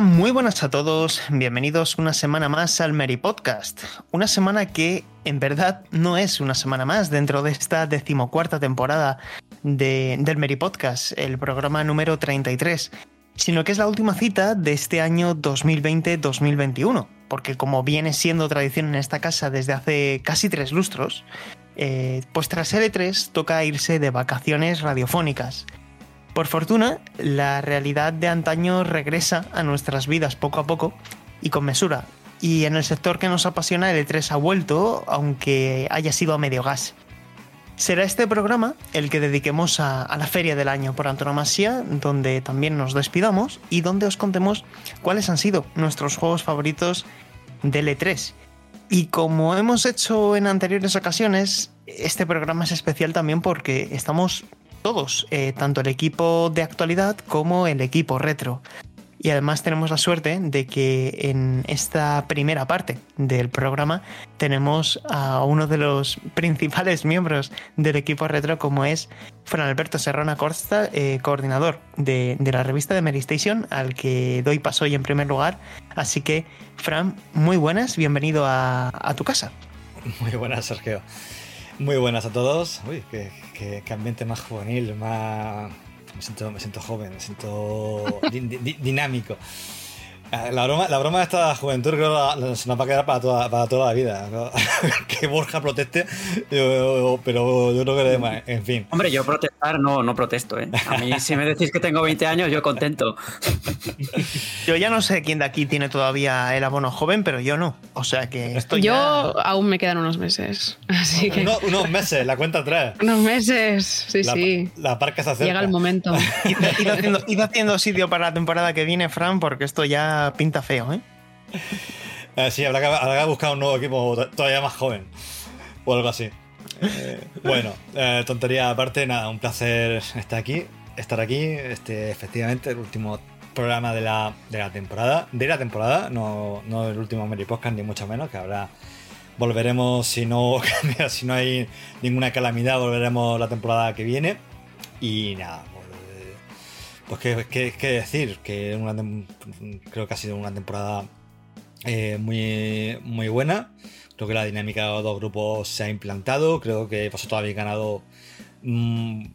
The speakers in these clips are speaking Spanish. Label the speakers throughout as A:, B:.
A: Muy buenas a todos. Bienvenidos una semana más al Mary Podcast. Una semana que en verdad no es una semana más dentro de esta decimocuarta temporada de, del Mary Podcast, el programa número 33, sino que es la última cita de este año 2020-2021, porque como viene siendo tradición en esta casa desde hace casi tres lustros, eh, pues tras L3 toca irse de vacaciones radiofónicas. Por fortuna, la realidad de antaño regresa a nuestras vidas poco a poco y con mesura. Y en el sector que nos apasiona, el E3 ha vuelto, aunque haya sido a medio gas. Será este programa el que dediquemos a, a, la feria del año por antonomasia, donde también nos despidamos y donde os contemos cuáles han sido nuestros juegos favoritos del E3. Y como hemos hecho en anteriores ocasiones, este programa es especial también porque estamos todos, eh, tanto el equipo de actualidad como el equipo retro. Y además tenemos la suerte de que en esta primera parte del programa tenemos a uno de los principales miembros del equipo retro como es Fran Alberto Serrana Costa, eh, coordinador de, la revista de Mary Station, al que doy paso hoy en primer lugar. Así que, Fran, muy buenas, bienvenido a, a tu casa.
B: Muy buenas, Sergio. Muy buenas a todos. Uy, qué, qué, qué ambiente más juvenil, más. Me siento, me siento joven, me siento di, di, dinámico. La broma, la broma de esta juventud creo que se nos va a quedar para toda, para toda la vida. ¿no? que Borja proteste, yo, pero yo creo que además, en fin.
C: Hombre, yo protestar no, no protesto. ¿eh? A mí si me decís que tengo 20 años, yo contento.
A: yo ya no sé quién de aquí tiene todavía el abono joven, pero yo no. O sea que estoy
D: Yo
A: ya...
D: aún me quedan unos meses. Así que...
B: Uno, unos meses, la cuenta atrás.
D: Unos meses, sí,
B: la,
D: sí.
B: La parca se acerca.
D: Llega el momento.
A: id, id, haciendo, id haciendo sitio para la temporada que viene, Fran, porque esto ya pinta feo, ¿eh?
B: Eh, sí, habrá que, buscar un nuevo equipo todavía más joven. O algo así. Eh, bueno, eh, tontería aparte, nada, un placer estar aquí. Estar aquí, este, efectivamente, el último programa de la, de la temporada. De la temporada, no, no el último Mary Podcast, ni mucho menos, que habrá. Volveremos, si no, si no hay ninguna calamidad, volveremos la temporada que viene. Y nada, pues qué, qué, qué decir, que una, creo que ha sido una temporada eh, muy, muy buena. Creo que la dinámica de los dos grupos se ha implantado. Creo que vosotros habéis ganado, mmm,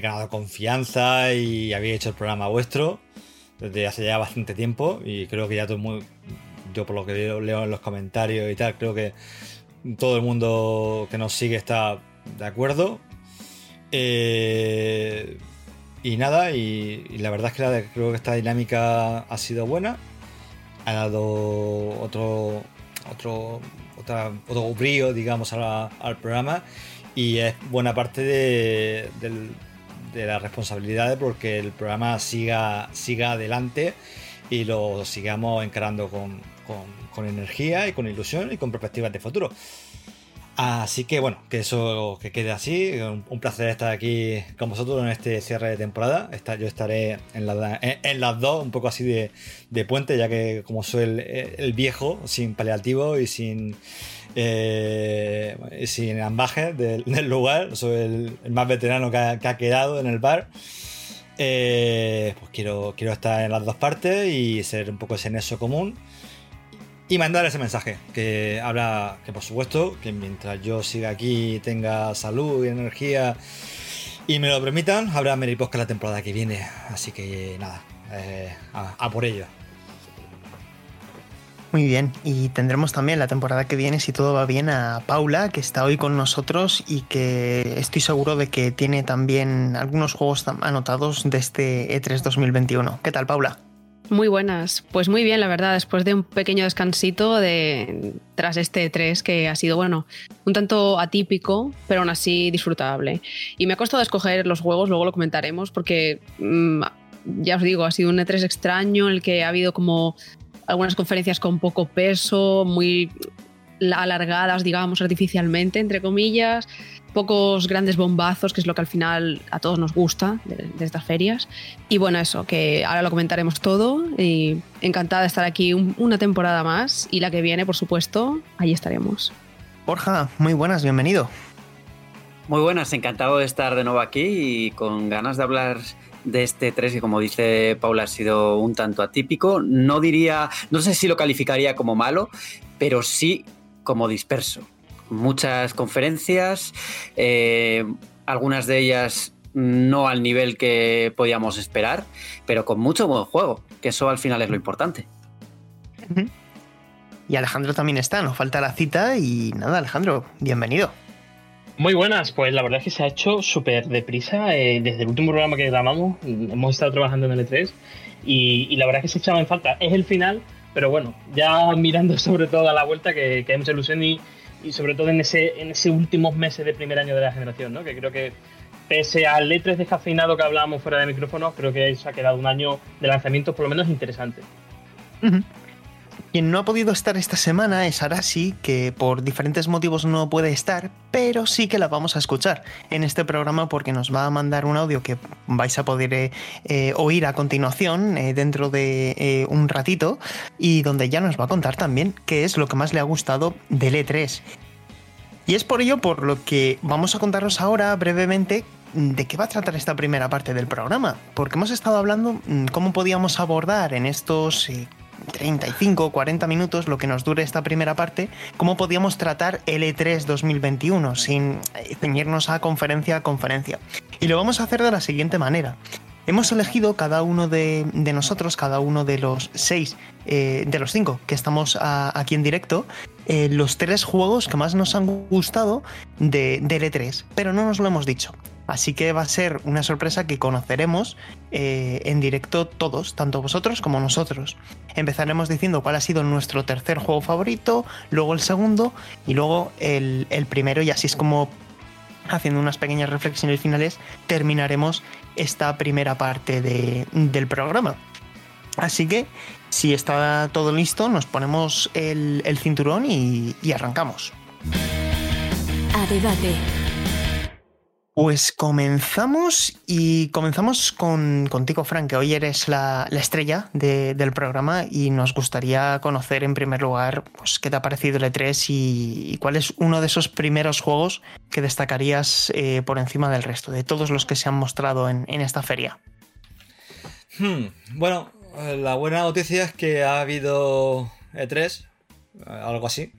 B: ganado confianza y habéis hecho el programa vuestro desde hace ya bastante tiempo. Y creo que ya todo muy, yo por lo que leo, leo en los comentarios y tal, creo que todo el mundo que nos sigue está de acuerdo. Eh, y nada, y, la verdad es que creo que esta dinámica ha sido buena. Ha dado otro, otro, otra, otro brío, digamos, al programa. Y es buena parte de, de, de la responsabilidad porque el programa siga, siga adelante y lo sigamos encarando con, con, con energía y con ilusión y con perspectivas de futuro. Así que bueno, que eso que quede así. Un, placer estar aquí con vosotros en este cierre de temporada. Yo estaré en, la, en, en, las dos, un poco así de, puente, ya que como soy el, viejo, sin paliativo y sin, eh, sin ambaje del, lugar, soy el, más veterano que ha, que ha, quedado en el bar. Eh, pues quiero, quiero estar en las dos partes y ser un poco ese nexo común y mandar ese mensaje que habla que por supuesto que mientras yo siga aquí tenga salud y energía y me lo permitan habrá Mary Podcast la temporada que viene. Así que nada eh, a, a, por ello.
A: Muy bien y tendremos también la temporada que viene si todo va bien a Paula que está hoy con nosotros y que estoy seguro de que tiene también algunos juegos anotados de este E3 2021 ¿qué tal Paula?
D: Muy buenas. Pues muy bien, la verdad, después de un pequeño descansito de tras este 3 que ha sido, bueno, un tanto atípico, pero aún así disfrutable. Y me ha costado escoger los juegos, luego lo comentaremos, porque mm, ya os digo, ha sido un E3 extraño en el que ha habido como algunas conferencias con poco peso, muy alargadas, digamos, artificialmente, entre comillas, pocos grandes bombazos, que es lo que al final a todos nos gusta de, estas ferias. Y bueno, eso, que ahora lo comentaremos todo y encantada de estar aquí una temporada más y la que viene, por supuesto, ahí estaremos.
A: Borja, muy buenas, bienvenido.
C: Muy buenas, encantado de estar de nuevo aquí y con ganas de hablar de este 3 que como dice Paula ha sido un tanto atípico. No diría, no sé si lo calificaría como malo, pero sí como disperso muchas conferencias, eh, algunas de ellas no al nivel que podíamos esperar, pero con mucho buen juego, que eso al final es lo importante.
A: Y Alejandro también está, nos falta la cita y nada, Alejandro, bienvenido.
E: Muy buenas, pues la verdad es que se ha hecho súper deprisa. Eh, desde el último programa que grabamos, hemos estado trabajando en el E3 y, la verdad es que se echaba en falta. Es el final, pero bueno, ya mirando sobre todo a la vuelta, que, que hay mucha ilusión y, y sobre todo en ese, en ese últimos meses de primer año de la generación, ¿no? que creo que pese al E3 descafeinado que hablábamos fuera de micrófono, creo que se ha quedado un año de lanzamientos por lo menos interesante.
A: Quien no ha podido estar esta semana es Arasi, que por diferentes motivos no puede estar, pero sí que la vamos a escuchar en este programa porque nos va a mandar un audio que vais a poder eh, eh, oír a continuación eh, dentro de un ratito y donde ya nos va a contar también qué es lo que más le ha gustado del E3. Y es por ello por lo que vamos a contaros ahora brevemente de qué va a tratar esta primera parte del programa, porque hemos estado hablando mm, cómo podíamos abordar en estos 35 o 40 minutos, lo que nos dure esta primera parte, cómo podíamos tratar el E3 2021 sin eh, ceñirnos a conferencia a conferencia. Y lo vamos a hacer de la siguiente manera. Hemos elegido cada uno de, nosotros, cada uno de los seis, eh, de los cinco que estamos aquí en directo, eh, los tres juegos que más nos han gustado de, del E3, pero no nos lo hemos dicho. Así que va a ser una sorpresa que conoceremos eh, en directo todos, tanto vosotros como nosotros. Empezaremos diciendo cuál ha sido nuestro tercer juego favorito, luego el segundo y luego el, primero y así es como haciendo unas pequeñas reflexiones finales terminaremos esta primera parte del programa. Así que si está todo listo nos ponemos el, cinturón y, y arrancamos.
F: A debate.
A: Pues comenzamos y comenzamos con, contigo, Frank, que hoy eres la, estrella del programa y nos gustaría conocer en primer lugar pues, qué te ha parecido el E3 y, cuál es uno de esos primeros juegos que destacarías eh, por encima del resto, de todos los que se han mostrado en, esta feria.
B: Hmm, bueno, eh, la buena noticia es que ha habido E3, eh, algo así.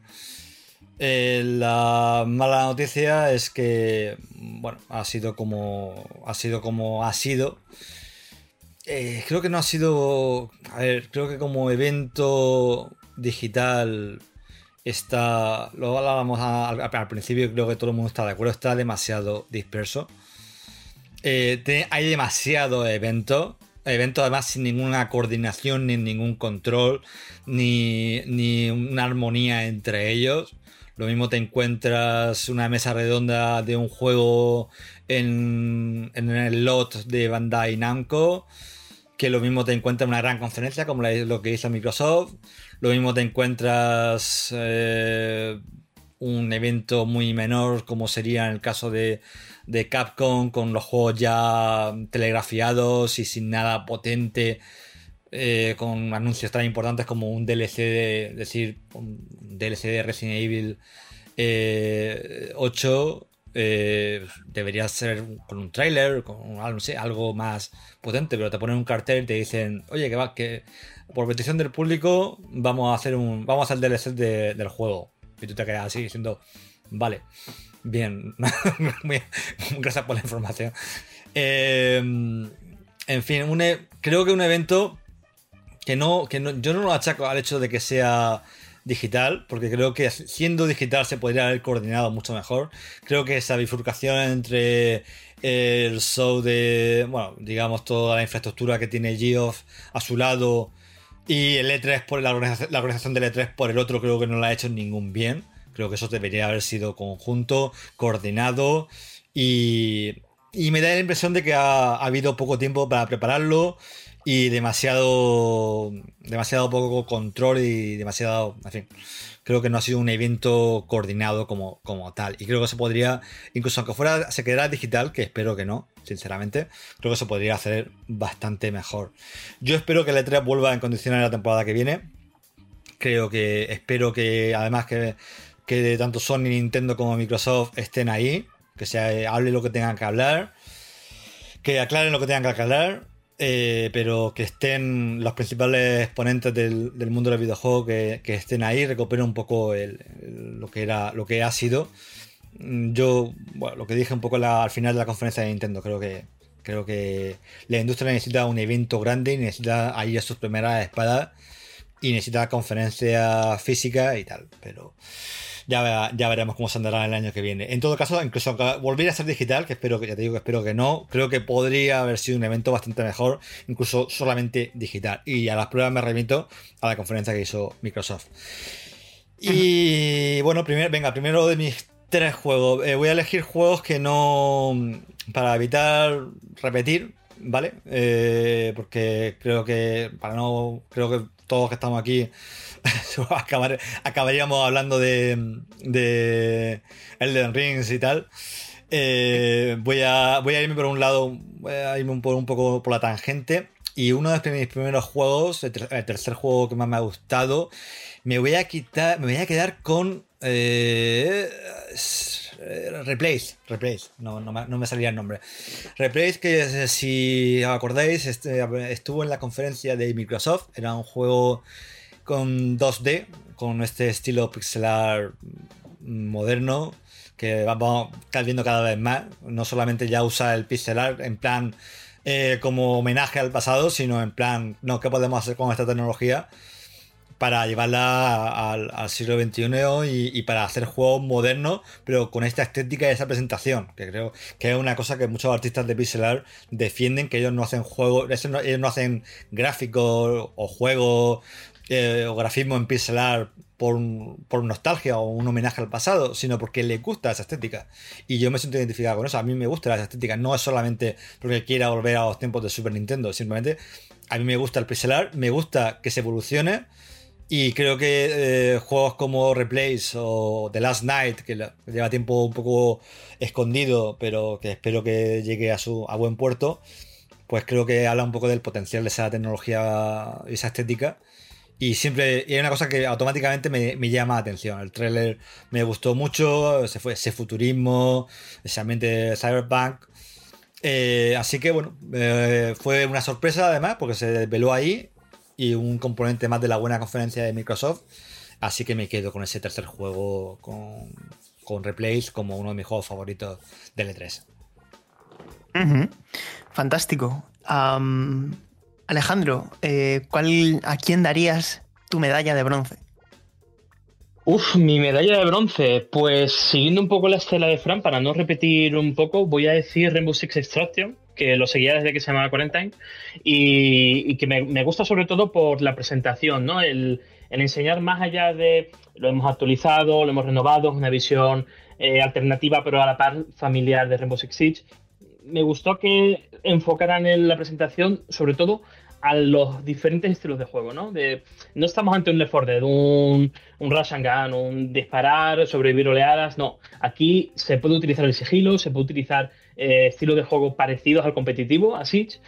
B: Eh, la mala noticia es que, bueno, ha sido como ha sido como ha sido. Eh, creo que no ha sido, a ver, creo que como evento digital está, lo hablábamos al, principio, creo que todo el mundo está de acuerdo, está demasiado disperso. Eh, hay demasiado evento, evento además sin ninguna coordinación, ni ningún control, ni, ni una armonía entre ellos. Lo mismo te encuentras una mesa redonda de un juego en, el lot de Bandai Namco, que lo mismo te encuentras una gran conferencia como lo que hizo Microsoft, lo mismo te encuentras eh, un evento muy menor como sería en el caso de, de Capcom con los juegos ya telegrafiados y sin nada potente eh, con anuncios tan importantes como un DLC de, decir, DLC de Resident Evil 8 eh, eh, debería ser con un trailer, con algo más potente, pero te ponen un cartel y te dicen, oye, que va, que por petición del público vamos a hacer un, vamos a hacer DLC del juego. Y tú te quedas así diciendo, vale, bien, gracias por la información. en fin, e, creo que un evento que no, que no, yo no lo achaco al hecho de que sea digital, porque creo que siendo digital se podría haber coordinado mucho mejor. Creo que esa bifurcación entre el show de, bueno, digamos, toda la infraestructura que tiene Geoff a su lado y el E3 por la organización, del E3 por el otro, creo que no la ha hecho ningún bien. Creo que eso debería haber sido conjunto, coordinado y, y me da la impresión de que ha, habido poco tiempo para prepararlo y demasiado demasiado poco control y demasiado en fin creo que no ha sido un evento coordinado como, como tal. Y creo que se podría incluso aunque fuera se quedara digital que espero que no sinceramente creo que se podría hacer bastante mejor. Yo espero que el E3 vuelva en condiciones la temporada que viene. Creo que espero que además que, que tanto Sony Nintendo como Microsoft estén ahí que se hable lo que tengan que hablar, que aclaren lo que tengan que aclarar, eh, pero que estén los principales exponentes del, mundo del videojuego, que, estén ahí, recuperen un poco lo, que era, lo que ha sido. Yo, bueno, lo que dije un poco al final de la conferencia de Nintendo, creo que creo que la industria necesita un evento grande y necesita ahí a sus primeras espadas y necesita conferencia física y tal, pero ya, ya veremos cómo se andará el año que viene. En todo caso, incluso volviera a ser digital, que espero que ya te digo que espero que no, creo que podría haber sido un evento bastante mejor, incluso solamente digital. Y a las pruebas me remito a la conferencia que hizo Microsoft. Y bueno, primero, venga, primero de mis tres juegos. Eh, voy a elegir juegos que no. para evitar repetir, ¿vale? Eh, porque creo que. Para no. Creo que todos que estamos aquí acabaríamos hablando de, de Elden Rings y tal. Eh, voy, a, voy a irme por un lado, voy a irme un, un poco por la tangente. Y uno de mis primeros juegos, el, tercer juego que más me ha gustado, me voy a quitar, me voy a quedar con eh, Replace, Replace, no, me salía el nombre. Replace, que si os acordáis, este, estuvo en la conferencia de Microsoft, era un juego con 2D, con este estilo pixelar moderno que vamos viendo cada vez más. No solamente ya usa el pixelar en plan eh, como homenaje al pasado, sino en plan, no, ¿qué podemos hacer con esta tecnología? Para llevarla al, siglo XXI y, para hacer juegos modernos, pero con esta estética y esa presentación, que creo que es una cosa que muchos artistas de pixel art defienden, que ellos no hacen juegos, ellos no hacen gráficos o juegos eh, o grafismo en pixel art por, por, nostalgia o un homenaje al pasado, sino porque le gusta esa estética. Y yo me siento identificado con eso. A mí me gusta esa estética. No es solamente porque quiera volver a los tiempos de Super Nintendo. Simplemente a mí me gusta el pixel art, me gusta que se evolucione. Y creo que eh, juegos como Replace o The Last Night, que lleva tiempo un poco escondido, pero que espero que llegue a, su, a buen puerto, pues creo que habla un poco del potencial de esa tecnología y esa estética y siempre, y hay una cosa que automáticamente me, llama la atención. El tráiler me gustó mucho, ese, fue, ese futurismo, ese ambiente cyberpunk. Eh, así que bueno, eh, fue una sorpresa además porque se desveló ahí y un componente más de la buena conferencia de Microsoft. Así que me quedo con ese tercer juego con, con Replays como uno de mis juegos favoritos del E3.
A: Fantástico. Alejandro, eh, ¿cuál, ¿a quién darías tu medalla de bronce?
E: Uf, mi medalla de bronce. Pues siguiendo un poco la estela de Fran, para no repetir un poco, voy a decir Rainbow Six Extraction, que lo seguía desde que se llamaba Quarantine, y, que me, gusta sobre todo por la presentación, ¿no? El, enseñar más allá de lo hemos actualizado, lo hemos renovado, una visión eh, alternativa, pero a la par familiar de Rainbow Six Siege. Me gustó que enfocaran en la presentación sobre todo a los diferentes estilos de juego, ¿no? De, no estamos ante un Left 4 Dead, un, un rush and gun, un disparar, sobrevivir oleadas, no. Aquí se puede utilizar el sigilo, se puede utilizar eh, estilos de juego parecidos al competitivo, a Siege,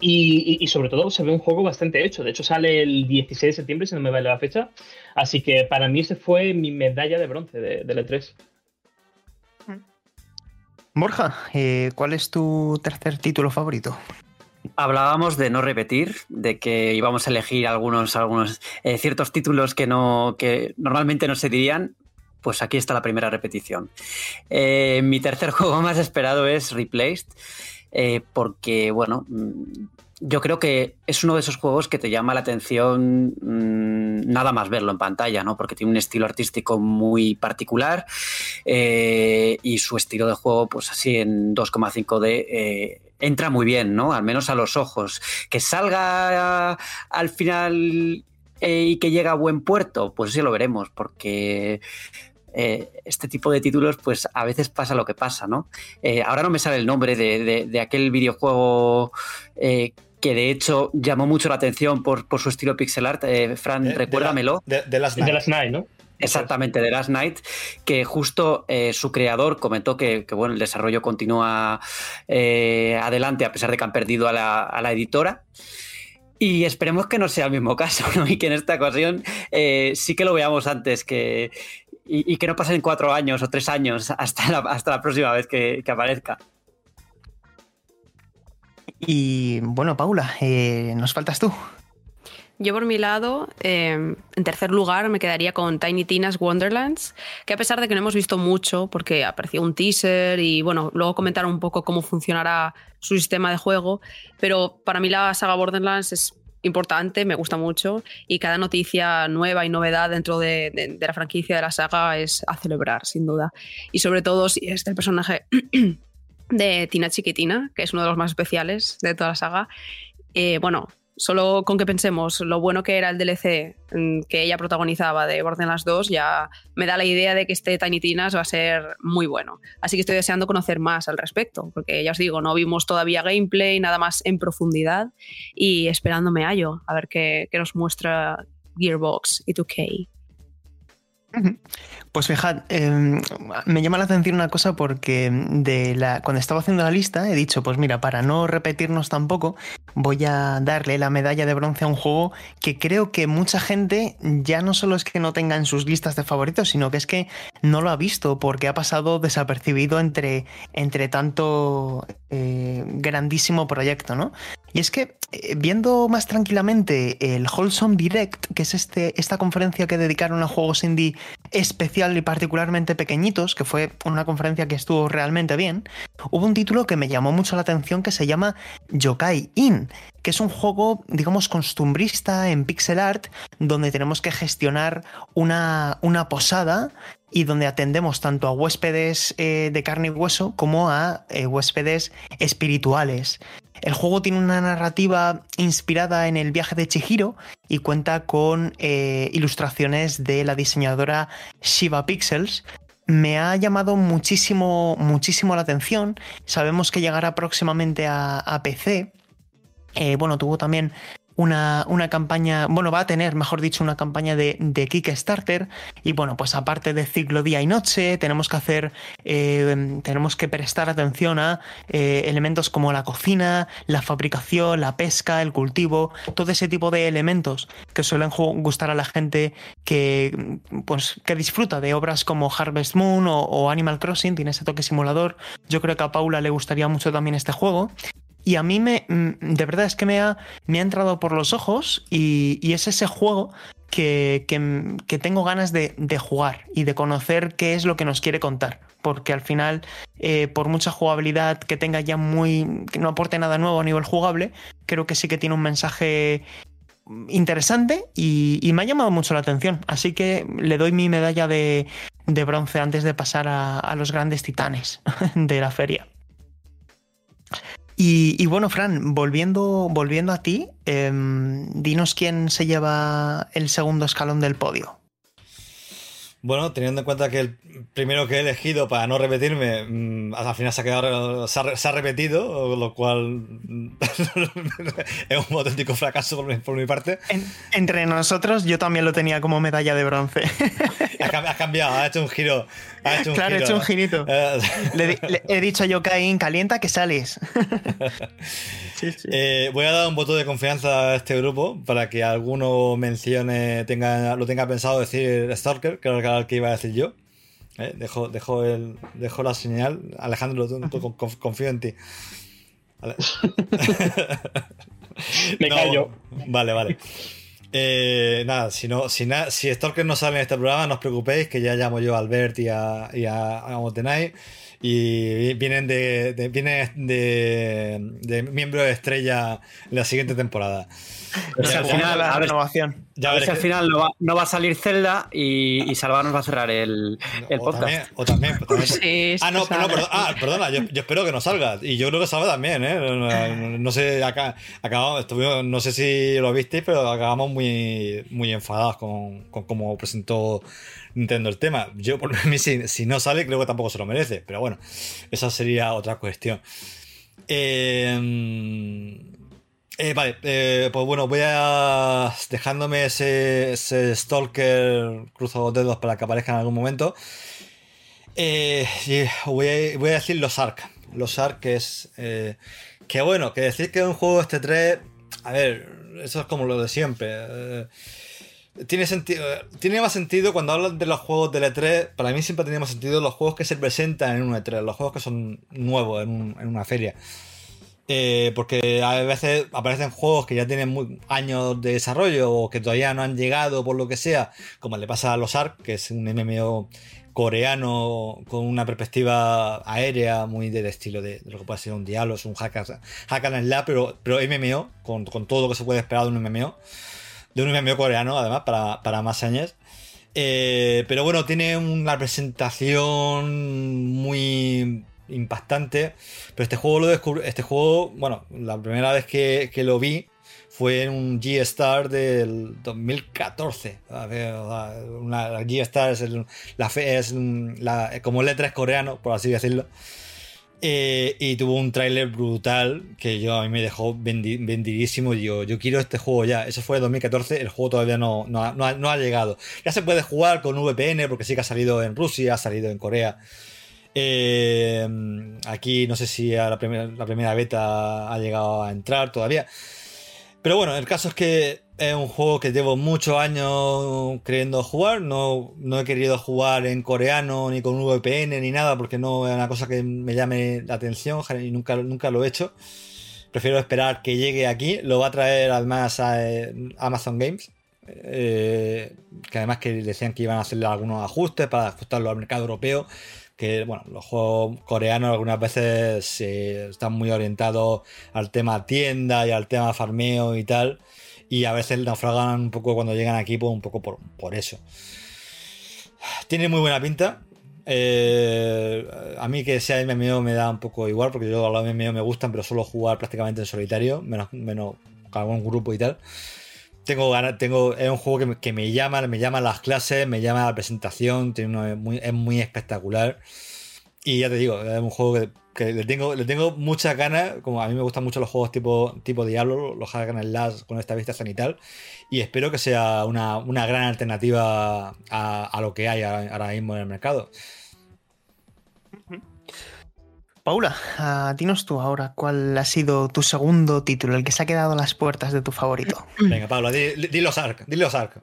E: y, sobre todo se ve un juego bastante hecho. De hecho, sale el 16 de septiembre, si no me vale la fecha. Así que para mí ese fue mi medalla de bronce de, del E3.
A: Borja, eh, ¿cuál es tu tercer título favorito?
C: Hablábamos de no repetir, de que íbamos a elegir algunos, algunos eh, ciertos títulos que no, que normalmente no se dirían. Pues aquí está la primera repetición. Eh, mi tercer juego más esperado es Replaced, eh, porque, bueno, mm, yo creo que es uno de esos juegos que te llama la atención mmm, nada más verlo en pantalla, ¿no? Porque tiene un estilo artístico muy particular eh, y su estilo de juego, pues así en 2,5D, eh, entra muy bien, ¿no? Al menos a los ojos. Que salga al final y que llegue a buen puerto, pues sí lo veremos, porque eh, este tipo de títulos, pues a veces pasa lo que pasa, ¿no? Eh, ahora no me sale el nombre de, de, de aquel videojuego eh, que de hecho llamó mucho la atención por, por su estilo pixel art. Fran,
B: de,
C: recuérdamelo.
B: De, de, Last Night.
E: De Last Night, ¿no?
C: Exactamente, de Last Night, que justo eh, su creador comentó que, que, bueno, el desarrollo continúa eh, adelante a pesar de que han perdido a la, a la editora. Y esperemos que no sea el mismo caso, ¿no? Y que en esta ocasión eh, sí que lo veamos antes que. Y, y, que no pasen cuatro años o tres años hasta la, hasta la próxima vez que, que aparezca.
A: Y bueno, Paula, eh, nos faltas tú.
D: Yo por mi lado, eh, en tercer lugar me quedaría con Tiny Tina's Wonderlands, que a pesar de que no hemos visto mucho, porque apareció un teaser y bueno, luego comentaron un poco cómo funcionará su sistema de juego, pero para mí la saga Borderlands es importante, me gusta mucho y cada noticia nueva y novedad dentro de, la franquicia de la saga es a celebrar, sin duda. Y sobre todo si es el personaje de Tina Chiquitina, que es uno de los más especiales de toda la saga. Eh, bueno, solo con que pensemos lo bueno que era el DLC que ella protagonizaba de Borderlands 2, ya me da la idea de que este Tiny Tinas va a ser muy bueno. Así que estoy deseando conocer más al respecto, porque ya os digo, no vimos todavía gameplay, nada más en profundidad, y esperándome a ello, a ver qué, qué nos muestra Gearbox y 2K.
A: Pues fijad, eh, me llama la atención una cosa porque de la, cuando estaba haciendo la lista he dicho, pues mira, para no repetirnos tampoco, voy a darle la medalla de bronce a un juego que creo que mucha gente ya no solo es que no tenga en sus listas de favoritos, sino que es que no lo ha visto porque ha pasado desapercibido entre, entre tanto eh, grandísimo proyecto, ¿no? Y es que eh, viendo más tranquilamente el Wholesome Direct, que es este, esta conferencia que dedicaron a juegos indie especial y particularmente pequeñitos, que fue una conferencia que estuvo realmente bien, hubo un título que me llamó mucho la atención que se llama Yokai In, que es un juego, digamos, costumbrista en pixel art, donde tenemos que gestionar una, una posada y donde atendemos tanto a huéspedes eh, de carne y hueso como a eh, huéspedes espirituales. El juego tiene una narrativa inspirada en el viaje de Chihiro y cuenta con eh, ilustraciones de la diseñadora Shiva Pixels. Me ha llamado muchísimo, muchísimo la atención. Sabemos que llegará próximamente a, PC. Eh, bueno, tuvo también una, una, campaña, bueno, va a tener, mejor dicho, una campaña de, de, Kickstarter. Y bueno, pues aparte de ciclo día y noche, tenemos que hacer, eh, tenemos que prestar atención a eh, elementos como la cocina, la fabricación, la pesca, el cultivo, todo ese tipo de elementos que suelen gustar a la gente que, pues, que disfruta de obras como Harvest Moon o, o Animal Crossing, tiene ese toque simulador. Yo creo que a Paula le gustaría mucho también este juego. Y a mí me, de verdad es que me ha, me ha entrado por los ojos y, y es ese juego que, que, que tengo ganas de, de, jugar y de conocer qué es lo que nos quiere contar. Porque al final, eh, por mucha jugabilidad que tenga ya muy. que no aporte nada nuevo a nivel jugable, creo que sí que tiene un mensaje interesante y, y me ha llamado mucho la atención. Así que le doy mi medalla de, de bronce antes de pasar a, a los grandes titanes de la feria. Y, y, bueno, Fran, volviendo, volviendo a ti, eh, dinos quién se lleva el segundo escalón del podio.
B: Bueno, teniendo en cuenta que el primero que he elegido para no repetirme, mmm, al final se ha quedado, se ha, se ha repetido, lo cual es un auténtico fracaso por mi, por mi parte.
A: En, entre nosotros, yo también lo tenía como medalla de bronce.
B: ha, cambiado, ha hecho un giro. Ha hecho un
A: claro,
B: giro.
A: he hecho un girito. le, le, he dicho a Yokain, calienta que sales.
B: sí, sí. Eh, voy a dar un voto de confianza a este grupo para que alguno mencione, tenga, lo tenga pensado decir Stalker, que era el que iba a decir yo. Eh, dejo, dejo, el, dejo la señal. Alejandro, tú, tú confío en ti. Vale.
E: Me no, callo.
B: Vale, vale. Eh, nada, si, no, si, na, si Stalker no sale en este programa, no os preocupéis, que ya llamo yo a Albert y a, y a, a Montenay y vienen de, de, vienen de, de miembro de estrella la siguiente temporada.
C: Al final,
A: la
C: a ver,
A: renovación.
B: Ya
C: a ver si al final no va, no va a salir Zelda y, y Salva nos va a cerrar el, el
B: o
C: podcast.
B: también, o también, pues también-
D: Sí,
B: Ah, no, no, perdón, ah, perdona, yo, yo espero que no salga. Y yo creo que salga también, ¿eh? No, no- no sé, acá, acabamos, estuvimos, no sé si lo visteis, pero acabamos muy, muy enfadados con, con cómo presentó Nintendo el tema. Yo, por mí, si, si no sale, creo que tampoco se lo merece. Pero bueno, esa sería otra cuestión. Eh, eh, vale, eh, pues bueno, voy a. Dejándome ese, ese Stalker, cruzo dedos para que aparezca en algún momento. Eh, voy, a, decir los ARC. Los ARC que es. eh, que bueno, que decir que un juego este 3. A ver, eso es como lo de siempre. eh, tiene sentido. Tiene más sentido cuando hablan de los juegos del E3. Para mí siempre tiene más sentido los juegos que se presentan en un E3, los juegos que son nuevos en una feria. Eh, porque a veces aparecen juegos que ya tienen años de desarrollo o que todavía no han llegado por lo que sea, como le pasa a los ARK, que es un MMO coreano con una perspectiva aérea muy del estilo de, lo que puede ser un diálogo, es un hack, hack and slash, pero, pero MMO, con, con todo lo que se puede esperar de un MMO, de un MMO coreano además, para, para más años. Eh, pero bueno, tiene una presentación muy impactante. Pero este juego lo descubrí. Este juego, bueno, la primera vez que, que lo vi fue en un G-Star del 2014. A ver, o sea, una, G-Star es, el- la, es como E3 coreano, por así decirlo. Eh, y tuvo un tráiler brutal que yo a mí me dejó vendi- vendidísimo. Y Digo, yo quiero este juego ya. Eso fue en 2014. El juego todavía no, no, no ha llegado. Ya se puede jugar con VPN porque sí que ha salido en Rusia, ha salido en Corea. Eh, aquí no sé si a la, primera, la primera beta ha llegado a entrar todavía. Pero bueno, el caso es que es un juego que llevo muchos años queriendo jugar. No, no he querido jugar en coreano ni con VPN ni nada porque no es una cosa que me llame la atención y nunca, nunca lo he hecho. Prefiero esperar que llegue aquí. Lo va a traer además a eh, Amazon Games. eh, que además que decían que iban a hacerle algunos ajustes para ajustarlo al mercado europeo que bueno, los juegos coreanos algunas veces están muy orientados al tema tienda y al tema farmeo y tal, y a veces naufragan un poco cuando llegan aquí, pues un poco por, por eso. Tiene muy buena pinta. Eh, a mí que sea MMO me da un poco igual, porque yo a los MMO me gustan, pero suelo jugar prácticamente en solitario, menos, menos con algún grupo y tal. Tengo ganas, tengo, es un juego que me, que me llama, me llama las clases, me llama la presentación, tiene muy, es muy espectacular. Y ya te digo, es un juego que, le tengo, le tengo muchas ganas, como a mí me gustan mucho los juegos tipo, tipo Diablo, los hack and slash con esta vista cenital, y espero que sea una, una gran alternativa a, lo que hay ahora mismo en el mercado.
A: Paula, ah, dinos tú ahora cuál ha sido tu segundo título, el que se ha quedado a las puertas de tu favorito.
B: Venga, Pablo, di, di los ARC, di los ARC.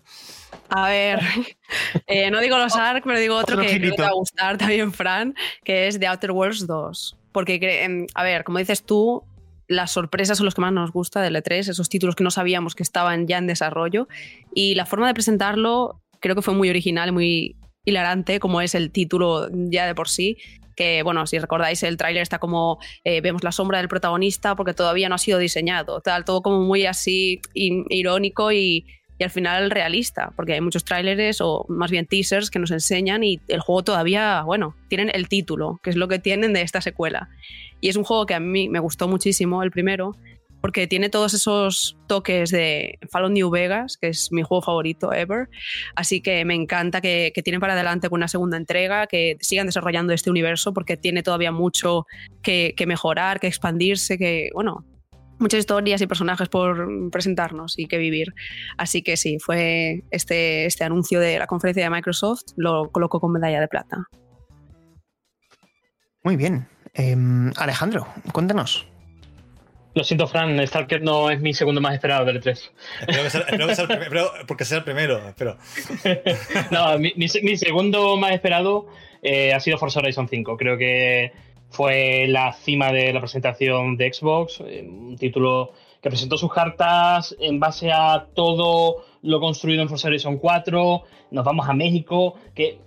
D: A ver, eh, no digo los ARC, pero digo otro,
A: Otro
D: que creo que te va a gustar también, Fran, que es The Outer Worlds 2. Porque, em, a ver, como dices tú, las sorpresas son los que más nos gusta del E3, esos títulos que no sabíamos que estaban ya en desarrollo. Y la forma de presentarlo creo que fue muy original y muy hilarante, como es el título ya de por sí. Que, bueno, si recordáis, el tráiler está como eh, vemos la sombra del protagonista porque todavía no ha sido diseñado, tal, todo como muy así irónico y, y al final realista, porque hay muchos tráileres o más bien teasers que nos enseñan y el juego todavía, bueno, tienen el título, que es lo que tienen de esta secuela. Y es un juego que a mí me gustó muchísimo, el primero, porque tiene todos esos toques de Fallout New Vegas, que es mi juego favorito ever. Así que me encanta que, que tienen para adelante con una segunda entrega, que sigan desarrollando este universo, porque tiene todavía mucho que, mejorar, que expandirse, que, bueno, muchas historias y personajes por presentarnos y que vivir. Así que sí, fue este, este anuncio de la conferencia de Microsoft, lo coloco con medalla de plata.
A: Muy bien. Em, Alejandro, cuéntanos.
E: Lo siento, Fran, Stalker no es mi segundo más esperado del E3.
B: Espero que sea, espero que sea el primer- espero- porque sea el primero, espero.
E: No, mi, mi- mi segundo más esperado eh, ha sido Forza Horizon 5. Creo que fue la cima de la presentación de Xbox, eh, un título que presentó sus cartas en base a todo lo construido en Forza Horizon 4. Nos vamos a México, que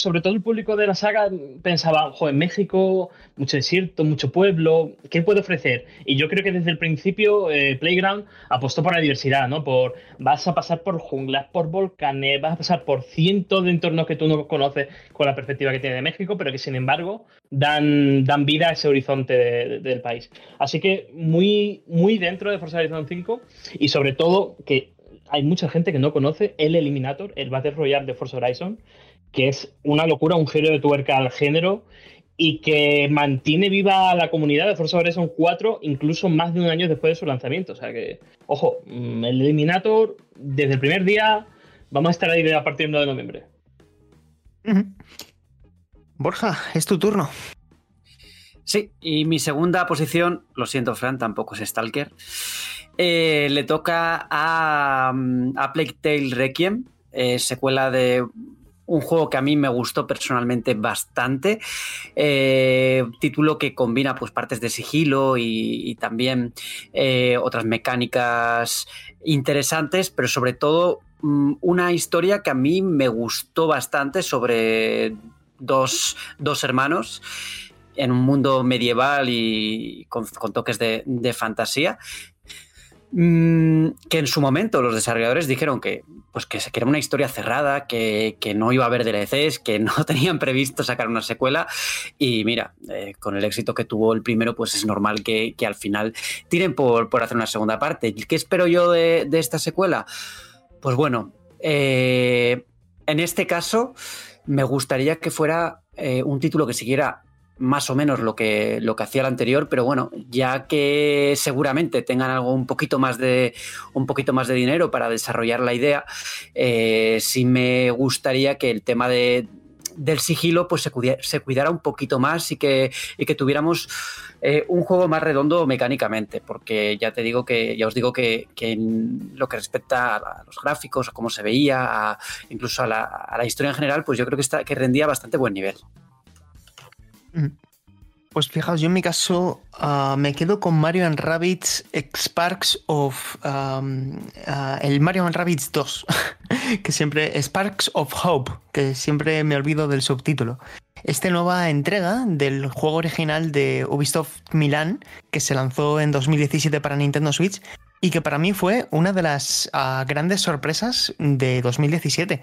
E: sobre todo el público de la saga pensaba, joder, México, mucho desierto, mucho pueblo, ¿qué puede ofrecer? Y yo creo que desde el principio eh, Playground apostó por la diversidad, ¿no? Por vas a pasar por junglas, por volcanes, vas a pasar por cientos de entornos que tú no conoces con la perspectiva que tiene de México, pero que sin embargo dan, dan vida a ese horizonte del país. Así que muy, muy dentro de Forza Horizon 5 y sobre todo que hay mucha gente que no conoce el Eliminator, el Battle Royale de Forza Horizon, que es una locura, un giro de tuerca al género y que mantiene viva la comunidad de Forza Horizon 4 incluso más de un año después de su lanzamiento. O sea que, ojo, mm, el Eliminator, desde el primer día, vamos a estar ahí a partir del 1 de noviembre.
A: Borja, es tu turno.
C: Sí, y mi segunda posición, lo siento, Fran, tampoco es Stalker. Eh, le toca a, mm, a Plague Tale Requiem, eh, secuela de un juego que a mí me gustó personalmente bastante. Eh, título que combina pues, partes de sigilo y, también eh, otras mecánicas interesantes, pero sobre todo mm, una historia que a mí me gustó bastante sobre dos, hermanos en un mundo medieval y con, toques de, de fantasía Mm, que en su momento los desarrolladores dijeron que, pues que, era una historia cerrada, que, no iba a haber DLCs, que no tenían previsto sacar una secuela. Y mira, eh, con el éxito que tuvo el primero, pues es normal que, al final tiren por, hacer una segunda parte. ¿Qué espero yo de, esta secuela? Pues bueno, eh, en este caso me gustaría que fuera eh, un título que siguiera más o menos lo que, lo que hacía el anterior, pero bueno, ya que seguramente tengan algo un poquito más de, un poquito más de dinero para desarrollar la idea, eh, sí me gustaría que el tema de, del sigilo pues se, se, cuidara un poquito más y que, y que tuviéramos eh, un juego más redondo mecánicamente, porque ya te digo que, ya os digo que, en lo que respecta a los gráficos, a cómo se veía, incluso a la, a la, historia en general, pues yo creo que, está, que rendía bastante buen nivel.
A: Pues fijaos, yo en mi caso ah, me quedo con Mario and Rabbids Sparks of. Ah, el Mario and Rabbids 2, que siempre. Sparks of Hope, que siempre me olvido del subtítulo. Esta nueva entrega del juego original de Ubisoft Milan, que se lanzó en 2017 para Nintendo Switch y que para mí fue una de las ah, grandes sorpresas de 2017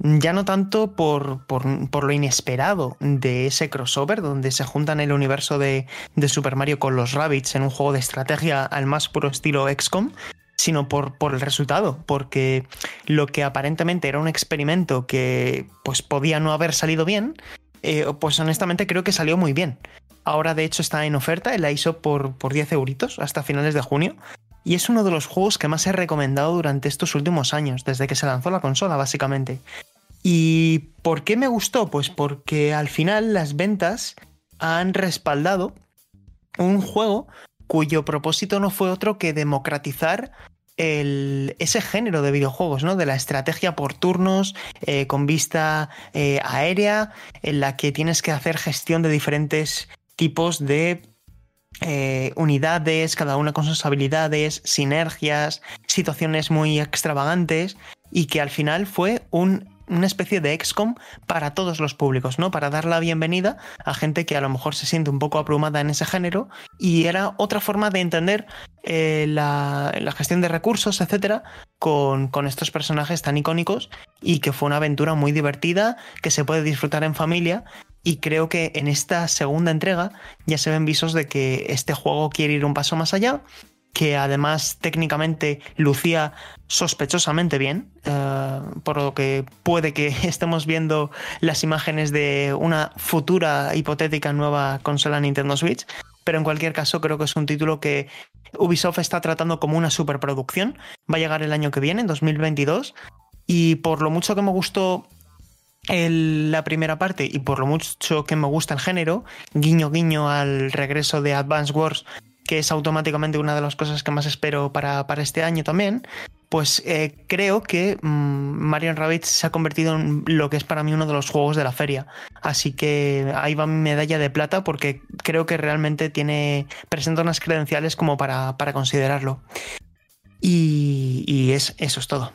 A: ya no tanto por, lo inesperado de ese crossover, donde se juntan el universo de, Super Mario con los Rabbits en un juego de estrategia al más puro estilo XCOM, sino por, por, el resultado, porque lo que aparentemente era un experimento que pues podía no haber salido bien, eh, pues honestamente creo que salió muy bien. Ahora de hecho está en oferta, la hizo por, por 10 euritos hasta finales de junio. Y es uno de los juegos que más he recomendado durante estos últimos años, desde que se lanzó la consola, básicamente. ¿Y por qué me gustó? Pues porque al final las ventas han respaldado un juego cuyo propósito no fue otro que democratizar ese género de videojuegos, ¿no? De la estrategia por turnos, eh, con vista eh, aérea, en la que tienes que hacer gestión de diferentes tipos de eh, unidades, cada una con sus habilidades, sinergias, situaciones muy extravagantes, y que al final fue un una especie de XCOM para todos los públicos, ¿no? Para dar la bienvenida a gente que a lo mejor se siente un poco abrumada en ese género y era otra forma de entender eh, la, gestión de recursos, etcétera, con, con, estos personajes tan icónicos y que fue una aventura muy divertida que se puede disfrutar en familia. Y creo que en esta segunda entrega ya se ven visos de que este juego quiere ir un paso más allá que además técnicamente lucía sospechosamente bien, eh, por lo que puede que estemos viendo las imágenes de una futura hipotética nueva consola Nintendo Switch, pero en cualquier caso creo que es un título que Ubisoft está tratando como una superproducción, va a llegar el año que viene, en 2022, y por lo mucho que me gustó la primera parte y por lo mucho que me gusta el género, guiño guiño al regreso de Advance Wars que es automáticamente una de las cosas que más espero para, este año también, pues eh, creo que mm, Mario Rabbids se ha convertido en lo que es para mí uno de los juegos de la feria. Así que ahí va mi medalla de plata porque creo que realmente tiene presenta unas credenciales como para, considerarlo. Y, es, eso es todo.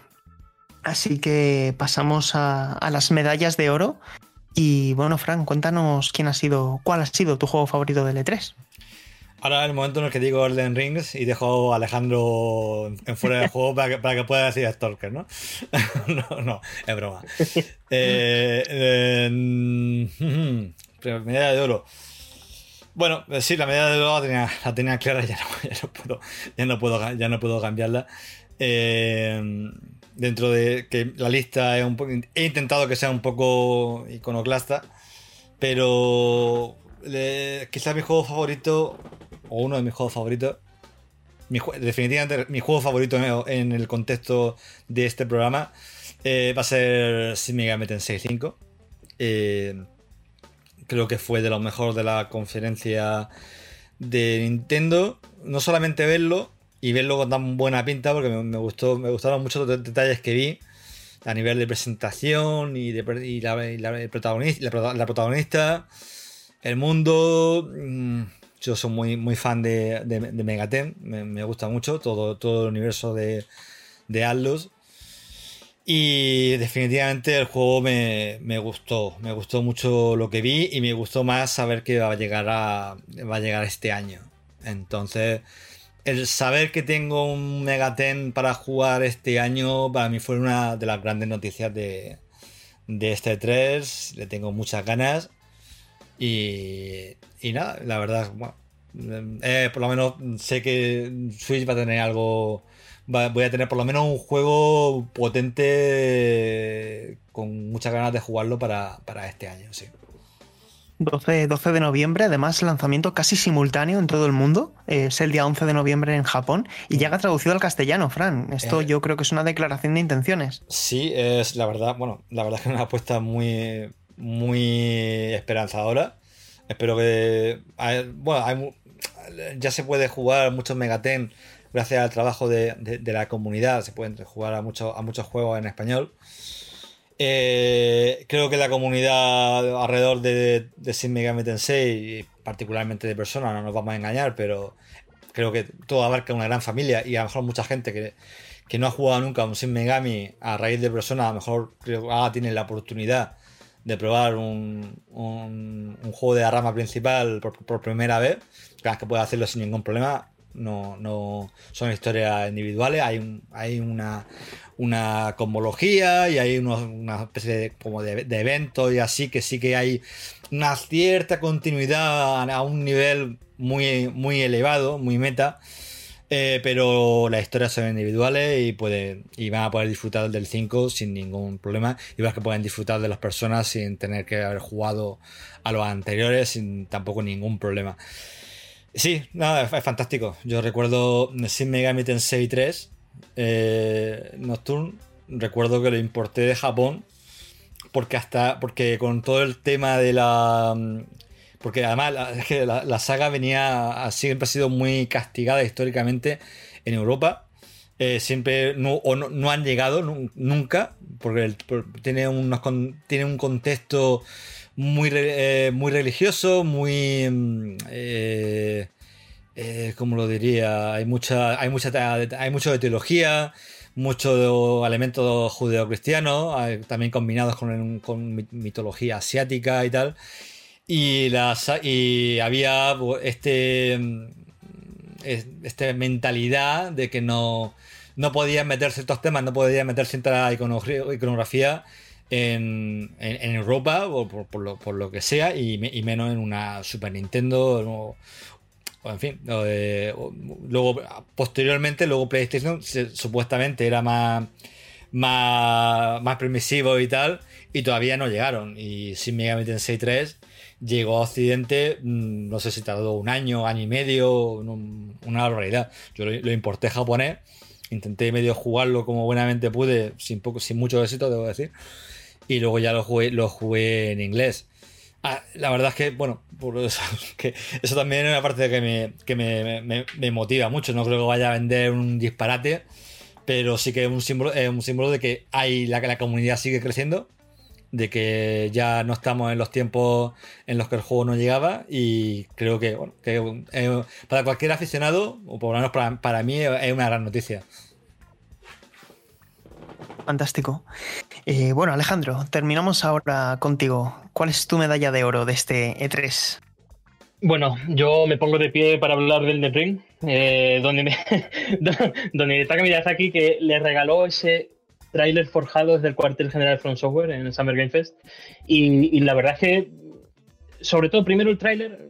A: Así que pasamos a, las medallas de oro Y bueno, Fran, cuéntanos quién ha sido, cuál ha sido tu juego favorito del E3.
B: Ahora es el momento en el que digo Orden Rings y dejo a Alejandro en fuera del juego para que, para que pueda decir Stalker, ¿no? no, no, es broma. Eh, eh, medalla de oro. Bueno, eh, sí, la medalla de oro la tenía, la tenía clara, ya no, ya no, puedo, ya no puedo, ya no puedo cambiarla. Eh, dentro de que la lista es un poco, he intentado que sea un poco iconoclasta, pero eh, quizás mi juego favorito o uno de mis juegos favoritos. definitivamente mi juego favorito en, el contexto de este programa eh, va a ser Shin Megami Tensei 5. Eh, creo que fue de lo mejor de la conferencia de Nintendo. No solamente verlo y verlo con tan buena pinta, porque me, gustó, me gustaron muchos los detalles que vi a nivel de presentación y, de, la, protagonista, la, protagonista, el mundo. Yo soy muy, muy fan de, de, Megaten, me, gusta mucho todo, todo el universo de, de Atlus. Y definitivamente el juego me, gustó, me gustó mucho lo que vi y me gustó más saber que va a llegar a, va a llegar este año. Entonces, el saber que tengo un Megaten para jugar este año para mí fue una de las grandes noticias de, de este 3. Le tengo muchas ganas y, y nada, la verdad, bueno, eh, por lo menos sé que Switch va a tener algo. voy a tener por lo menos un juego potente con muchas ganas de jugarlo para, este año, sí.
A: 12, 12, de noviembre, además lanzamiento casi simultáneo en todo el mundo. Es el día 11 de noviembre en Japón y llega traducido al castellano, Fran. Esto eh. yo creo que es una declaración de intenciones.
B: Sí, es la verdad, bueno, la verdad es que es una apuesta muy, muy esperanzadora. Espero que. Bueno, ya se puede jugar muchos Megaten gracias al trabajo de, la comunidad. Se pueden jugar a, muchos a muchos juegos en español. Eh, creo que la comunidad alrededor de, de Sin Megami Tensei, particularmente de personas, no nos vamos a engañar, pero creo que todo abarca una gran familia y a lo mejor mucha gente que, no ha jugado nunca un Sin Megami a raíz de personas, a lo mejor creo que ahora tienen la oportunidad de probar un, un, juego de la rama principal por, primera vez, que puede hacerlo sin ningún problema. No, no son historias individuales, hay, hay una, una cosmología y hay una especie de, como de eventos y así que sí que hay una cierta continuidad a un nivel muy, muy elevado, muy meta. Eh, pero las historias son individuales y, pueden, y van a poder disfrutar del 5 sin ningún problema. Y vas que pueden disfrutar de las personas sin tener que haber jugado a los anteriores sin tampoco ningún problema. Sí, nada, es, fantástico. Yo recuerdo Sin Megami Tensei 3 eh, Nocturne. Recuerdo que lo importé de Japón porque hasta porque con todo el tema de la porque además la, saga venía, siempre ha sido muy castigada históricamente en Europa. Eh, siempre no, no, han llegado nunca, porque tiene, unos, tiene un contexto muy, eh, muy religioso, muy... Mm, eh, ¿Cómo lo diría? Hay mucha, hay mucha, hay mucho de teología, muchos elementos judeocristianos, también combinados con mitología asiática y tal. Y, las, y había este, esta mentalidad de que no, no podían meter ciertos temas, no podían meter cierta iconografía en, en, Europa, o por, lo, por, lo, que sea, y, menos en una Super Nintendo. O, en fin, luego posteriormente, luego PlayStation supuestamente era más, más, más permisivo y tal, y todavía no llegaron. Y sin Megami Tensei 3 llegó a Occidente, mm, no sé si tardó un año, año y medio, una barbaridad. Yo lo, importé japonés, intenté medio jugarlo como buenamente pude, sin, poco, sin mucho éxito, debo decir, y luego ya lo jugué, lo jugué en inglés. Ah, la verdad es que, bueno, por eso, que eso también es una parte que, me, que me, motiva mucho. No creo que vaya a vender un disparate, pero sí que es un símbolo, es un símbolo de que hay la, la comunidad sigue creciendo de que ya no estamos en los tiempos en los que el juego no llegaba y creo que, bueno, que eh, para cualquier aficionado, o por lo menos para, mí, es una gran noticia.
A: Fantástico. Eh, bueno, Alejandro, terminamos ahora contigo. ¿Cuál es tu medalla de oro de este E3?
E: Bueno, yo me pongo de pie para hablar del The Ring, eh, donde, me, donde Miyazaki que le regaló ese tráiler forjado desde el cuartel general From Software en el Summer Game Fest. Y, y la verdad es que, sobre todo, primero el tráiler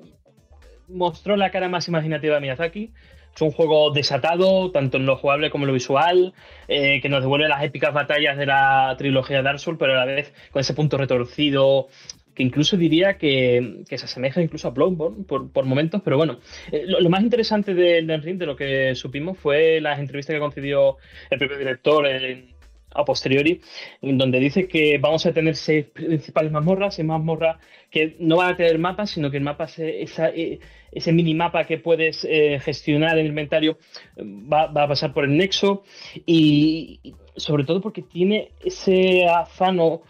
E: mostró la cara más imaginativa de Miyazaki. Es un juego desatado, tanto en lo jugable como en lo visual, eh, que nos devuelve las épicas batallas de la trilogía Dark Souls, pero a la vez con ese punto retorcido, que incluso diría que, que se asemeja incluso a Bloodborne por, por momentos, pero bueno, eh, lo, lo, más interesante del de Ring, de lo que supimos, fue las entrevistas que concedió el propio director en, a posteriori, donde dice que vamos a tener seis principales mazmorras, seis mazmorras que no van a tener mapas, sino que el mapa, esa, ese minimapa que puedes eh, gestionar en el inventario, va, va, a pasar por el nexo y, sobre todo porque tiene ese afano,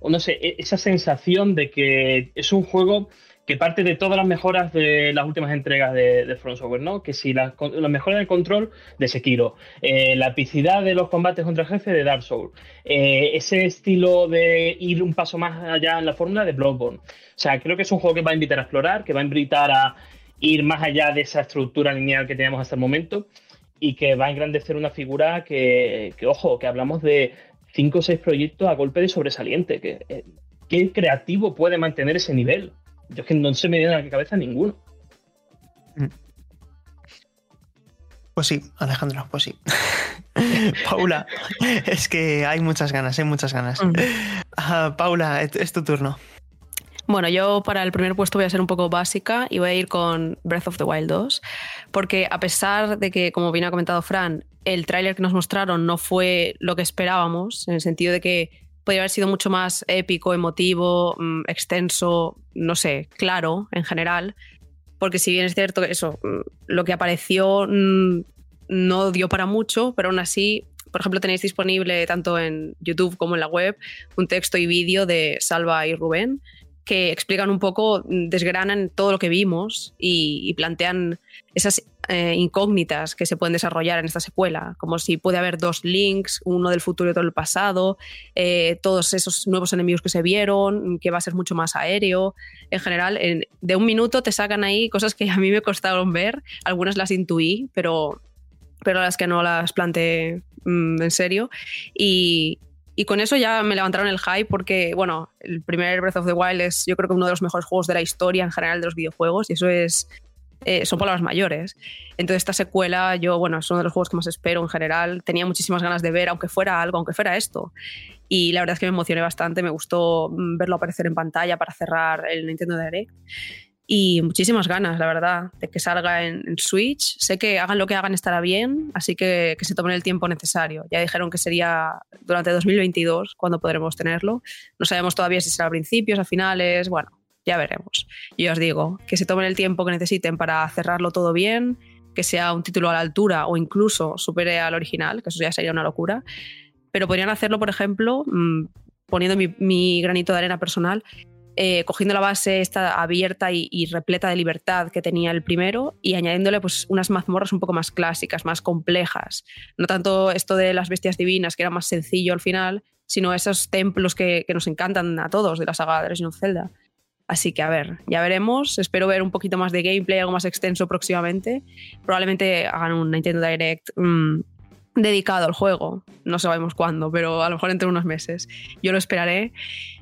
E: o no sé, e, esa sensación de que es un juego que parte de todas las mejoras de las últimas entregas de, de From Software, ¿no? Que si las la mejoras del control de Sekiro, eh, la epicidad de los combates contra el jefe de Dark Souls, eh, ese estilo de ir un paso más allá en la fórmula de Bloodborne. O sea, creo que es un juego que va a invitar a explorar, que va a invitar a ir más allá de esa estructura lineal que teníamos hasta el momento y que va a engrandecer una figura que, que ojo, que hablamos de cinco o seis proyectos a golpe de sobresaliente. Que, eh, ¿Qué creativo puede mantener ese nivel? Yo es que no se me viene a la cabeza ninguno.
A: Mm. Pues sí, Alejandro, pues sí. Paula, es que hay muchas ganas, hay muchas ganas. Mm. Uh, Paula, es, es tu turno.
D: Bueno, yo para el primer puesto voy a ser un poco básica y voy a ir con Breath of the Wild 2, porque a pesar de que, como bien ha comentado Fran, el tráiler que nos mostraron no fue lo que esperábamos, en el sentido de que podría haber sido mucho más épico, emotivo, mm, extenso, no sé, claro en general, porque si bien es cierto que eso, mm, lo que apareció mm, no dio para mucho, pero aún así por ejemplo, tenéis disponible tanto en YouTube como en la web un texto y vídeo de Salva y Rubén que explican un poco, desgranan todo lo que vimos y, y plantean esas eh, incógnitas que se pueden desarrollar en esta secuela, como si puede haber dos links, uno del futuro y otro del pasado, eh, todos esos nuevos enemigos que se vieron, que va a ser mucho más aéreo. En general, en, de un minuto te sacan ahí cosas que a mí me costaron ver, algunas las intuí, pero, pero las que no las planteé mmm, en serio. Y, y con eso ya me levantaron el hype porque, bueno, el primer Breath of the Wild es yo creo que uno de los mejores juegos de la historia en general de los videojuegos y eso es... Eh, son palabras mayores. Entonces esta secuela, yo, bueno, es uno de los juegos que más espero en general. Tenía muchísimas ganas de ver, aunque fuera algo, aunque fuera esto. Y la verdad es que me emocioné bastante, me gustó mm, verlo aparecer en pantalla para cerrar el Nintendo Direct y muchísimas ganas, la verdad, de que salga en, en, Switch. Sé que hagan lo que hagan estará bien, así que que se tomen el tiempo necesario. Ya dijeron que sería durante 2022 cuando podremos tenerlo. No sabemos todavía si será a principios, a finales, bueno, ya veremos. Yo os digo, que se tomen el tiempo que necesiten para cerrarlo todo bien, que sea un título a la altura o incluso supere al original, que eso ya sería una locura. Pero podrían hacerlo, por ejemplo, mmm, poniendo mi, granito de arena personal, eh, cogiendo la base esta abierta y, y, repleta de libertad que tenía el primero y añadiéndole pues, unas mazmorras un poco más clásicas, más complejas. No tanto esto de las bestias divinas, que era más sencillo al final, sino esos templos que, nos encantan a todos de la saga de Legend Zelda. Así que a ver, ya veremos. Espero ver un poquito más de gameplay, algo más extenso próximamente. Probablemente hagan un Nintendo Direct mmm, dedicado al juego. No sabemos cuándo, pero a lo mejor entre unos meses. Yo lo esperaré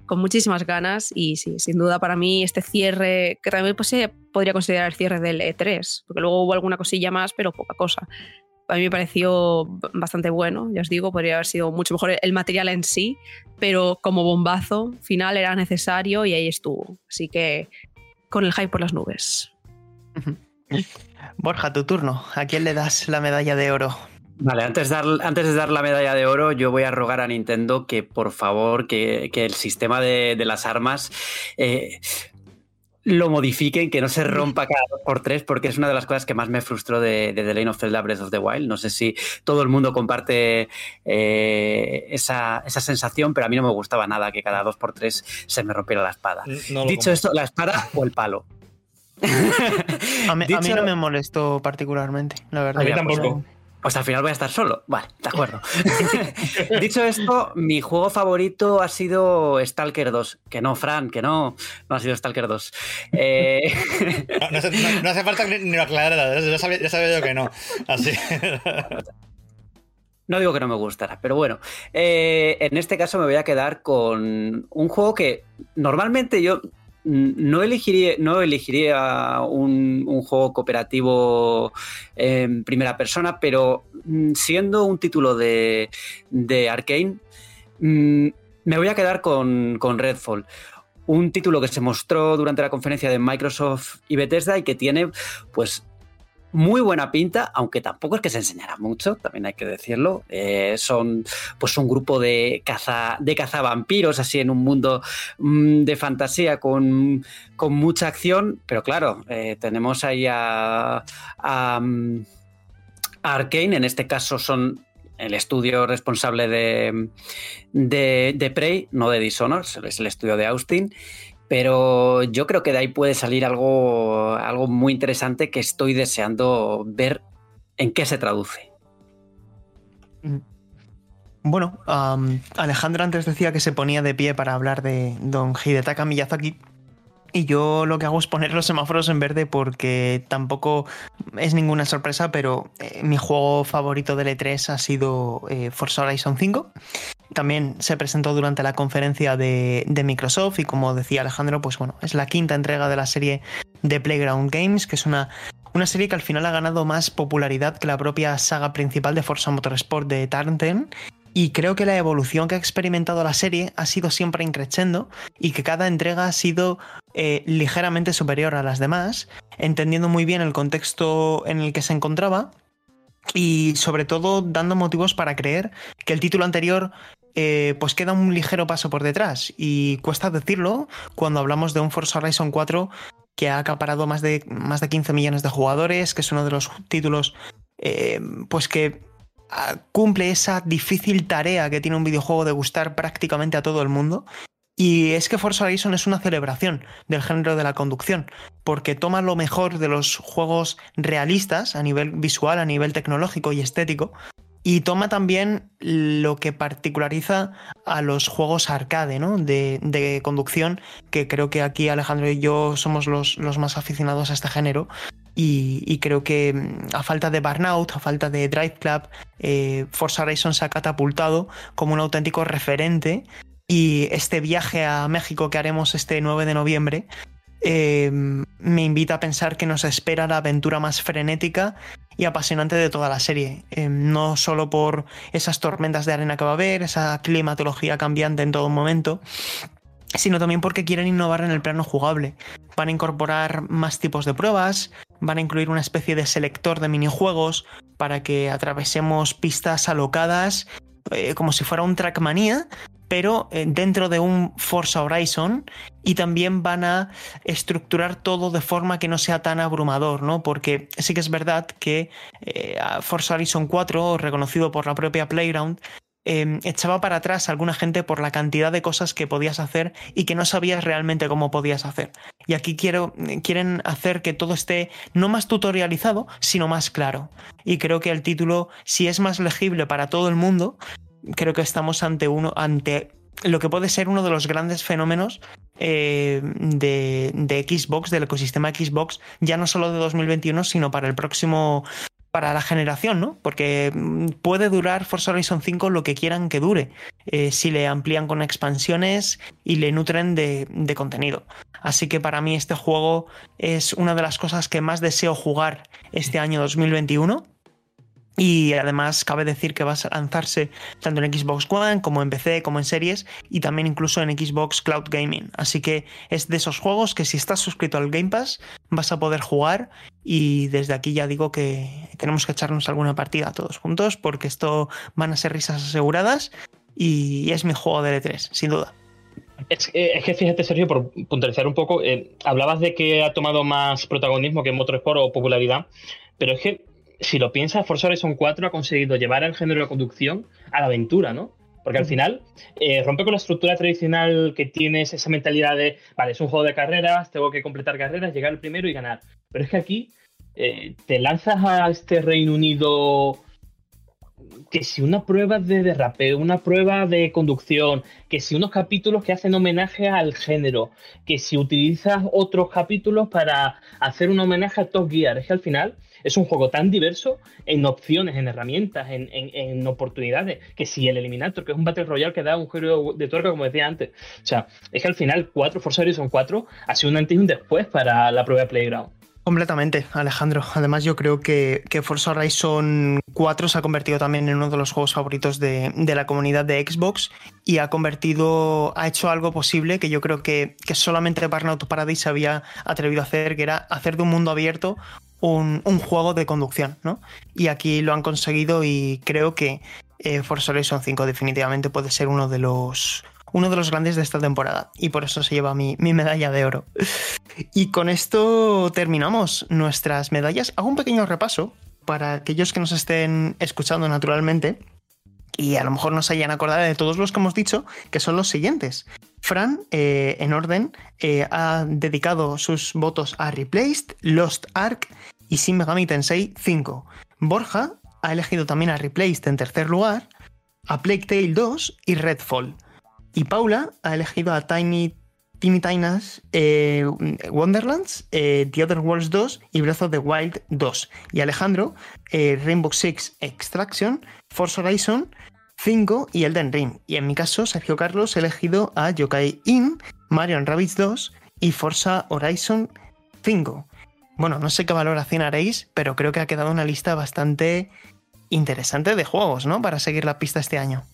D: con muchísimas ganas y sí, sin duda para mí este cierre, que también pues, podría considerar el cierre del E3, porque luego hubo alguna cosilla más, pero poca cosa. A mí me pareció bastante bueno, ya os digo, podría haber sido mucho mejor el material en sí, pero como bombazo final era necesario y ahí estuvo. Así que con el hype por las nubes.
A: Borja, tu turno. ¿A quién le das la medalla de oro?
C: Vale, antes de, dar, antes de dar la medalla de oro, yo voy a rogar a Nintendo que por favor, que, que el sistema de, de las armas eh, lo modifiquen, que no se rompa cada dos por tres, porque es una de las cosas que más me frustró de, de The Lane of Zelda Breath of the Wild. No sé si todo el mundo comparte eh, esa, esa, sensación, pero a mí no me gustaba nada que cada dos por tres se me rompiera la espada. No Dicho esto, la espada o el palo.
A: a, mí, Dicho, a, mí, no me molestó particularmente, la verdad.
E: A mí tampoco.
C: Pues al final voy a estar solo. Vale, de acuerdo. Dicho esto, mi juego favorito ha sido Stalker 2. Que no, Fran, que no. No ha sido Stalker 2. Eh...
B: No, no, hace, no, no, hace, falta ni lo aclarar. Ya sabía, ya sabía yo que no. Así.
C: No digo que no me gustara, pero bueno, eh, en este caso me voy a quedar con un juego que normalmente yo no elegiría, no elegiría un, juego cooperativo en primera persona, pero mm, siendo un título de, de Arkane, mm, me voy a quedar con, con Redfall. Un título que se mostró durante la conferencia de Microsoft y Bethesda y que tiene pues muy buena pinta, aunque tampoco es que se enseñara mucho, también hay que decirlo. Eh, son pues un grupo de caza de cazavampiros, así en un mundo mmm, de fantasía con, con, mucha acción, pero claro, eh, tenemos ahí a, a Arkane, en este caso son el estudio responsable de, de, de Prey, no de Dishonored, es el estudio de Austin. Pero yo creo que de ahí puede salir algo, algo muy interesante que estoy deseando ver en qué se traduce.
A: Bueno, um, Alejandro antes decía que se ponía de pie para hablar de Don Hidetaka Miyazaki. Y yo lo que hago es poner los semáforos en verde porque tampoco es ninguna sorpresa, pero eh, mi juego favorito del E3 ha sido eh, Forza Horizon 5. También se presentó durante la conferencia de, Microsoft y como decía Alejandro, pues bueno, es la quinta entrega de la serie de Playground Games, que es una, una serie que al final ha ganado más popularidad que la propia saga principal de Forza Motorsport de Tarnten y creo que la evolución que ha experimentado la serie ha sido siempre increciendo y que cada entrega ha sido eh, ligeramente superior a las demás, entendiendo muy bien el contexto en el que se encontraba y sobre todo dando motivos para creer que el título anterior eh, pues queda un ligero paso por detrás. Y cuesta decirlo cuando hablamos de un Forza Horizon 4 que ha acaparado más de, más de 15 millones de jugadores, que es uno de los títulos eh, pues que cumple esa difícil tarea que tiene un videojuego de gustar prácticamente a todo el mundo. Y es que Forza Horizon es una celebración del género de la conducción, porque toma lo mejor de los juegos realistas a nivel visual, a nivel tecnológico y estético, y toma también lo que particulariza a los juegos arcade, ¿no? De, conducción, que creo que aquí Alejandro y yo somos los más aficionados a este género. Y, creo que mm, a falta de Burnout, a falta de Drive Club, eh, Forza Horizon se ha catapultado como un auténtico referente. Y este viaje a México que haremos este 9 de noviembre eh, me invita a pensar que nos espera la aventura más frenética y apasionante de toda la serie. Eh, no solo por esas tormentas de arena que va a haber, esa climatología cambiante en todo momento, sino también porque quieren innovar en el plano jugable. Van a incorporar más tipos de pruebas, van a incluir una especie de selector de minijuegos para que atravesemos pistas alocadas eh, como si fuera un Trackmania, pero eh, dentro de un Forza Horizon y también van a estructurar todo de forma que no sea tan abrumador, ¿no? Porque sí que es verdad que eh, Forza Horizon 4, reconocido por la propia Playground, eh, echaba para atrás a alguna gente por la cantidad de cosas que podías hacer y que no sabías realmente cómo podías hacer. Y aquí quiero, quieren hacer que todo esté no más tutorializado, sino más claro. Y creo que el título, si es más legible para todo el mundo, creo que estamos ante uno, ante lo que puede ser uno de los grandes fenómenos eh, de, Xbox, del ecosistema Xbox, ya no solo de 2021, sino para el próximo para la generación, ¿no? Porque mm, puede durar Forza Horizon 5 lo que quieran que dure, eh, si le amplían con expansiones y le nutren de, de, contenido. Así que para mí este juego es una de las cosas que más deseo jugar este año 2021. Y además cabe decir que va a lanzarse tanto en Xbox One como en PC, como en series y también incluso en Xbox Cloud Gaming. Así que es de esos juegos que si estás suscrito al Game Pass vas a poder jugar y desde aquí ya digo que tenemos que echarnos alguna partida todos juntos porque esto van a ser risas aseguradas y es mi juego de E3, sin duda.
E: Es, es, que fíjate, Sergio, por puntualizar un poco, eh, hablabas de que ha tomado más protagonismo que en Motorsport o popularidad, pero es que si lo piensas, Forza Horizon 4 ha conseguido llevar el género de conducción a la aventura, ¿no? Porque al final eh, rompe con la estructura tradicional que tienes esa mentalidad de, vale, es un juego de carreras, tengo que completar carreras, llegar el primero y ganar. Pero es que aquí eh, te lanzas a este Reino Unido que si una prueba de derrape, una prueba de conducción, que si unos capítulos que hacen homenaje al género, que si utilizas otros capítulos para hacer un homenaje a Top Gear, es que al final es un juego tan diverso en opciones, en herramientas, en, oportunidades, que si el Eliminator, que es un Battle Royale que da un giro de tuerca, como decía antes. O sea, es que al final 4 Forza Horizon 4 ha sido un antes y un después para la prueba de Playground.
A: Completamente, Alejandro. Además, yo creo que, que, Forza Horizon 4 se ha convertido también en uno de los juegos favoritos de, la comunidad de Xbox y ha convertido, ha hecho algo posible que yo creo que, que solamente Burnout Paradise había atrevido a hacer, que era hacer de un mundo abierto un, juego de conducción, ¿no? Y aquí lo han conseguido y creo que eh, Forza Horizon 5 definitivamente puede ser uno de los uno de los grandes de esta temporada y por eso se lleva mi, medalla de oro. Y con esto terminamos nuestras medallas. Hago un pequeño repaso para aquellos que nos estén escuchando naturalmente y a lo mejor no se hayan acordado de todos los que hemos dicho, que son los siguientes. Fran, eh, en orden, eh, ha dedicado sus votos a Replaced, Lost Ark y Shin Megami Tensei 5. Borja ha elegido también a Replaced en tercer lugar, a Plague Tale 2 y Redfall. Y Paula ha elegido a Tiny Tiny Tinas eh, Wonderlands, The Other Worlds 2 y Breath of the Wild 2. Y Alejandro, Rainbow Six Extraction, Forza Horizon 5 y Elden Ring. Y en mi caso, Sergio Carlos ha elegido a Yokai In, Mario Rabbids 2 y Forza Horizon 5. Bueno, no sé qué valoración haréis, pero creo que ha quedado una lista bastante interesante de juegos, ¿no? Para seguir la pista este año.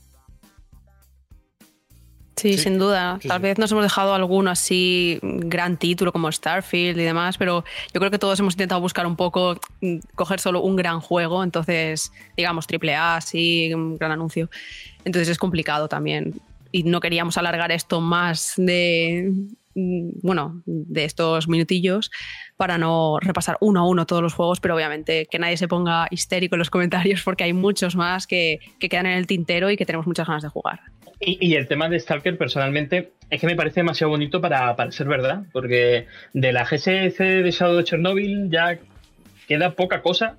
D: Sí, sin duda. Tal vez nos hemos dejado alguno así, gran título como Starfield y demás, pero yo creo que todos hemos intentado buscar un poco, mm, coger solo un gran juego, entonces, digamos, AAA, sí, un gran anuncio. Entonces es complicado también. Y no queríamos alargar esto más de, mm, bueno, de estos minutillos para no repasar uno a uno todos los juegos, pero obviamente que nadie se ponga histérico en los comentarios porque hay muchos más que, que quedan en el tintero y que tenemos muchas ganas de jugar.
E: Y, el tema de Stalker, personalmente, es que me parece demasiado bonito para, para, ser verdad, porque de la GSC de Shadow de Chernobyl ya queda poca cosa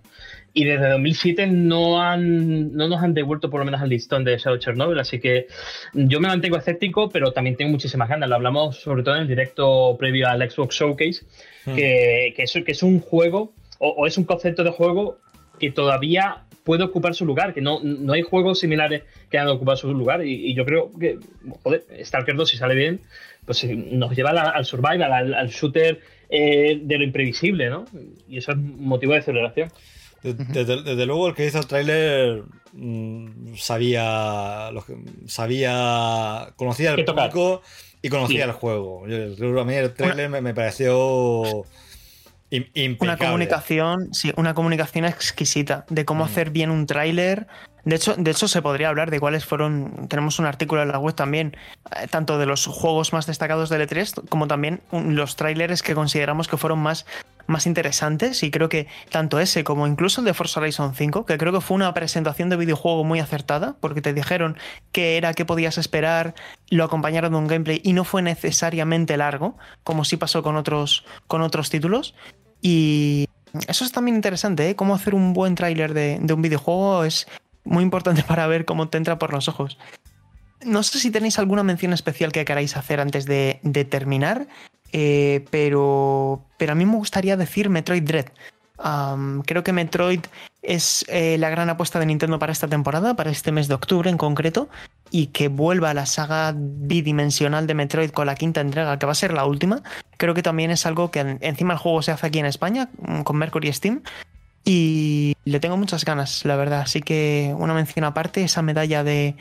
E: y desde 2007 no, han, no nos han devuelto por lo menos al listón de Shadow Chernobyl, así que yo me mantengo escéptico, pero también tengo muchísimas ganas. Lo hablamos sobre todo en el directo previo al Xbox Showcase, hmm. que, que, es, que es un juego o, o es un concepto de juego que todavía puede ocupar su lugar, que no, no hay juegos similares que han ocupado su lugar. Y, yo creo que, joder, Stalker 2, si sale bien, pues eh, nos lleva al survival, al, shooter eh, de lo imprevisible, ¿no? Y eso es motivo de celebración.
B: Desde, luego el que hizo el tráiler mm, sabía, sabía, conocía el público y conocía el juego. a mí el tráiler me, me, pareció
A: una comunicación, sí, una comunicación exquisita de cómo mm. hacer bien un tráiler. De hecho, de hecho, se podría hablar de cuáles fueron. Tenemos un artículo en la web también, eh, tanto de los juegos más destacados del E3, como también los tráilers que consideramos que fueron más, más interesantes. Y creo que tanto ese como incluso el de Forza Horizon 5, que creo que fue una presentación de videojuego muy acertada, porque te dijeron qué era, qué podías esperar, lo acompañaron de un gameplay y no fue necesariamente largo, como sí pasó con otros, con otros títulos. Y eso es también interesante, ¿eh? Cómo hacer un buen tráiler de, un videojuego es muy importante para ver cómo te entra por los ojos. No sé si tenéis alguna mención especial que queráis hacer antes de, terminar, eh, pero, pero a mí me gustaría decir Metroid Dread creo que Metroid es eh, la gran apuesta de Nintendo para esta temporada, para este mes de octubre en concreto, y que vuelva la saga bidimensional de Metroid con la quinta entrega, que va a ser la última. Creo que también es algo que encima el juego se hace aquí en España, mm, con Mercury Steam, y le tengo muchas ganas, la verdad. Así que una mención aparte, esa medalla de,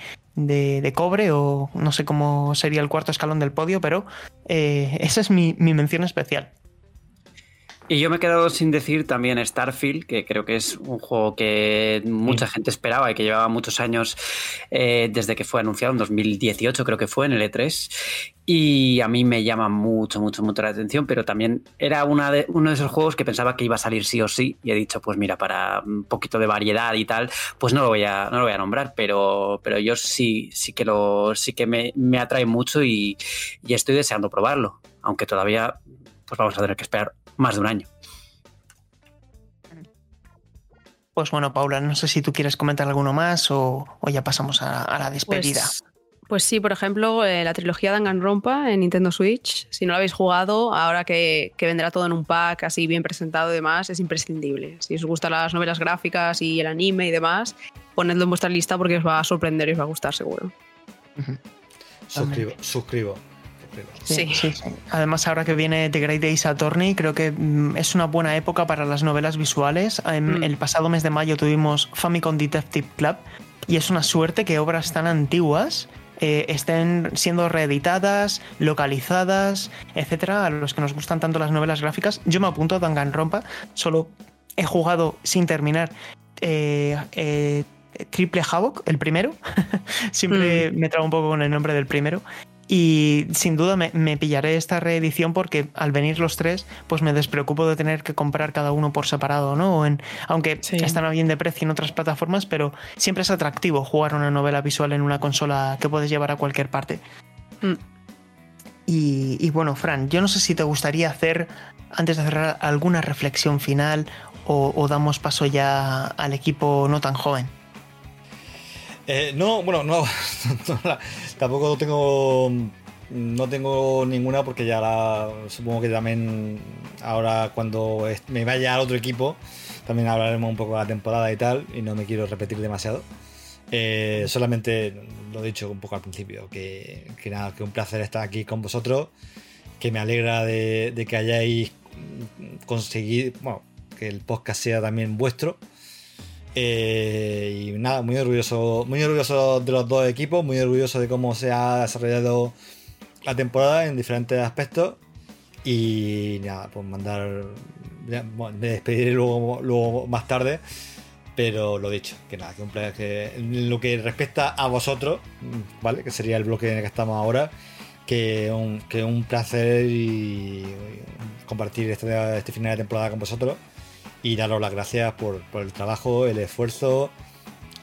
A: cobre, o no sé cómo sería el cuarto escalón del podio, pero eh, esa es mi mención especial.
C: Y yo me he quedado sin decir también Starfield, que creo que es un juego que mucha gente esperaba y que llevaba muchos años eh, desde que fue anunciado en 2018, creo que fue en el E3. Y a mí me llama mucho, mucho, mucho la atención, pero también era una de, uno de esos juegos que pensaba que iba a salir sí o sí. Y he dicho, pues mira, para un poquito de variedad y tal, pues no lo voy a, no lo voy a nombrar, pero, pero yo sí, sí que, lo, sí que me, me atrae mucho y, y estoy deseando probarlo. Aunque todavía pues vamos a tener que esperar más de un año.
A: Pues bueno, Paula, no sé si tú quieres comentar alguno más o, o ya pasamos a, a la despedida.
D: Pues, pues sí, por ejemplo, eh, la trilogía de Danganronpa en Nintendo Switch, si no lo habéis jugado, ahora que, que, vendrá todo en un pack así bien presentado y demás, es imprescindible. Si os gustan las novelas gráficas y el anime y demás, ponedlo en vuestra lista porque os va a sorprender y os va a gustar seguro.
B: Uh -huh. Suscribo, suscribo.
A: Sí, sí. sí, Además, ahora que viene The Great Days Attorney, creo que mm, es una buena época para las novelas visuales. En, mm. El pasado mes de mayo tuvimos Famicom Detective Club y es una suerte que obras tan antiguas eh, estén siendo reeditadas, localizadas, etcétera, a los que nos gustan tanto las novelas gráficas. Yo me apunto a Danganronpa, solo he jugado sin terminar eh, eh, Triple Havoc, el primero. Siempre mm. me trago un poco con el nombre del primero. Y sin duda me, me, pillaré esta reedición porque al venir los tres, pues me despreocupo de tener que comprar cada uno por separado, ¿no? En, aunque sí. están bien de precio en otras plataformas, pero siempre es atractivo jugar una novela visual en una consola que puedes llevar a cualquier parte. Mm. Y, y, bueno, Fran, yo no sé si te gustaría hacer, antes de cerrar, alguna reflexión final o, o damos paso ya al equipo no tan joven.
B: Eh, no, bueno, no, no la, tampoco tengo no tengo ninguna porque ya supongo que también ahora cuando me vaya al otro equipo también hablaremos un poco de la temporada y tal y no me quiero repetir demasiado. Eh, solamente lo he dicho un poco al principio, que, que, nada, que un placer estar aquí con vosotros, que me alegra de, que hayáis conseguido, que el podcast sea también vuestro. Eh, y nada, muy orgulloso, muy orgulloso de los dos equipos, muy orgulloso de cómo se ha desarrollado la temporada en diferentes aspectos. Y nada, pues mandar. Me despediré luego, luego más tarde. Pero lo dicho, que nada, que un placer que lo que respecta a vosotros, ¿vale? Que sería el bloque en el que estamos ahora. Que un, que un placer y compartir este, este final de temporada con vosotros y daros las gracias por, por el trabajo, el esfuerzo,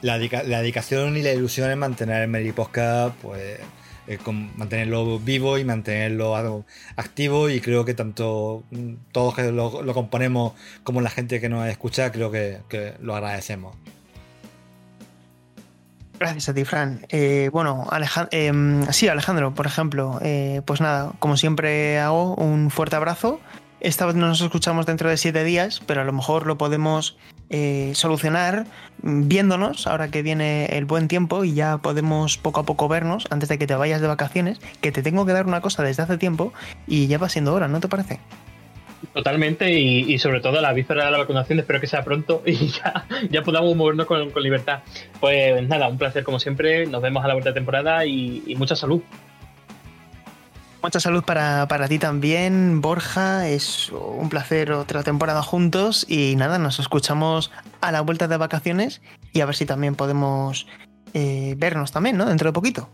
B: la, dedicación y la ilusión en mantener el Meri Podcast, pues eh, mantenerlo vivo y mantenerlo activo y creo que tanto todos que lo, componemos como la gente que nos escucha creo que, lo agradecemos.
A: Gracias a ti, Fran. Eh, bueno, Alejand eh, sí, Alejandro, por ejemplo, eh, pues nada, como siempre hago, un fuerte abrazo esta vez no nos escuchamos dentro de siete días, pero a lo mejor lo podemos eh, solucionar viéndonos ahora que viene el buen tiempo y ya podemos poco a poco vernos antes de que te vayas de vacaciones, que te tengo que dar una cosa desde hace tiempo y ya va siendo hora, ¿no te parece?
E: Totalmente, y, sobre todo la víspera de la vacunación, espero que sea pronto y ya, podamos movernos con, libertad. Pues nada, un placer como siempre, nos vemos a la vuelta de temporada y mucha salud.
A: Mucha salud para, para, ti también, Borja. Es un placer otra temporada juntos. Y nada, nos escuchamos a la vuelta de vacaciones y a ver si también podemos eh, vernos también, ¿no? Dentro de poquito.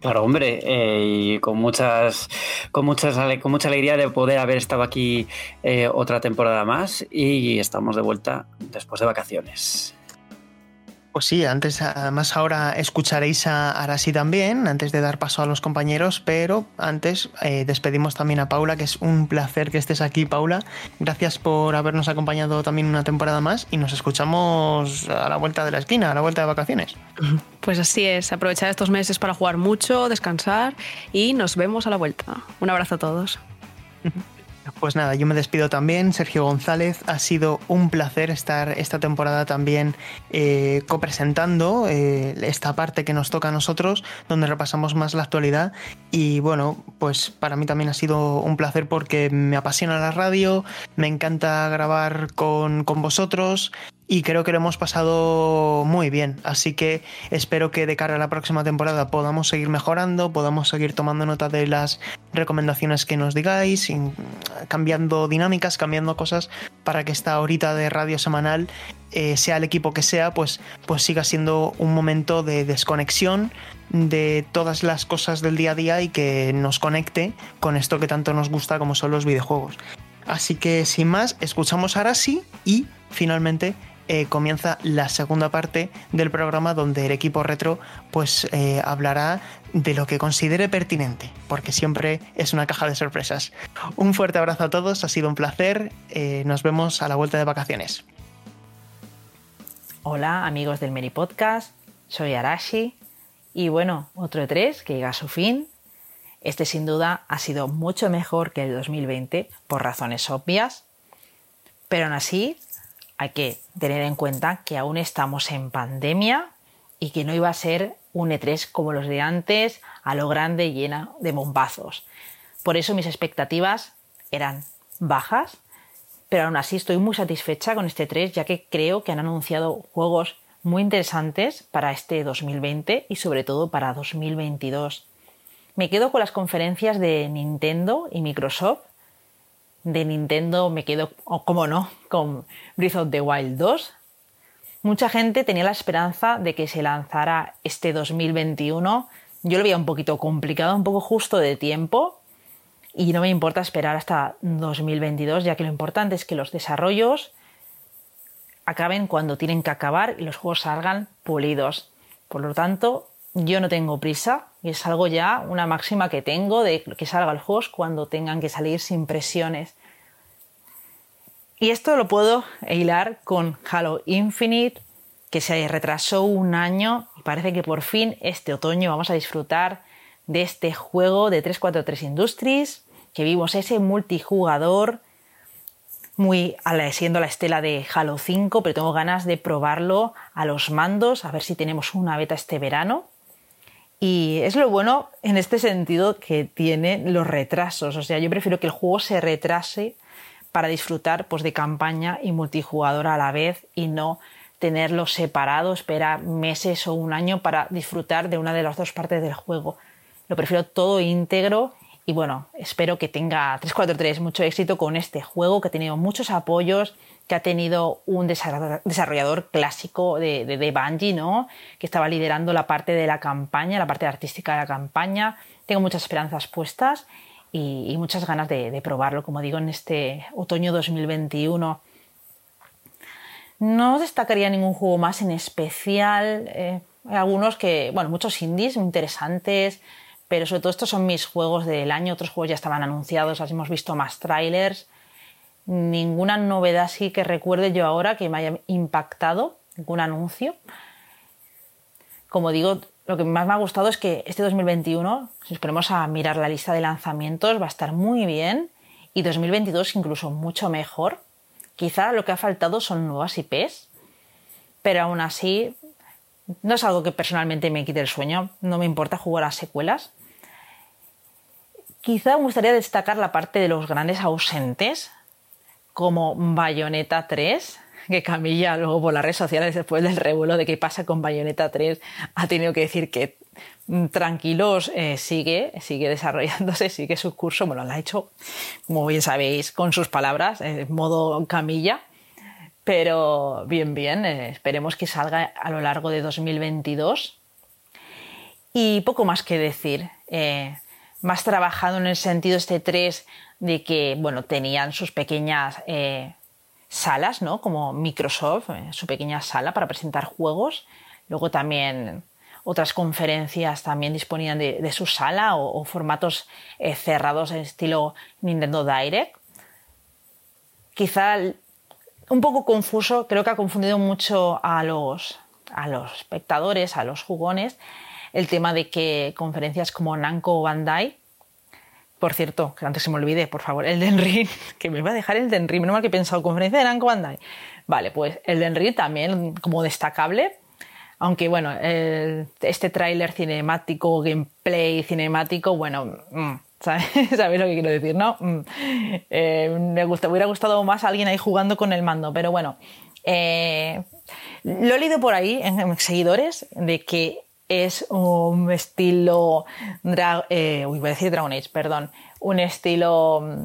C: Claro, hombre, eh, y con muchas, con muchas, con mucha alegría de poder haber estado aquí eh, otra temporada más y estamos de vuelta después de vacaciones.
A: Pues sí, antes, además ahora escucharéis a Arasi también, antes de dar paso a los compañeros, pero antes eh, despedimos también a Paula, que es un placer que estés aquí, Paula. Gracias por habernos acompañado también una temporada más y nos escuchamos a la vuelta de la esquina, a la vuelta de vacaciones.
D: Pues así es, aprovechar estos meses para jugar mucho, descansar y nos vemos a la vuelta. Un abrazo a todos.
A: Pues nada, yo me despido también, Sergio González. Ha sido un placer estar esta temporada también eh, copresentando eh, esta parte que nos toca a nosotros, donde repasamos más la actualidad. Y bueno, pues para mí también ha sido un placer porque me apasiona la radio, me encanta grabar con, con vosotros y creo que lo hemos pasado muy bien. Así que espero que de cara a la próxima temporada podamos seguir mejorando, podamos seguir tomando nota de las recomendaciones que nos digáis, cambiando dinámicas, cambiando cosas para que esta horita de radio semanal, eh, sea el equipo que sea, pues, pues siga siendo un momento de desconexión de todas las cosas del día a día y que nos conecte con esto que tanto nos gusta como son los videojuegos. Así que sin más, escuchamos ahora sí y finalmente eh, comienza la segunda parte del programa donde el equipo retro pues eh, hablará de lo que considere pertinente, porque siempre es una caja de sorpresas. Un fuerte abrazo a todos, ha sido un placer, eh, nos vemos a la vuelta de vacaciones.
G: Hola amigos del Meri Podcast, soy Arashi y bueno, otro E3 que llega a su fin. Este sin duda ha sido mucho mejor que el 2020 por razones obvias, pero aún así hay que tener en cuenta que aún estamos en pandemia y que no iba a ser un E3 como los de antes, a lo grande llena de bombazos. Por eso mis expectativas eran bajas pero aún así estoy muy satisfecha con este 3 ya que creo que han anunciado juegos muy interesantes para este 2020 y sobre todo para 2022. Me quedo con las conferencias de Nintendo y Microsoft. De Nintendo me quedo, como no, con Breath of the Wild 2. Mucha gente tenía la esperanza de que se lanzara este 2021. Yo lo veía un poquito complicado, un poco justo de tiempo, y no me importa esperar hasta 2022, ya que lo importante es que los desarrollos acaben cuando tienen que acabar y los juegos salgan pulidos. Por lo tanto, yo no tengo prisa y es algo ya, una máxima que tengo de que salgan los juegos cuando tengan que salir sin presiones. Y esto lo puedo hilar con Halo Infinite, que se retrasó un año y parece que por fin este otoño vamos a disfrutar de este juego de 343 Industries, que vimos ese multijugador muy siendo la estela de Halo 5, pero tengo ganas de probarlo a los mandos, a ver si tenemos una beta este verano. Y es lo bueno en este sentido que tiene los retrasos. O sea, yo prefiero que el juego se retrase para disfrutar pues, de campaña y multijugador a la vez y no tenerlo separado, esperar meses o un año para disfrutar de una de las dos partes del juego lo prefiero todo íntegro y bueno, espero que tenga 343 mucho éxito con este juego, que ha tenido muchos apoyos, que ha tenido un desarrollador clásico de, de, Bungie, ¿no? Que estaba liderando la parte de la campaña, la parte artística de la campaña. Tengo muchas esperanzas puestas y, muchas ganas de, probarlo, como digo, en este otoño 2021. No destacaría ningún juego más en especial. Eh, algunos que, bueno, muchos indies interesantes pero sobre todo estos son mis juegos del año, otros juegos ya estaban anunciados, así hemos visto más trailers, ninguna novedad así que recuerde yo ahora que me haya impactado, ningún anuncio. Como digo, lo que más me ha gustado es que este 2021, si nos ponemos a mirar la lista de lanzamientos, va a estar muy bien y 2022 incluso mucho mejor. Quizá lo que ha faltado son nuevas IPs, pero aún así no es algo que personalmente me quite el sueño, no me importa jugar a secuelas. Quizá me gustaría destacar la parte de los grandes ausentes, como Bayonetta 3, que Camilla luego por las redes sociales después del revuelo de qué pasa con Bayonetta 3 ha tenido que decir que mm, tranquilos, eh, sigue, sigue desarrollándose, sigue su curso, bueno, lo ha hecho, como bien sabéis, con sus palabras, en modo Camilla, pero bien, bien, eh, esperemos que salga a lo largo de 2022. Y poco más que decir. Eh, más trabajado en el sentido este 3 de que, bueno, tenían sus pequeñas eh, salas, ¿no? Como Microsoft, eh, su pequeña sala para presentar juegos. Luego también otras conferencias también disponían de, su sala o, formatos eh, cerrados en estilo Nintendo Direct. Quizá un poco confuso, creo que ha confundido mucho a los, a los espectadores, a los jugones, el tema de que conferencias como Namco o Bandai, por cierto, que antes se me olvide, por favor, el Den Ring, que me va a dejar el Den Ring, menos mal que he pensado conferencia de Namco. Vale, pues el Den Ring también como destacable, aunque bueno, este tráiler cinemático, gameplay cinemático, bueno, mm, ¿sabes? lo que quiero decir, no? Mm, eh, me, gusta, hubiera gustado más alguien ahí jugando con el mando, pero bueno, eh, lo he leído por ahí en seguidores de que es un estilo, eh, uy, voy a decir Dragon Age, perdón, un estilo, mm,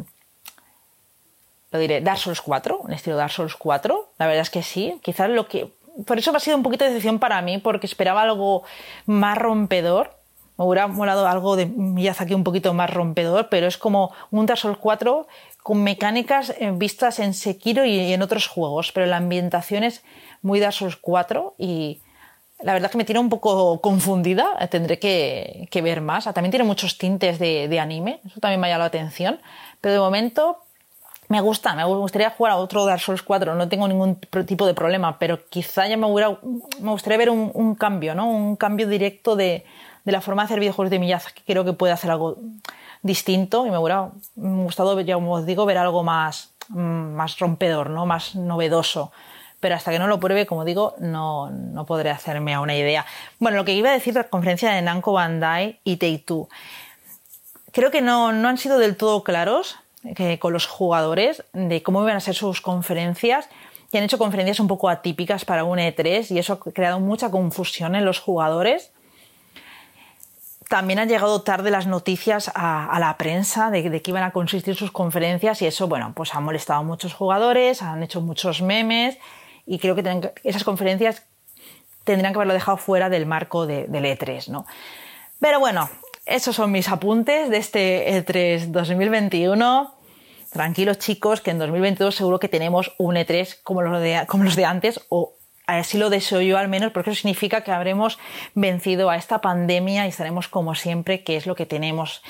G: lo diré, Dark Souls 4, un estilo Dark Souls 4, la verdad es que sí, quizás lo que, por eso ha sido un poquito de decepción para mí, porque esperaba algo más rompedor, me hubiera molado algo de Miyazaki un poquito más rompedor, pero es como un Dark Souls 4 con mecánicas eh, vistas en Sekiro y en otros juegos, pero la ambientación es muy Dark Souls 4 y la verdad que me tiene un poco confundida, eh, tendré que, ver más. Ah, también tiene muchos tintes de, anime, eso también me ha llamado la atención, pero de momento me gusta, me gustaría jugar a otro Dark Souls 4, no tengo ningún tipo de problema, pero quizá ya me, me gustaría ver un, cambio, ¿no? Un cambio directo de, la forma de hacer videojuegos de Miyazaki, que creo que puede hacer algo distinto y me hubiera gustado, ya como os digo, ver algo más, más rompedor, ¿no? Más novedoso. Pero hasta que no lo pruebe, como digo, no, no podré hacerme a una idea. Bueno, lo que iba a decir de la conferencia de Namco Bandai y Take-Two. Creo que no, no han sido del todo claros con los jugadores de cómo iban a ser sus conferencias y han hecho conferencias un poco atípicas para un E3 y eso ha creado mucha confusión en los jugadores. También han llegado tarde las noticias a, la prensa de, de, qué iban a consistir sus conferencias y eso, bueno, pues ha molestado a muchos jugadores, han hecho muchos memes y creo que esas conferencias tendrían que haberlo dejado fuera del marco de, del E3, ¿no? Pero bueno, esos son mis apuntes de este E3 2021. Tranquilos chicos, que en 2022 seguro que tenemos un E3 como los de, como los de antes, o así lo deseo yo al menos, porque eso significa que habremos vencido a esta pandemia y estaremos como siempre, que es lo que tenemos,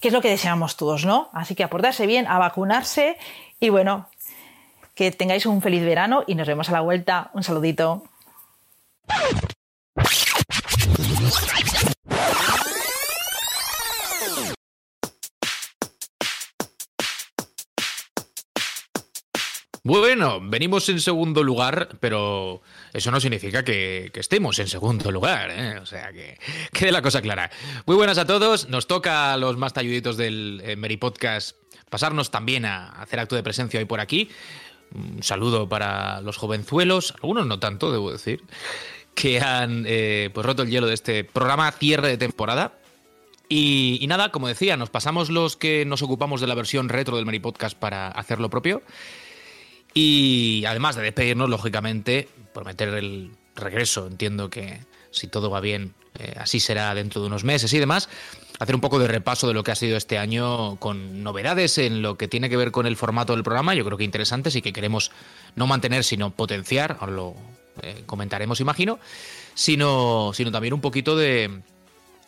G: que es lo que deseamos todos, ¿no? Así que a portarse bien, a vacunarse y bueno, que tengáis un feliz verano y nos vemos a la vuelta. Un saludito.
H: Bueno, venimos en segundo lugar, pero eso no significa que, estemos en segundo lugar, ¿eh? o sea que quede la cosa clara. Muy buenas a todos, nos toca a los más talluditos del eh, Meri Podcast pasarnos también a hacer acto de presencia hoy por aquí. Un saludo para los jovenzuelos, algunos no tanto, debo decir, que han eh, pues roto el hielo de este programa cierre de temporada. Y, nada, como decía, nos pasamos los que nos ocupamos de la versión retro del Meri Podcast para hacer lo propio. Y además de despedirnos, lógicamente, prometer el regreso, entiendo que si todo va bien, eh, así será dentro de unos meses y demás, hacer un poco de repaso de lo que ha sido este año con novedades en lo que tiene que ver con el formato del programa, yo creo que interesantes y que queremos no mantener, sino potenciar, ahora lo eh, comentaremos, imagino, sino, sino también un poquito de,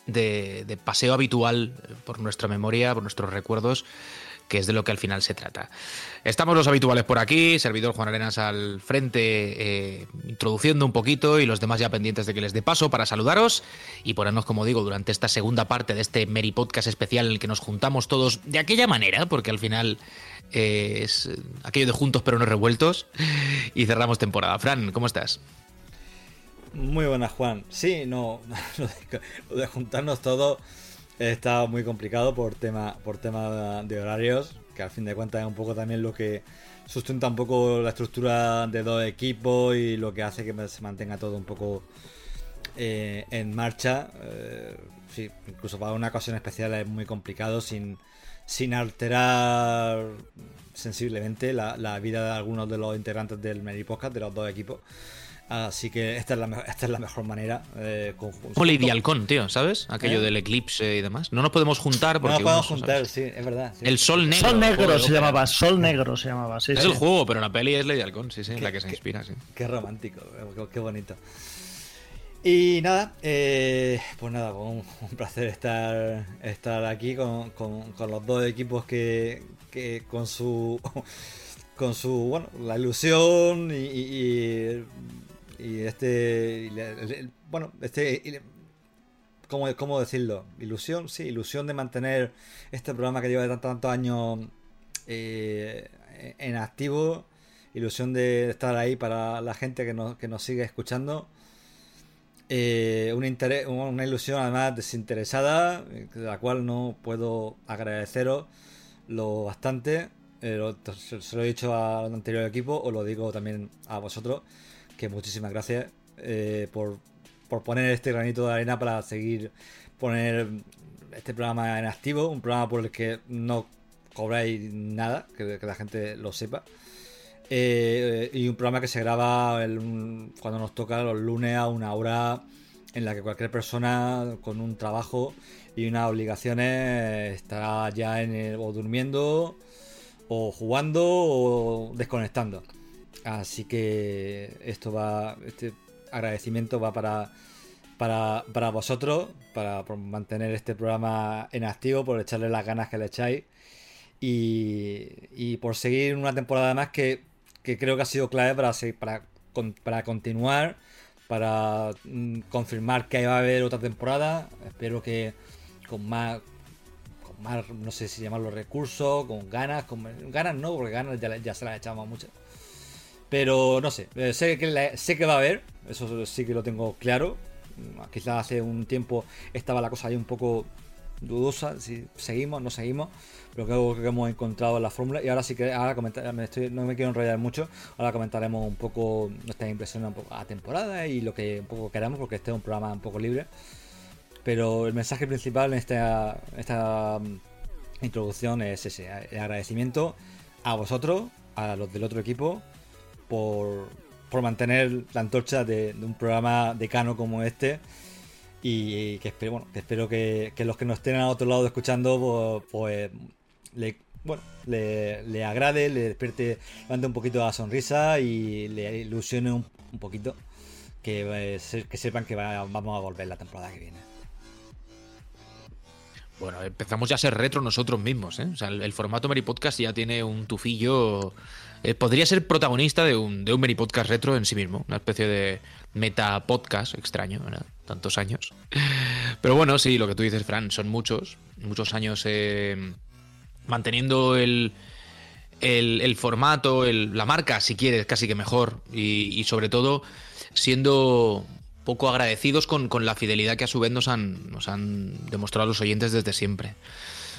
H: de paseo habitual por nuestra memoria, por nuestros recuerdos que es de lo que al final se trata. Estamos los habituales por aquí, servidor Juan Arenas al frente, eh, introduciendo un poquito y los demás ya pendientes de que les dé paso para saludaros y ponernos, como digo, durante esta segunda parte de este Meri Podcast especial en el que nos juntamos todos de aquella manera, porque al final eh, es aquello de juntos pero no revueltos y cerramos temporada. Fran, ¿cómo estás?
B: Muy buenas, Juan. Sí, no, lo de juntarnos todos Está muy complicado por tema, por tema de horarios, que al fin de cuentas es un poco también lo que sustenta un poco la estructura de dos equipos y lo que hace que se mantenga todo un poco eh, en marcha. Eh, incluso para una ocasión especial es muy complicado sin, sin alterar sensiblemente la, la vida de algunos de los integrantes del Meri Podcast, de los dos equipos. Así que esta es la, esta es la mejor manera. Eh,
H: Como Lady Halcón, tío, ¿sabes? Aquello ¿Eh? del eclipse y demás. No nos podemos juntar porque.
B: No nos podemos juntar, sí, es verdad.
H: El sol negro.
A: Sol negro se llamaba, Sol negro se llamaba, sí.
H: Es el juego, pero la peli es Lady Halcón, sí, sí, la que se inspira, sí.
B: Qué romántico, qué, bonito. Y nada, eh, pues nada, un, placer estar, estar aquí con, con, con los dos equipos que, que con su con su bueno la ilusión y y este. bueno, este. ¿cómo, ¿Cómo decirlo? Ilusión, sí, ilusión de mantener este programa que lleva tantos tanto años eh, en activo. Ilusión de estar ahí para la gente que nos, que nos sigue escuchando. Eh, un interés, una ilusión además desinteresada, de la cual no puedo agradeceros lo bastante. Eh, se, lo he dicho al anterior equipo, os lo digo también a vosotros que muchísimas gracias eh, por, poner este granito de arena para seguir poner este programa en activo, un programa por el que no cobráis nada, que, la gente lo sepa. Eh, y un programa que se graba cuando nos toca los lunes a una hora en la que cualquier persona con un trabajo y unas obligaciones estará ya en el, o durmiendo o jugando o desconectando. Así que esto va, este agradecimiento va para, para, vosotros, para mantener este programa en activo, por echarle las ganas que le echáis. y, por seguir una temporada más que, creo que ha sido clave para, para, para continuar, para mm, confirmar que va a haber otra temporada. Espero que con más, con más, no sé si llamarlo recursos, con ganas, con ganas no, porque ganas ya, ya se las echamos muchas. Pero no sé, eh, sé que, sé que va a haber, eso sí que lo tengo claro. Quizás hace un tiempo estaba la cosa ahí un poco dudosa, si seguimos, no seguimos, pero creo que hemos encontrado la fórmula. Y ahora sí que, ahora me estoy, no me quiero enrollar mucho, ahora comentaremos un poco nuestras impresiones a temporada y lo que un poco queramos, porque este es un programa un poco libre. Pero el mensaje principal en esta, esta mm, introducción es ese, el agradecimiento a vosotros, a los del otro equipo, por, por mantener la antorcha de, un programa decano como este. Y que espero, bueno, que, espero que, los que nos estén a otro lado escuchando, pues, le, bueno, le, agrade, le despierte, levante un poquito la sonrisa y le ilusione un, poquito. Que, eh, que sepan que vamos a volver la temporada que viene.
H: Bueno, empezamos ya a ser retro nosotros mismos, ¿eh? Sea, el, formato Mary Podcast ya tiene un tufillo eh, podría ser protagonista de un, de un mini podcast retro en sí mismo, una especie de meta podcast extraño, ¿verdad? Tantos años. Pero bueno, sí, lo que tú dices, Fran, son muchos, muchos años eh, manteniendo el, el, formato, la marca, si quieres, casi que mejor, y, sobre todo siendo poco agradecidos con, con, la fidelidad que a su vez nos han, nos han demostrado los oyentes desde siempre.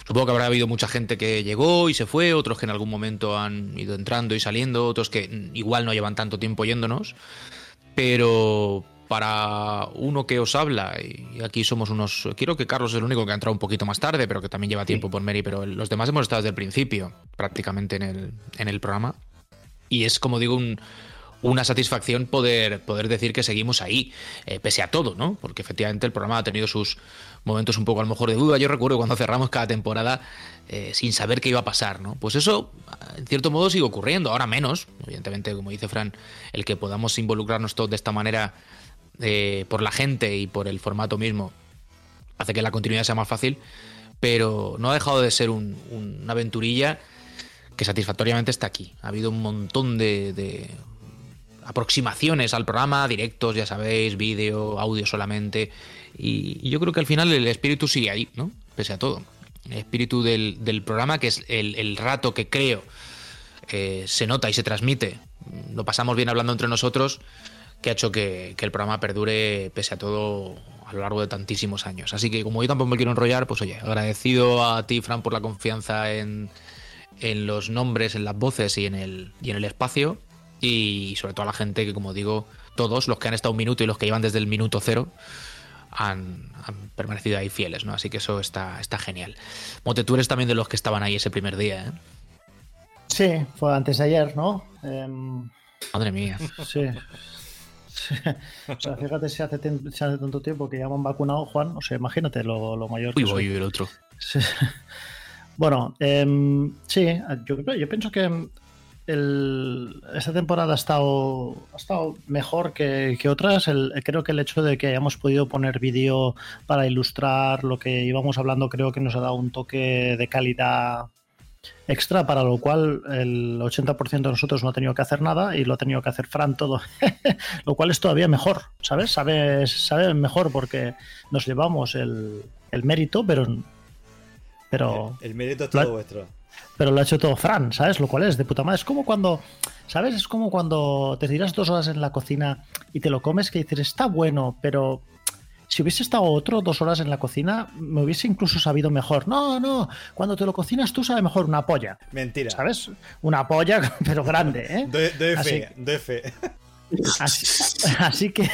H: Supongo que habrá habido mucha gente que llegó y se fue, otros que en algún momento han ido entrando y saliendo, otros que igual no llevan tanto tiempo yéndonos. Pero para uno que os habla, y aquí somos unos. Quiero que Carlos es el único que ha entrado un poquito más tarde, pero que también lleva tiempo por Mary, pero los demás hemos estado desde el principio, prácticamente en el, en el programa. Y es, como digo, un, una satisfacción poder, poder decir que seguimos ahí, eh, pese a todo, ¿no? Porque efectivamente el programa ha tenido sus momentos un poco a lo mejor de duda. Yo recuerdo cuando cerramos cada temporada eh, sin saber qué iba a pasar, ¿no? Pues eso, en cierto modo, sigue ocurriendo, ahora menos. Evidentemente, como dice Fran, el que podamos involucrarnos todos de esta manera eh, por la gente y por el formato mismo hace que la continuidad sea más fácil, pero no ha dejado de ser una aventurilla que satisfactoriamente está aquí. Ha habido un montón de aproximaciones al programa, directos, ya sabéis, vídeo, audio solamente. Y, yo creo que al final el espíritu sigue ahí, ¿no? Pese a todo. El espíritu del, programa, que es el, rato que creo eh, se nota y se transmite. Lo pasamos bien hablando entre nosotros, que ha hecho que, el programa perdure pese a todo a lo largo de tantísimos años. Así que como yo tampoco me quiero enrollar, pues oye, agradecido a ti, Fran, por la confianza en, en los nombres, en las voces y en el, y en el espacio y sobre todo a la gente que, como digo, todos los que han estado un minuto y los que llevan desde el minuto cero han, permanecido ahí fieles, ¿no? Así que eso está, está genial. Mote, tú eres también de los que estaban ahí ese primer día, ¿eh?
I: Sí, fue antes de ayer, ¿no? Em,
H: Madre mía.
I: Sí. O sea, fíjate si hace, hace, tanto tiempo que ya me han vacunado, Juan. O sea, imagínate lo, lo mayor
H: que Uy, voy el otro.
I: Bueno, em, sí, yo, yo pienso que esta temporada ha estado, ha estado mejor que, otras. creo que el hecho de que hayamos podido poner vídeo para ilustrar lo que íbamos hablando, creo que nos ha dado un toque de calidad extra, para lo cual el 80% de nosotros no ha tenido que hacer nada y lo ha tenido que hacer Fran todo, lo cual es todavía mejor, ¿sabes? Sabe, sabe mejor porque nos llevamos el, mérito, pero... pero
B: el, mérito es todo vuestro
I: pero lo ha hecho todo Fran, ¿sabes? Lo cual es de puta madre. Es como cuando, ¿sabes? Es como cuando te tiras dos horas en la cocina y te lo comes que dices, está bueno, pero si hubiese estado otro dos horas en la cocina, me hubiese incluso sabido mejor. No, no, cuando te lo cocinas tú sabe mejor una polla.
B: Mentira.
I: ¿Sabes? Una polla, pero grande, ¿eh?
B: De, fe, de fe.
I: Así, que,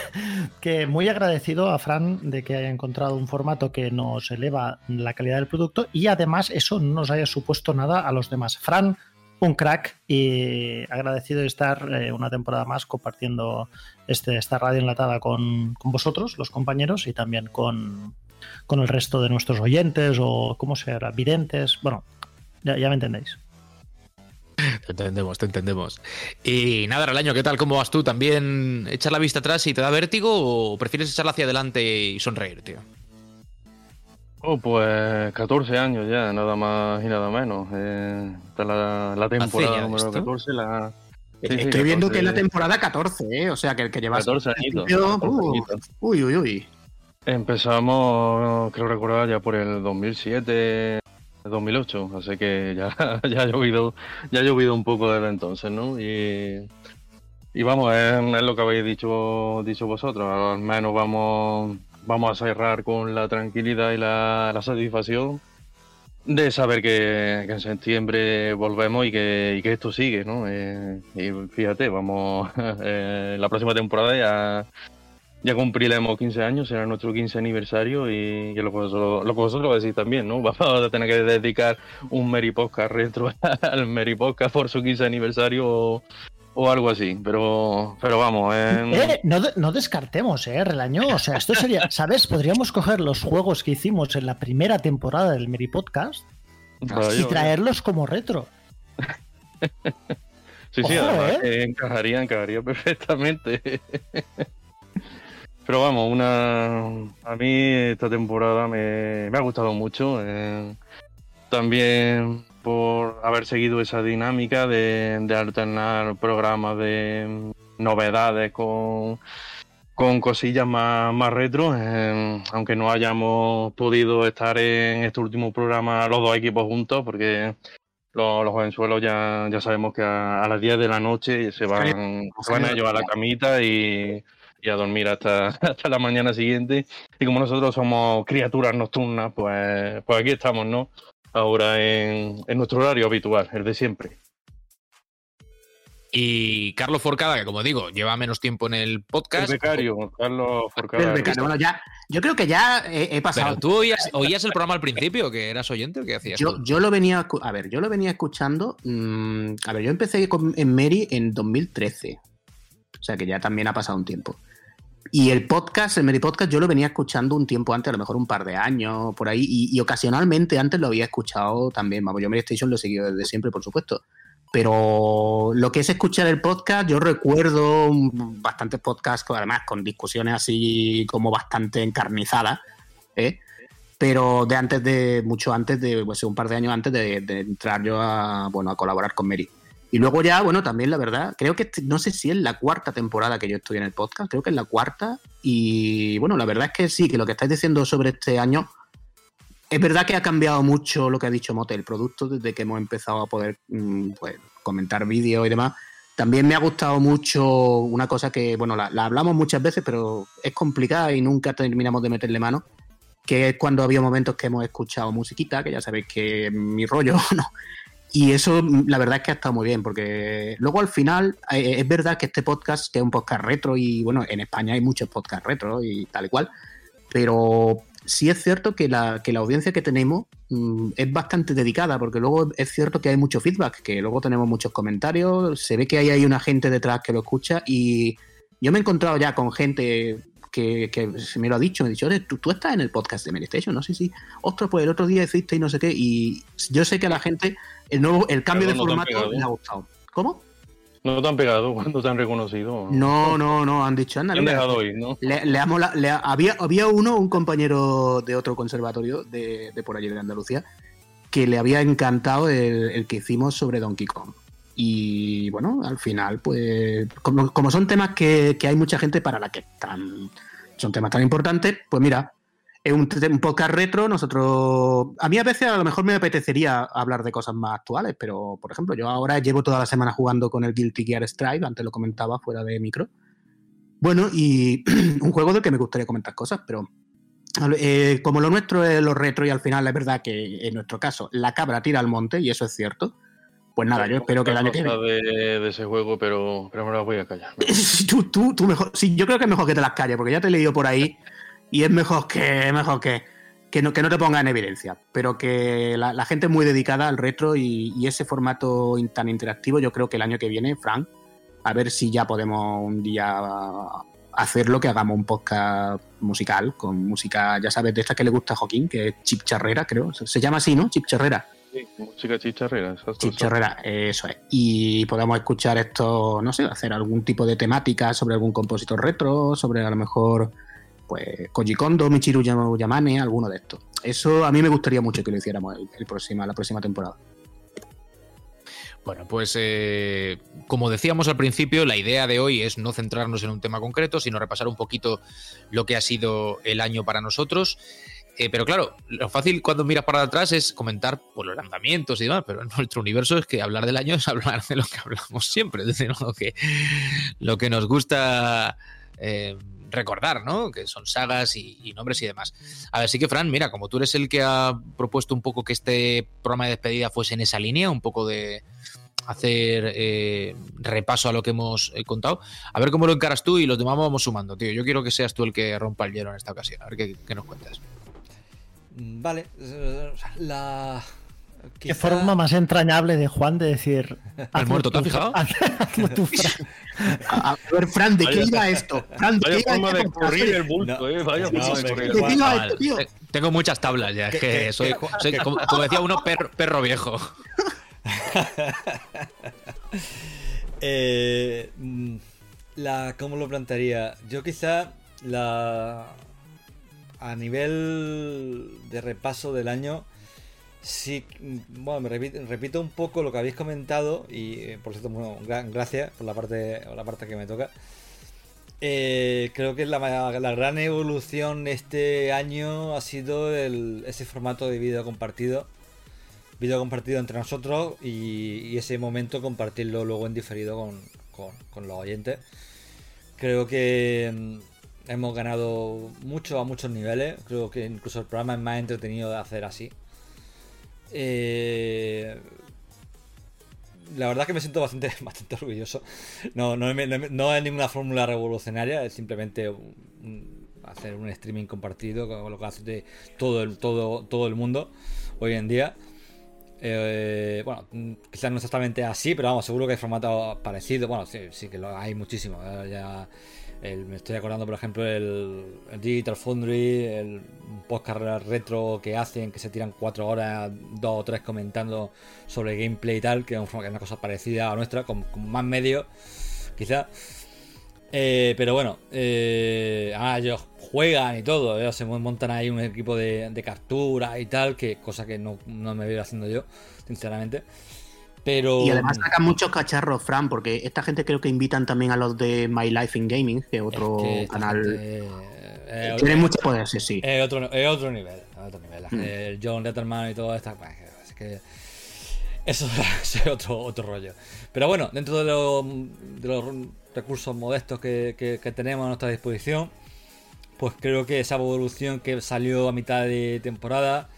I: que, muy agradecido a Fran de que haya encontrado un formato que nos eleva la calidad del producto y además eso no nos haya supuesto nada a los demás. Fran, un crack y agradecido de estar eh, una temporada más compartiendo este, esta radio enlatada con, con vosotros, los compañeros, y también con, con, el resto de nuestros oyentes o, ¿cómo se llama? Videntes. Bueno, ya, ya me entendéis.
H: Te entendemos, te entendemos. Y nada, año ¿qué tal? ¿Cómo vas tú? ¿También echar la vista atrás y te da vértigo o prefieres echarla hacia adelante y sonreír, tío?
J: Oh, pues 14 años ya, nada más y nada menos. Eh, esta es la, la temporada
H: ya
J: número
H: esto.
J: 14, la... Sí, sí,
K: Estoy viendo
J: 14
K: que es la temporada 14, ¿eh? O sea, que el que lleva
J: 14 añitos,
K: Uh,
J: 14 añitos.
K: uy, uy, uy.
J: Empezamos, creo recordar, ya por el 2007, 2008, así que ya, ha llovido, ya ha llovido un poco desde entonces, ¿no? Y, y vamos, es, lo que habéis dicho, dicho vosotros, al menos vamos, vamos a cerrar con la tranquilidad y la, satisfacción de saber que, en septiembre volvemos y que, y que esto sigue, ¿no? Eh, y fíjate, vamos, eh, la próxima temporada ya ya cumpliremos 15 años, será nuestro 15 aniversario y, y lo, que vosotros, lo que vosotros decís también, ¿no? Vamos a tener que dedicar un Mary Podcast retro al Mary Podcast por su 15 aniversario o, o algo así, pero, pero vamos. em,
I: Eh, no, no descartemos, ¿eh? Relaño. O sea, esto sería, ¿sabes? Podríamos coger los juegos que hicimos en la primera temporada del Meri Podcast y traerlos como retro.
J: Sí, sí,
I: Ojo,
J: además,
I: ¿eh?
J: eh, encajaría, encajaría perfectamente. Pero vamos, una a mí esta temporada me, me ha gustado mucho. eh, también por haber seguido esa dinámica de, de alternar programas de novedades con, con cosillas más, más retro. eh, aunque no hayamos podido estar en este último programa los dos equipos juntos, porque los, los jovenzuelos ya, ya sabemos que a, a las 10 de la noche se van, se van a ellos a la camita y, y a dormir hasta, hasta la mañana siguiente. Y como nosotros somos criaturas nocturnas, pues, pues aquí estamos, ¿no? Ahora en, en nuestro horario habitual, el de siempre.
H: Y Carlos Forcada, que como digo, lleva menos tiempo en el
J: El
H: podcast.
J: becario, Carlos
K: El
J: Forcada.
K: becario. Bueno, ya, yo creo que ya he, he pasado.
H: Pero tú oías, oías el programa al principio, que eras oyente o qué hacías
K: Yo, yo lo venía, a ver, yo lo venía escuchando. mm, a ver, yo empecé con- en Mary en 2013. Sea que ya también ha pasado un tiempo. Y el podcast, el Mary Podcast, yo lo venía escuchando un tiempo antes, a lo mejor un par de años, por ahí, y, ocasionalmente antes lo había escuchado también. Vamos, yo Mary Station lo he seguido desde siempre, por supuesto. Pero lo que es escuchar el podcast, yo recuerdo bastantes podcasts, además con discusiones así como bastante encarnizadas, ¿eh? pero de antes de, mucho antes de, pues un par de años antes de, de entrar yo a, bueno, a colaborar con Mary. Y luego ya, bueno, también la verdad, creo que este- no sé si es la cuarta temporada que yo estoy en el podcast, creo que es la cuarta. Y bueno, la verdad es que sí, que lo que estáis diciendo sobre este año, es verdad que ha cambiado mucho lo que ha dicho Mote, el producto, desde que hemos empezado a poder mm, pues, comentar vídeos y demás. También me ha gustado mucho una cosa que, bueno, la, la hablamos muchas veces, pero es complicada y nunca terminamos de meterle mano, que es cuando había momentos que hemos escuchado musiquita, que ya sabéis que es mi rollo, ¿no? Y eso, mm, la verdad es que ha estado muy bien, porque luego al final, eh, es verdad que este podcast, es un podcast retro, y bueno, en España hay muchos podcasts retro y tal y cual, pero sí es cierto que la, que la audiencia que tenemos mm, es bastante dedicada, porque luego es cierto que hay mucho feedback, que luego tenemos muchos comentarios, se ve que hay, hay una gente detrás que lo escucha, y yo me he encontrado ya con gente que, que se me lo ha dicho, me ha dicho, "Oye, ¿tú, tú estás en el podcast de Medistation, no sé si, ostras, pues el otro día hiciste y no sé qué, y yo sé que la gente el nuevo, el cambio
J: Pero
K: de
J: no
K: formato
J: pegado.
K: le ha gustado. ¿Cómo?
J: No te han pegado cuando te han reconocido.
K: No, no, no, han dicho, anda,
J: han dejado ir, ¿no?
K: le, le mola- le ha- había, había uno, un compañero de otro conservatorio de, de por allí de Andalucía, que le había encantado el, el que hicimos sobre Donkey Kong. Y bueno, al final, pues, como, como son temas que, que hay mucha gente para la que están, son temas tan importantes, pues mira, es un, un podcast retro. Nosotros, a mí a veces a lo mejor me apetecería hablar de cosas más actuales, pero por ejemplo, yo ahora llevo toda la semana jugando con el Guilty Gear Strive, antes lo comentaba fuera de micro. Bueno, y un juego del que me gustaría comentar cosas, pero eh, como lo nuestro es lo retro y al final es verdad que en nuestro caso la cabra tira al monte y eso es cierto, pues nada, yo espero que el año que viene...
J: de, de ese juego, pero, pero me la voy a callar.
K: tú, tú, tú mejor, sí, yo creo que es mejor que te las calles, porque ya te he leído por ahí y es mejor que, es mejor que, que, no, que no te ponga en evidencia, pero que la, la gente es muy dedicada al retro y, y ese formato in- tan interactivo, yo creo que el año que viene, Frank, a ver si ya podemos un día hacerlo, que hagamos un podcast musical con música, ya sabes, de esta que le gusta a Joaquín, que es Chip Charrera, creo, se, llama así, ¿no? Chip Charrera.
J: Sí, música chicharrera. exacto,
K: Chip
J: exacto.
K: Charrera, eso es. Y podemos escuchar esto, no sé, hacer algún tipo de temática sobre algún compositor retro, sobre a lo mejor pues Koji Kondo, Michiru Yamane, alguno de estos. Eso a mí me gustaría mucho que lo hiciéramos el, próxima, la próxima temporada.
H: Bueno, pues eh, como decíamos al principio, la idea de hoy es no centrarnos en un tema concreto, sino repasar un poquito lo que ha sido el año para nosotros. Eh, pero claro, lo fácil cuando miras para atrás es comentar por los lanzamientos y demás, pero en nuestro universo es que hablar del año es hablar de lo que hablamos siempre, es decir, lo que, lo que nos gusta eh, recordar, ¿no? Que son sagas y, nombres y demás. A ver, sí que Fran, mira, como tú eres el que ha propuesto un poco que este programa de despedida fuese en esa línea, un poco de hacer eh, repaso a lo que hemos eh, contado. A ver cómo lo encaras tú y los demás vamos sumando, tío. Yo quiero que seas tú el que rompa el hielo en esta ocasión. A ver qué, qué nos cuentas.
B: Vale, la...
I: Qué forma más entrañable de Juan de decir.
H: ¿Has muerto? ¿Te has fijado?
I: Fran.
K: A ver, Fran, ¿de qué iba esto? Fran, ¿de qué iba
J: forma de
K: esto?
J: correr el bulto,
B: No,
J: eh. Vaya de
K: ¿De?
H: Eh, Tengo muchas tablas ya, es
B: Que-
H: soy, soy como, como decía uno, perro, perro viejo.
B: Eh, la, ¿Cómo lo plantearía? Yo quizá la... A nivel de repaso del año, sí, mm, bueno, me repito, repito un poco lo que habéis comentado y eh, por cierto, bueno, gra- gracias por la parte, por la parte que me toca. Eh, creo que la, gran evolución este año ha sido ese formato de vídeo compartido. Vídeo compartido entre nosotros y, ese momento compartirlo luego en diferido con los oyentes. Creo que mm, hemos ganado mucho a muchos niveles. Creo que incluso el programa es más entretenido de hacer así. Eh, la verdad es que me siento bastante, bastante orgulloso. No, no, no no es ninguna fórmula revolucionaria, es simplemente hacer un streaming compartido con lo que hace todo el, todo, todo el mundo hoy en día. Eh, bueno, quizás no exactamente así, pero vamos, seguro que hay formatos parecidos. Bueno, sí, sí que lo hay muchísimo. Me estoy acordando, por ejemplo, el, Digital Foundry, el podcast retro que hacen, que se tiran cuatro horas, dos o tres comentando sobre gameplay y tal, que es una cosa parecida a nuestra, con, con más medios, quizá. Eh, pero bueno, eh, ah, ellos juegan y todo, ellos se montan ahí un equipo de, de captura y tal, que cosa que no, no me veo haciendo yo, sinceramente. Pero
K: Y además sacan muchos cacharros, Fran, porque esta gente creo que invitan también a los de My Life in Gaming, que es otro
B: es que esta
K: canal.
B: gente, eh, eh,
K: Tiene mucho poder, sí, sí.
B: Es otro, es otro nivel. otro nivel.
K: Mm.
B: El John Letterman y todo esto. pues, Es que. Eso es otro, otro rollo. Pero bueno, dentro de, lo- de los recursos modestos que, que- que tenemos a nuestra disposición, pues creo que esa evolución que salió a mitad de temporada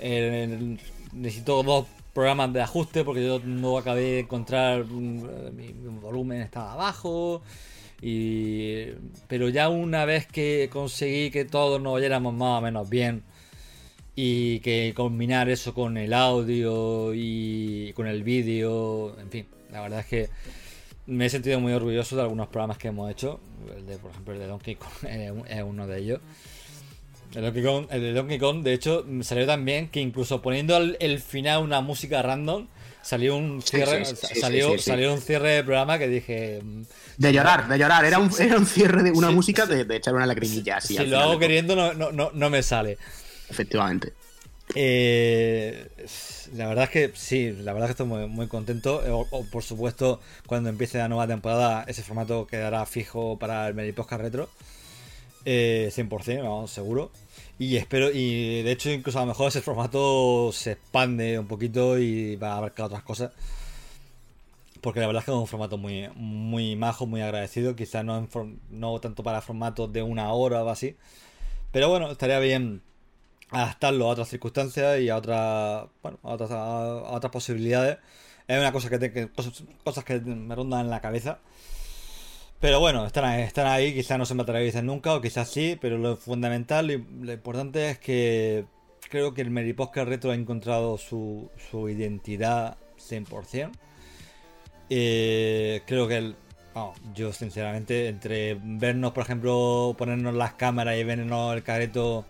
B: eh, necesito dos programas de ajuste porque yo no acabé de encontrar mm, mi, volumen estaba abajo y pero ya una vez que conseguí que todos nos oyéramos más o menos bien y que combinar eso con el audio y con el vídeo en fin la verdad es que me he sentido muy orgulloso de algunos programas que hemos hecho. El de por ejemplo el de Donkey Kong es uno de ellos el Donkey Kong, el de Donkey Kong, de hecho, mm, salió también que incluso poniendo al el final una música random, salió un cierre,
K: sí, sí, sí,
B: salió, salió un cierre de programa que dije, mm,
K: De llorar, de llorar. Era un, era un cierre de una música de, de echar una lagrimilla así.
B: si
K: al
B: lo hago queriendo no, no, no, no me sale.
K: Efectivamente.
B: Eh, la verdad es que sí, la verdad es que estoy muy, muy contento. O- o, por supuesto, cuando empiece la nueva temporada, ese formato quedará fijo para el Medipodcast Retro. Eh, 100%, vamos, seguro. Y espero, y de hecho, incluso a lo mejor ese formato se expande un poquito y va a abarcar otras cosas. Porque la verdad es que es un formato muy, muy majo, muy agradecido. Quizás no, no tanto para formatos de una hora o así. Pero bueno, estaría bien adaptarlo a otras circunstancias y a otras bueno, a otras, a otras posibilidades. Es una cosa que, te- que- cosas, cosas que me rondan en la cabeza. Pero bueno, están ahí, están ahí, quizás no se materialicen nunca, o quizás sí, pero lo fundamental y lo importante es que creo que el Meripodcast Retro ha encontrado su, su identidad 100%. Eh, creo que el, vamos, yo sinceramente, entre vernos, por ejemplo, ponernos las cámaras y vernos el careto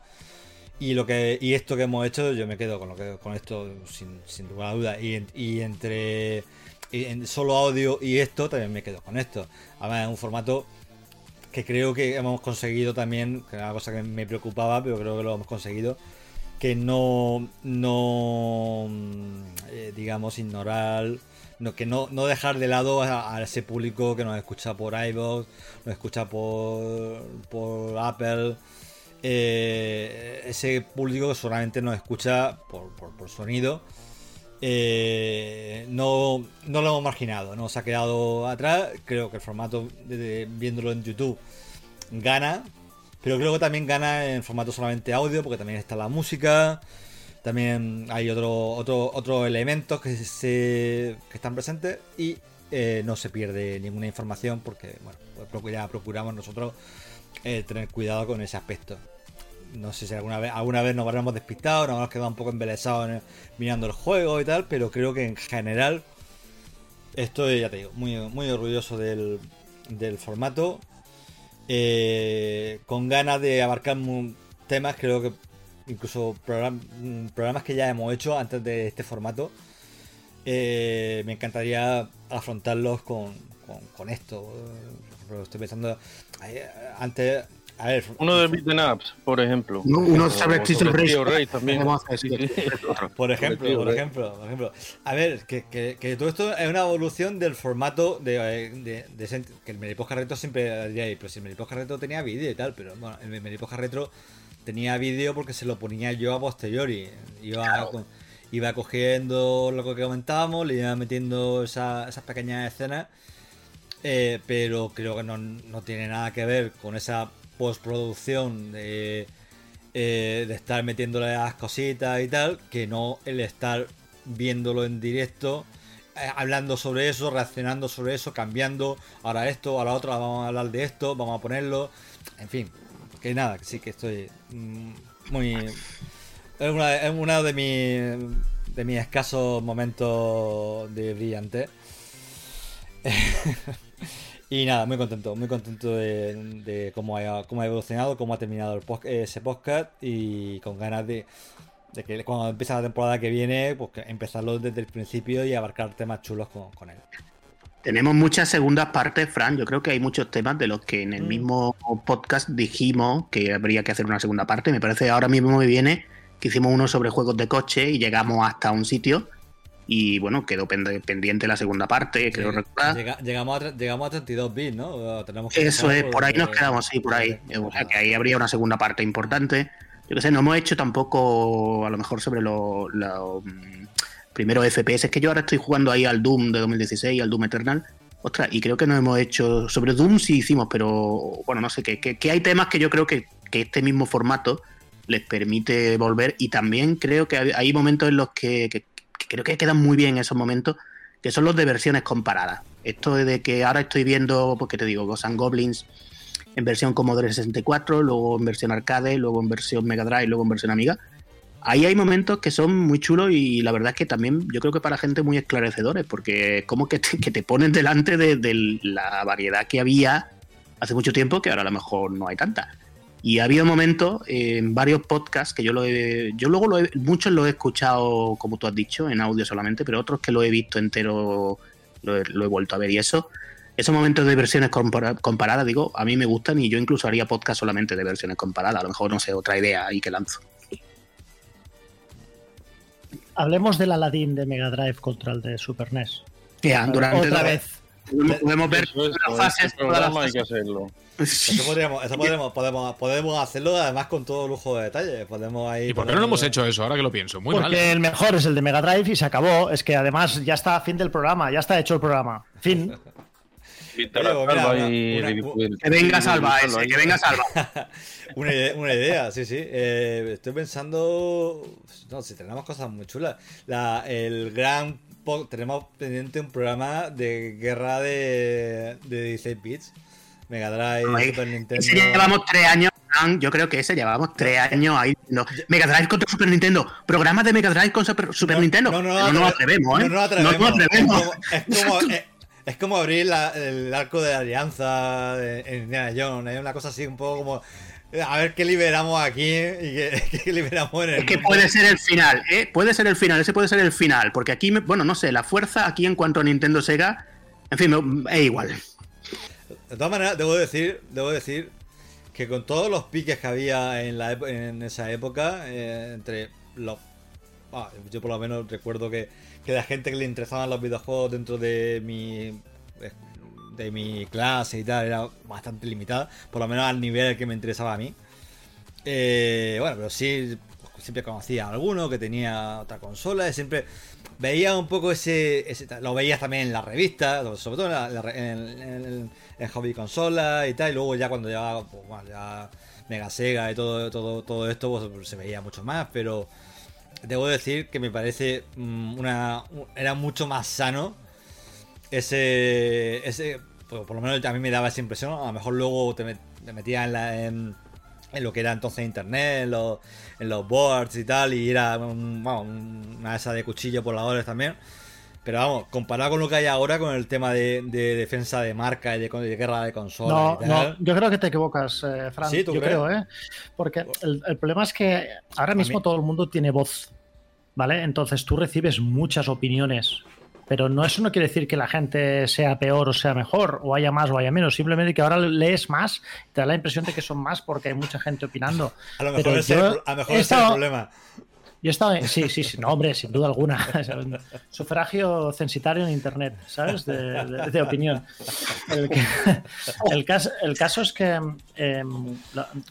B: y lo que y esto que hemos hecho, yo me quedo con lo que con esto sin, sin duda. Y, y entre en solo audio y esto, también me quedo con esto. Además, es un formato que creo que hemos conseguido también, que era una cosa que me preocupaba, pero creo que lo hemos conseguido, que no, no eh, digamos, ignorar, no, que no, no dejar de lado a, a ese público que nos escucha por iVoox, nos escucha por, por Apple, eh, ese público que solamente nos escucha por, por- por sonido. Eh, no, no lo hemos marginado, no se ha quedado atrás. Creo que el formato, viéndolo en YouTube, gana. Pero creo que también gana en formato solamente audio, porque también está la música. También hay otro, otro, otros elementos que, que están presentes y eh, no se pierde ninguna información porque bueno, pues ya procuramos nosotros eh, tener cuidado con ese aspecto. No sé si alguna vez, alguna vez nos habremos despistado, nos habremos quedado un poco embelesados mirando el juego y tal, pero creo que en general estoy, ya te digo, muy, muy orgulloso del, del formato. Eh, con ganas de abarcar temas, creo que incluso program- programas que ya hemos hecho antes de este formato. eh, me encantaría afrontarlos con, con, con esto. Estoy pensando eh, antes. A ver,
J: Uno de Beaten Ups, por ejemplo.
K: Uno- uno sobre Rage.
J: Rage también.
B: Por ejemplo, por ejemplo, por ejemplo. A ver, que, que- que todo esto es una evolución del formato de, de, de ese- que el Meriposca Retro siempre diría, pero si el Meriposca Retro tenía vídeo y tal, pero bueno, el Meriposca Retro tenía vídeo porque se lo ponía yo a posteriori. Iba, con- iba cogiendo lo que comentábamos, le iba metiendo esa- esas pequeñas escenas, eh, pero creo que no, no tiene nada que ver con esa postproducción de eh, de estar metiéndole las cositas y tal, que no el estar viéndolo en directo, eh, hablando sobre eso, reaccionando sobre eso, cambiando, ahora esto, ahora otro, vamos a hablar de esto, vamos a ponerlo, en fin, que nada, sí que estoy mm, muy... Es es una de, mis de mis escasos momentos de brillante. Y nada, muy contento, muy contento de, de cómo, ha, cómo ha evolucionado, cómo ha terminado el post- ese podcast y con ganas de, de que cuando empiece la temporada que viene, pues que empezarlo desde el principio y abarcar temas chulos con, con él.
K: Tenemos muchas segundas partes, Fran. Yo creo que hay muchos temas de los que en el mismo podcast dijimos que habría que hacer una segunda parte. Me parece ahora mismo me viene que hicimos uno sobre juegos de coche y llegamos hasta un sitio y bueno, quedó pendiente la segunda parte, creo recordar.
B: Llega- llegamos, a, llegamos a 32 bits, ¿no? Tenemos que
K: Eso es, por ahí nos quedamos, sí, por ahí. O sea, que ahí habría una segunda parte importante. Yo qué sé, no hemos hecho tampoco, a lo mejor, sobre los mm, primeros FPS. Es que yo ahora estoy jugando ahí al Doom de 2016 y al Doom Eternal. Ostras, y creo que no hemos hecho. Sobre Doom sí hicimos, pero bueno, no sé, que, que- que hay temas que yo creo que, que este mismo formato les permite volver. Y también creo que hay, momentos en los que creo que quedan muy bien esos momentos, que son los de versiones comparadas. Esto de que ahora estoy viendo, porque te digo, Ghosts and Goblins en versión Commodore 64, luego en versión arcade, luego en versión Mega Drive, luego en versión Amiga. Ahí hay momentos que son muy chulos y la verdad es que también yo creo que para gente muy esclarecedores, porque como que te, que te ponen delante de, de la variedad que había hace mucho tiempo, que ahora a lo mejor no hay tanta. Y ha habido momentos eh, en varios podcasts que yo lo he, yo luego lo he- muchos los he escuchado, como tú has dicho, en audio solamente, pero otros que lo he visto entero, lo he, lo he vuelto a ver. Y eso, esos momentos de versiones compara- comparadas, digo, a mí me gustan y yo incluso haría podcast solamente de versiones comparadas. A lo mejor, no sé, otra idea ahí que lanzo.
I: Hablemos del Aladdin de Mega Drive contra el de Super NES.
K: Ya, durante
I: Otra
K: la-
I: vez.
K: Podemos, podemos ver
J: Eso
K: las fases,
J: este
K: todas las
J: programa hay que hacerlo.
B: Eso podríamos, eso podemos, podemos, podemos hacerlo además con todo lujo de detalle. Podemos ahí.
H: ¿Y por qué no lo hemos hecho eso ahora que lo pienso? Muy
I: Porque
H: mal.
I: el mejor es el de Mega Drive y se acabó. Es que además ya está a fin del programa, ya está hecho el programa. Fin.
B: Mira, una-
J: y
B: una-.
K: Que venga Salva ese, que venga Salva.
B: Una idea, una idea, sí, sí. Eh, estoy pensando. No, si tenemos cosas muy chulas. La, el gran. Tenemos pendiente un programa de guerra de, de 16 bits. Mega Drive. Super Nintendo.
K: Ese llevamos tres años, yo creo que ese llevamos tres años ahí. No. Mega Drive contra Super Nintendo. Programas de Mega Drive con Super, Super Nintendo.
B: No, no,
K: no, nos atrevemos, ¿eh?
B: No nos atrevemos.
K: No nos atrevemos.
B: Es como, es como- es- es como abrir la- el arco de la alianza en en Indiana Jones. Es una cosa así un poco como. A ver qué liberamos aquí y qué, qué liberamos en el.
K: Es que
B: mundo.
K: puede ser el final, ¿eh? Puede ser el final, ese puede ser el final. Porque aquí, me- bueno, no sé, la fuerza aquí en cuanto a Nintendo Sega, en fin, es igual.
B: De todas maneras, debo decir, debo decir que con todos los piques que había en, la, en esa época, eh, entre los... ah, yo por lo menos recuerdo que, que la gente que le interesaban los videojuegos dentro de mi eh, de mi clase y tal era bastante limitada, por lo menos al nivel que me interesaba a mí. Eh, bueno, pero sí, siempre conocía a alguno que tenía otra consola y siempre veía un poco ese, lo veías también en la revista, sobre todo en, la- en hobby consola y tal, y luego ya cuando ya, pues, ya Mega Sega y todo, todo, todo esto pues, se veía mucho más, pero debo decir que me parece mm, una era mucho más sano ese ese por, por lo menos a mí me daba esa impresión a lo mejor luego te, met- te metía en, la, en, en lo que era entonces internet en los, en los boards y tal y era un- una esa de cuchillo por las horas también pero vamos, comparado con lo que hay ahora con el tema de, de defensa de marca y de, de guerra de consolas
I: No,
B: y tal.
I: no, yo creo que te equivocas, eh, Fran.
B: Sí, ¿tú
I: yo
B: crees?
I: creo, ¿eh? Porque el, el problema es que ahora mismo
B: mí-
I: todo el mundo tiene voz, ¿vale? Entonces tú recibes muchas opiniones, pero no eso no quiere decir que la gente sea peor o sea mejor, o haya más o haya menos. Simplemente que ahora lees más, te da la impresión de que son más porque hay mucha gente opinando.
B: A lo mejor es
I: yo
B: el pro- a lo mejor
I: he
B: ese es el
I: estado-
B: problema.
I: Yo en- Sí, sí, sí, no, hombre, sin duda alguna. Sufragio censitario en internet, ¿sabes? De, de- de opinión. El, que- el caso, el caso es que em,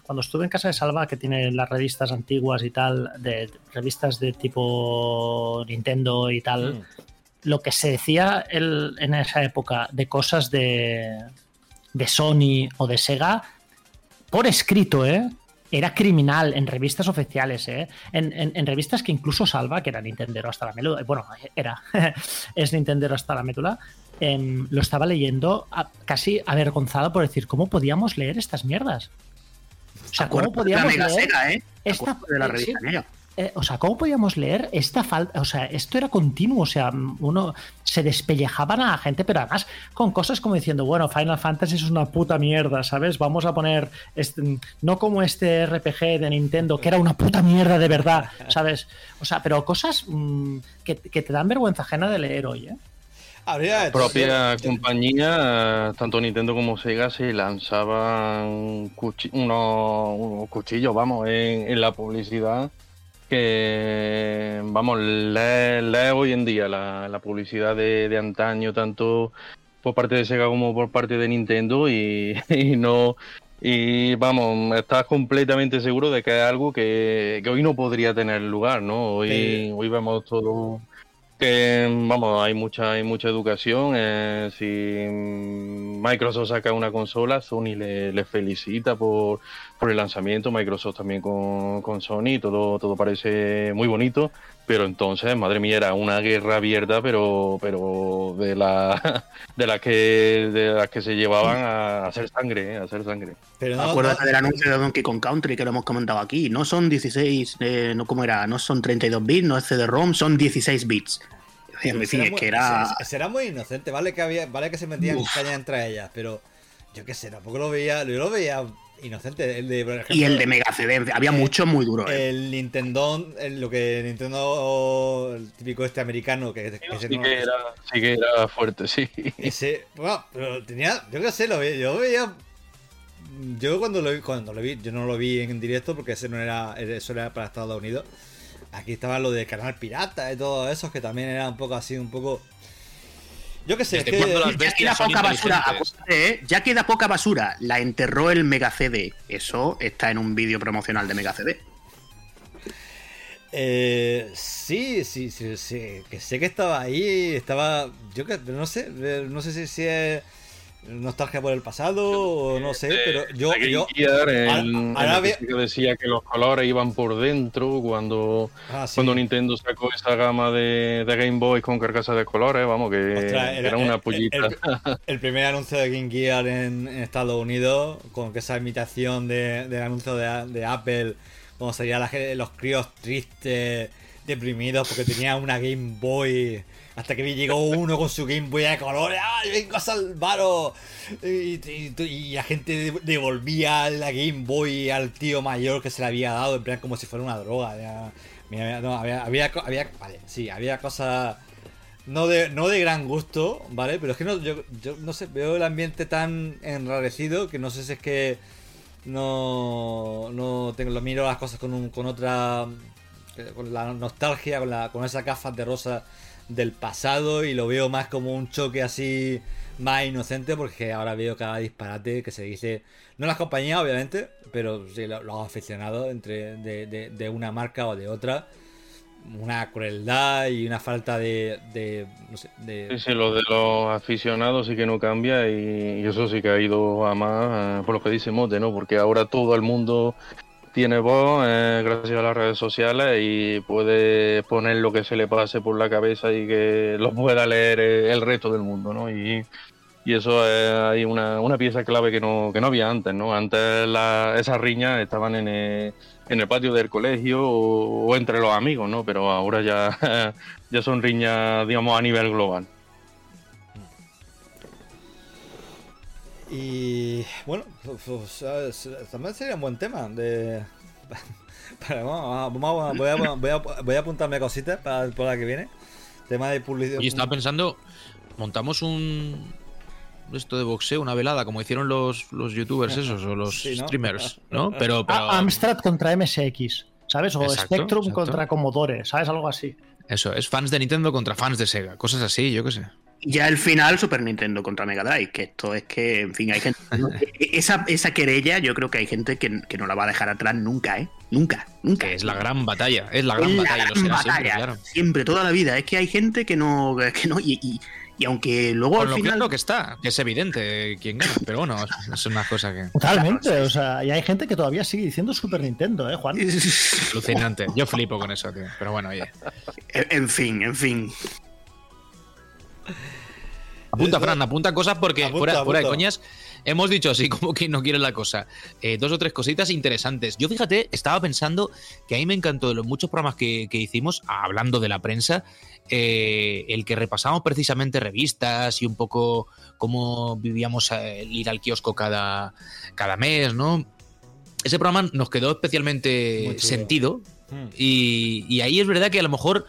I: cuando estuve en casa de Salva, que tiene las revistas antiguas y tal, de revistas de tipo Nintendo y tal,
B: Mm.
I: Lo que se decía el- en esa época de cosas de, de Sony o de Sega, por escrito, ¿eh? Era criminal en revistas oficiales, ¿eh? En, en- en revistas que incluso Salva, que era Nintendero hasta la médula, bueno, era, es Nintendero hasta la médula, em, lo estaba leyendo a- casi avergonzado por decir, ¿cómo podíamos leer estas mierdas? O sea, ¿cómo
K: la
I: podíamos
K: Mega
I: leer
K: Sega, ¿eh?
I: esta,
K: de la revista
I: sí. Eh, o sea, ¿cómo podíamos leer esta falta? O sea, esto era continuo, o sea, uno se despellejaban a la gente, pero además con cosas como diciendo, bueno, Final Fantasy es una puta mierda, ¿sabes? Vamos a poner, este, no como este RPG de Nintendo, que era una puta mierda de verdad, ¿sabes? O sea, pero cosas mm, que, que te dan vergüenza ajena de leer hoy, ¿eh?
B: Habría de-
J: propia compañía, tanto Nintendo como Sega, se lanzaban cuchi- unos, unos cuchillos, vamos, en, en la publicidad. Que, vamos, lee hoy en día la, la publicidad de, de antaño, tanto por parte de Sega como por parte de Nintendo, y, y no. Y vamos, estás completamente seguro de que es algo que, que hoy no podría tener lugar, ¿no? Hoy,
B: Sí.
J: hoy vemos todo que vamos, hay mucha, hay mucha educación. eh, si Microsoft saca una consola, Sony le, le felicita por, por el lanzamiento, Microsoft también con, con Sony, todo, todo parece muy bonito. Pero entonces, madre mía, era una guerra abierta, pero, pero de la de las que de las que se llevaban a hacer sangre, eh, a hacer sangre.
B: pero no-
K: Acuérdate
B: no-
K: del anuncio de Donkey Kong Country que lo hemos comentado aquí. No son 16, eh, no como era, no son 32 bits, no es CD-ROM, son 16 bits. En fin,
B: será
K: es
B: muy-
K: que era.
B: se- será muy inocente, vale que había, vale que se metían
K: Uf.
B: caña entre ellas, pero yo qué sé, tampoco lo veía, yo lo veía inocente. El de, por ejemplo,
K: Y el de Mega CD, había
B: eh,
K: mucho muy duro. eh.
B: El Nintendo, el- lo que Nintendo, el típico este americano, que, que se-
J: Sí que era, sí que era fuerte, sí.
B: ese, bueno, pero tenía, yo qué sé, lo veía, yo veía, yo cuando lo vi, cuando lo vi, yo no lo vi en directo porque ese no era, eso era para Estados Unidos. Aquí estaba lo de Canal Pirata y todo eso, que también era un poco así, un poco, yo qué sé, es
H: ¿Desde
B: que,
H: las
K: Ya queda poca basura, acuérdate, ¿eh? ya queda poca basura. La enterró el Mega CD. Eso está en un vídeo promocional de Mega CD.
B: Eh, sí, sí, sí, sí, que sé que estaba ahí, estaba, yo que no sé, no sé si, si es nostalgia por el pasado o no sé, pero yo, yo,
J: Gear, en-
B: ahora-
J: en decía que los colores iban por dentro cuando,
B: Ah, sí.
J: cuando Nintendo sacó esa gama de, de Game Boy con carcasa de colores, vamos, que
B: Ostras,
J: era, una pollita.
B: el- el primer anuncio de Game Gear en, en Estados Unidos, con esa imitación de- del anuncio de, de Apple, como salía la los críos tristes, deprimidos, porque tenía una Game Boy. Hasta que llegó uno con su Game Boy de colores, ¡ay, vengo a salvaros! Y, la gente de- devolvía la Game Boy al tío mayor que se le había dado, en plan como si fuera una droga. Mira, no, había, había- vale, sí, había cosas no de, no de gran gusto, ¿vale? Pero es que no, yo, yo no sé, veo el ambiente tan enrarecido que no sé si es que no, no tengo, lo miro las cosas con, un, con otra, eh, con la nostalgia, con, la, con esas gafas de rosa del pasado y lo veo más como un choque así más inocente porque ahora veo cada disparate que se dice, no las compañías obviamente, pero sí los aficionados entre de, de, de una marca o de otra una crueldad y una falta de, no sé, de...
J: Sí, sí, lo de los aficionados sí que no cambia y, eso sí que ha ido a más, eh, por lo que dice Mote, ¿no? Porque ahora todo el mundo tiene voz eh, gracias a las redes sociales y puede poner lo que se le pase por la cabeza y que lo pueda leer eh, el resto del mundo, ¿no? Y, y eso es ahí una, una pieza clave que no, que no había antes, ¿no? Antes la, esas riñas estaban en el, en el patio del colegio o, o entre los amigos, ¿no? Pero ahora ya, ya son riñas, digamos, a nivel global.
B: Y bueno, pues, pues, también sería un buen tema de... para- vamos, vamos a- voy, a, voy, a, voy a apuntarme cositas para, para la que viene. Tema de publicidad.
H: Y estaba pensando, montamos un esto de boxeo, una velada, como hicieron los, los youtubers esos, o los
B: Sí, ¿no?
H: streamers, ¿no? Pero, pero
I: Ah, Amstrad contra MSX, ¿sabes? O
H: Exacto,
I: Spectrum
H: exacto.
I: contra Commodore, ¿sabes? Algo así.
H: eso, es fans de Nintendo contra fans de Sega, cosas así, yo qué sé.
K: Ya el final Super Nintendo contra Mega Drive, que esto es que, en fin, hay gente... esa, esa querella yo creo que hay gente que, que no la va a dejar atrás nunca, ¿eh? Nunca, nunca.
H: Que es la gran batalla, es la gran
K: Es
H: batalla,
K: gran
H: será siempre,
K: batalla,
H: claro.
K: siempre, toda la vida. Es que hay gente que no... Que no y, y- y aunque luego
H: Con
K: al
H: lo
K: final...
H: claro que está, que es evidente quién gana, pero bueno, es- una cosa que
I: Totalmente, o sea, y hay gente que todavía sigue diciendo Super Nintendo, ¿eh, Juan?
H: alucinante. Yo flipo con eso, tío. Pero bueno, oye.
K: En en fin, en fin.
H: Apunta, Fran, apunta cosas porque
B: Apunta,
H: fuera, fuera de coñas hemos dicho así como que no quiere la cosa. Eh, dos o tres cositas interesantes. Yo fíjate, estaba pensando que a mí me encantó de los muchos programas que, que hicimos, hablando de la prensa, eh, el que repasamos precisamente revistas y un poco cómo vivíamos eh, el ir al kiosco cada, cada mes, ¿no? Ese programa nos quedó especialmente sentido
B: Mm.
H: y, y ahí es verdad que a lo mejor,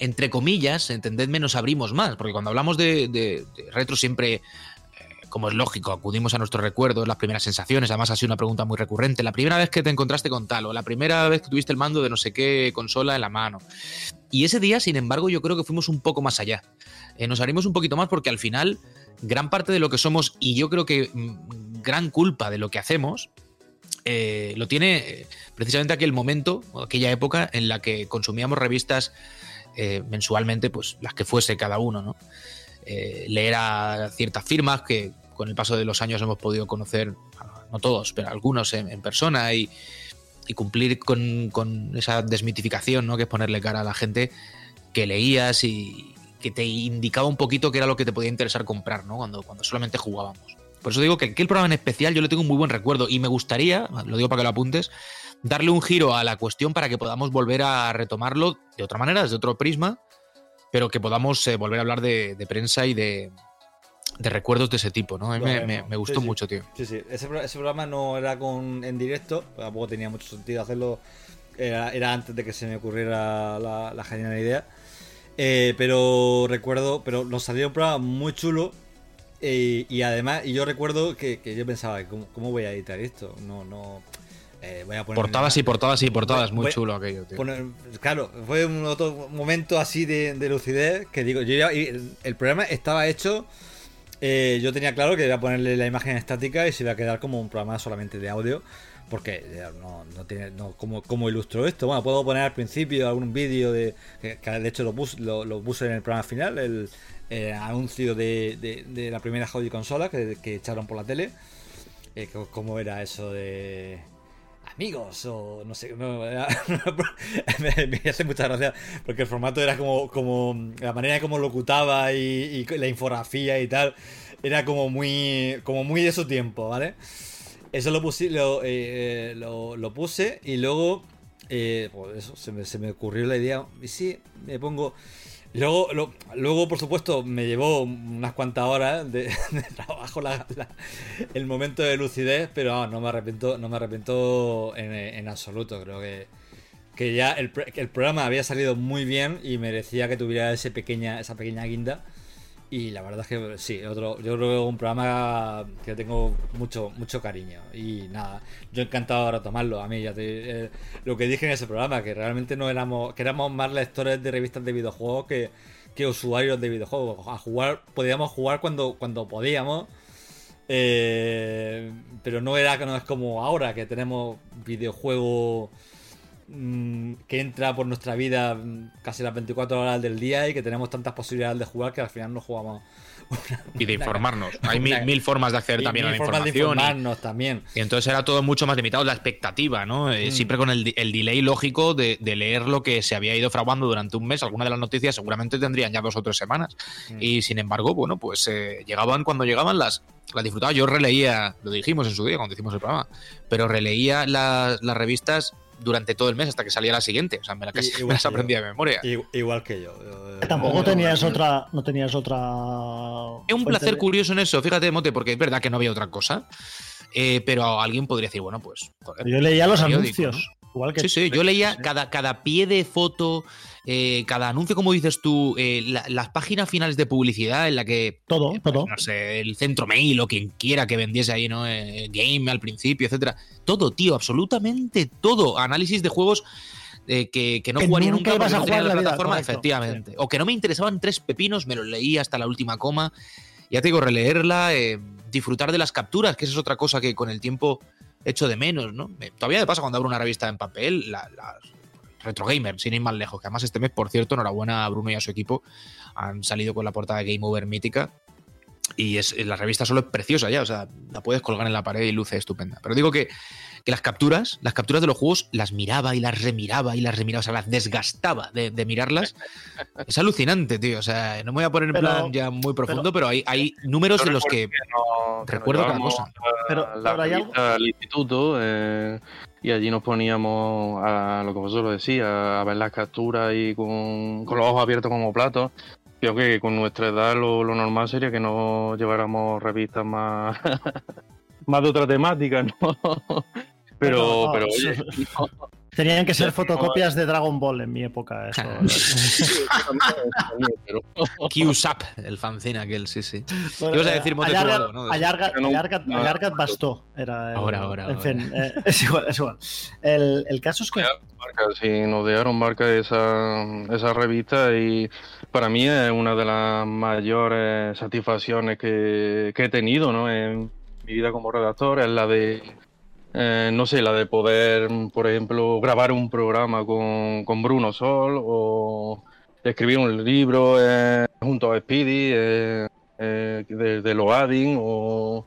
H: entre comillas, entendedme, nos abrimos más, porque cuando hablamos de, de- de retro siempre, eh, como es lógico, acudimos a nuestros recuerdos, las primeras sensaciones, además ha sido una pregunta muy recurrente, la primera vez que te encontraste con tal, o la primera vez que tuviste el mando de no sé qué consola en la mano. Y ese día, sin embargo, yo creo que fuimos un poco más allá. Eh, nos abrimos un poquito más porque al final, gran parte de lo que somos, y yo creo que mm, gran culpa de lo que hacemos, eh, lo tiene eh, precisamente aquel momento, aquella época en la que consumíamos revistas mensualmente, pues las que fuese cada uno, ¿no? Eh, leer a ciertas firmas que con el paso de los años hemos podido conocer, no todos, pero algunos en, persona y, cumplir con, esa desmitificación, ¿no? Que es ponerle cara a la gente que leías y que te indicaba un poquito qué era lo que te podía interesar comprar, ¿no? Cuando, cuando solamente jugábamos. Por eso digo que aquel programa en especial yo le tengo un muy buen recuerdo y me gustaría, lo digo para que lo apuntes, darle un giro a la cuestión para que podamos volver a retomarlo de otra manera, desde otro prisma, pero que podamos eh, volver a hablar de, de prensa y de, de recuerdos de ese tipo, ¿no? A mí me, me- me gustó
B: Sí,
H: mucho, tío.
B: Sí, sí. Ese, pro- ese programa no era con, en directo, tampoco tenía mucho sentido hacerlo. Era, era antes de que se me ocurriera la, la genial idea. Eh, pero recuerdo, pero nos salió un programa muy chulo. eh, y además, y yo recuerdo que, que yo pensaba, ¿cómo, cómo voy a editar esto? No, no. Eh, voy a poner
H: Portadas y portadas y portadas, muy chulo aquello, tío.
B: Poner- claro, fue un otro momento así de, de lucidez que digo, yo ya- el, el programa estaba hecho, eh, yo tenía claro que iba a ponerle la imagen estática y se iba a quedar como un programa solamente de audio, porque no, no tiene, no, ¿cómo, cómo ilustro esto? Bueno, puedo poner al principio algún vídeo de, que, que de hecho lo puse, lo, lo puse en el programa final, el, el anuncio de, de- de la primera Hobby consola que, que echaron por la tele, eh, cómo era eso de amigos o no sé no, me, hace mucha gracia porque el formato era como como la manera de cómo locutaba y, y la infografía y tal era como muy como muy de su tiempo vale eso lo puse lo, eh, lo, lo puse y luego eh, pues eso se me, se me ocurrió la idea y sí me pongo Luego, lo- luego, por supuesto, me llevó unas cuantas horas de, trabajo el momento de lucidez, pero vamos, no me arrepiento, no me arrepiento en, absoluto. Creo que, que ya el, el programa había salido muy bien y merecía que tuviera ese pequeña, esa pequeña guinda. Y la verdad es que sí, otro, yo creo que es un programa que tengo mucho, mucho cariño. Y nada, yo encantado de retomarlo. A mí, ya te- eh, lo que dije en ese programa, que realmente no éramos, que éramos más lectores de revistas de videojuegos que, que usuarios de videojuegos. A jugar, podíamos jugar cuando, cuando podíamos. eh, pero no era no es como ahora que tenemos videojuegos mm, que entra por nuestra vida mm, casi las 24 horas del día y que tenemos tantas posibilidades de jugar que al final no jugamos.
H: Y de informarnos. Hay mil, mil formas de acceder también a la
B: formas de
H: información. y-
B: informarnos también.
H: Y entonces era todo mucho más limitado, la expectativa, ¿no? Eh,
B: Mm.
H: Siempre con el, delay lógico de, de leer lo que se había ido fraguando durante un mes. Algunas de las noticias seguramente tendrían ya dos o tres semanas.
B: Mm.
H: Y sin embargo, bueno, pues eh, llegaban cuando llegaban, las, las disfrutaba. Yo releía, lo dijimos en su día cuando hicimos el programa, pero releía la- las revistas durante todo el mes hasta que salía la siguiente. O sea, me, la, casi- me las aprendía de memoria.
B: Igual que yo. Eh,
I: Tampoco
B: no,
I: tenías otra, no tenías otra.
H: Es un placer
I: de-
H: curioso en eso, fíjate, Mote, porque es verdad que no había otra cosa. eh, pero alguien podría decir, bueno, pues. joder,
I: Yo leía los anuncios. Igual que
H: Sí, sí, yo leía cada, cada pie de foto, eh, cada anuncio, como dices tú, eh, la- las páginas finales de publicidad en la que,
I: todo,
H: eh, pues,
I: todo.
H: no sé, el centro mail o quien quiera que vendiese ahí, ¿no? Game al principio, etcétera. Todo, tío, absolutamente todo. Análisis de juegos eh, que, que no
I: Que
H: jugaría
I: nunca
H: nunca
I: a jugar en
H: la
I: la
H: plataforma, efectivamente. O que no me interesaban tres pepinos, me los leí hasta la última coma. Ya te digo, releerla, eh, disfrutar de las capturas, que esa es otra cosa que con el tiempo echo de menos, ¿no? Me- todavía me pasa cuando abro una revista en papel, la- las Retro Gamer, sin ir más lejos, que además este mes, por cierto, enhorabuena a Bruno y a su equipo, han salido con la portada de Game Over mítica. Y es, la revista solo es preciosa ya, o sea, la puedes colgar en la pared y luce estupenda. Pero digo que, que las capturas, las capturas de los juegos, las miraba y las remiraba y las remiraba, o sea, las desgastaba de, de mirarlas. Es alucinante, tío. O sea, no me voy a poner en
I: Pero-
H: plan ya muy profundo, pero, hay, hay números en los que.
J: no- que nos
H: recuerdo cada cosa.
I: Pero-
J: la
I: pero hay algo-
J: revista al instituto eh, y allí nos poníamos a lo que vosotros decís, a ver las capturas y con, con los ojos abiertos como platos. Creo que con nuestra edad lo, lo normal sería que no lleváramos revistas más, más de otra temática, ¿no? Pero,
I: No, no,
J: pero
I: eso-
J: oye,
I: Tenían que ser fotocopias de Dragon Ball en mi época. Eso.
H: Q-Sap, el fanzine aquel, sí, sí.
I: Bueno,
H: ¿Qué ibas a decir,
I: Allarga-
H: algo, no?
I: Bastó. Era el-
H: Ahora, ahora,
I: En
H: ahora.
I: fin, eh, es igual, es igual. El, el caso es que.
J: marca, sí, nos dejaron marca esa, esa revista y para mí es una de las mayores satisfacciones que, que he tenido ¿no? en mi vida como redactor, es la de, eh, no sé, la de poder, por ejemplo, grabar un programa con, con Bruno Sol o escribir un libro eh, junto a Speedy eh, de, de Loading o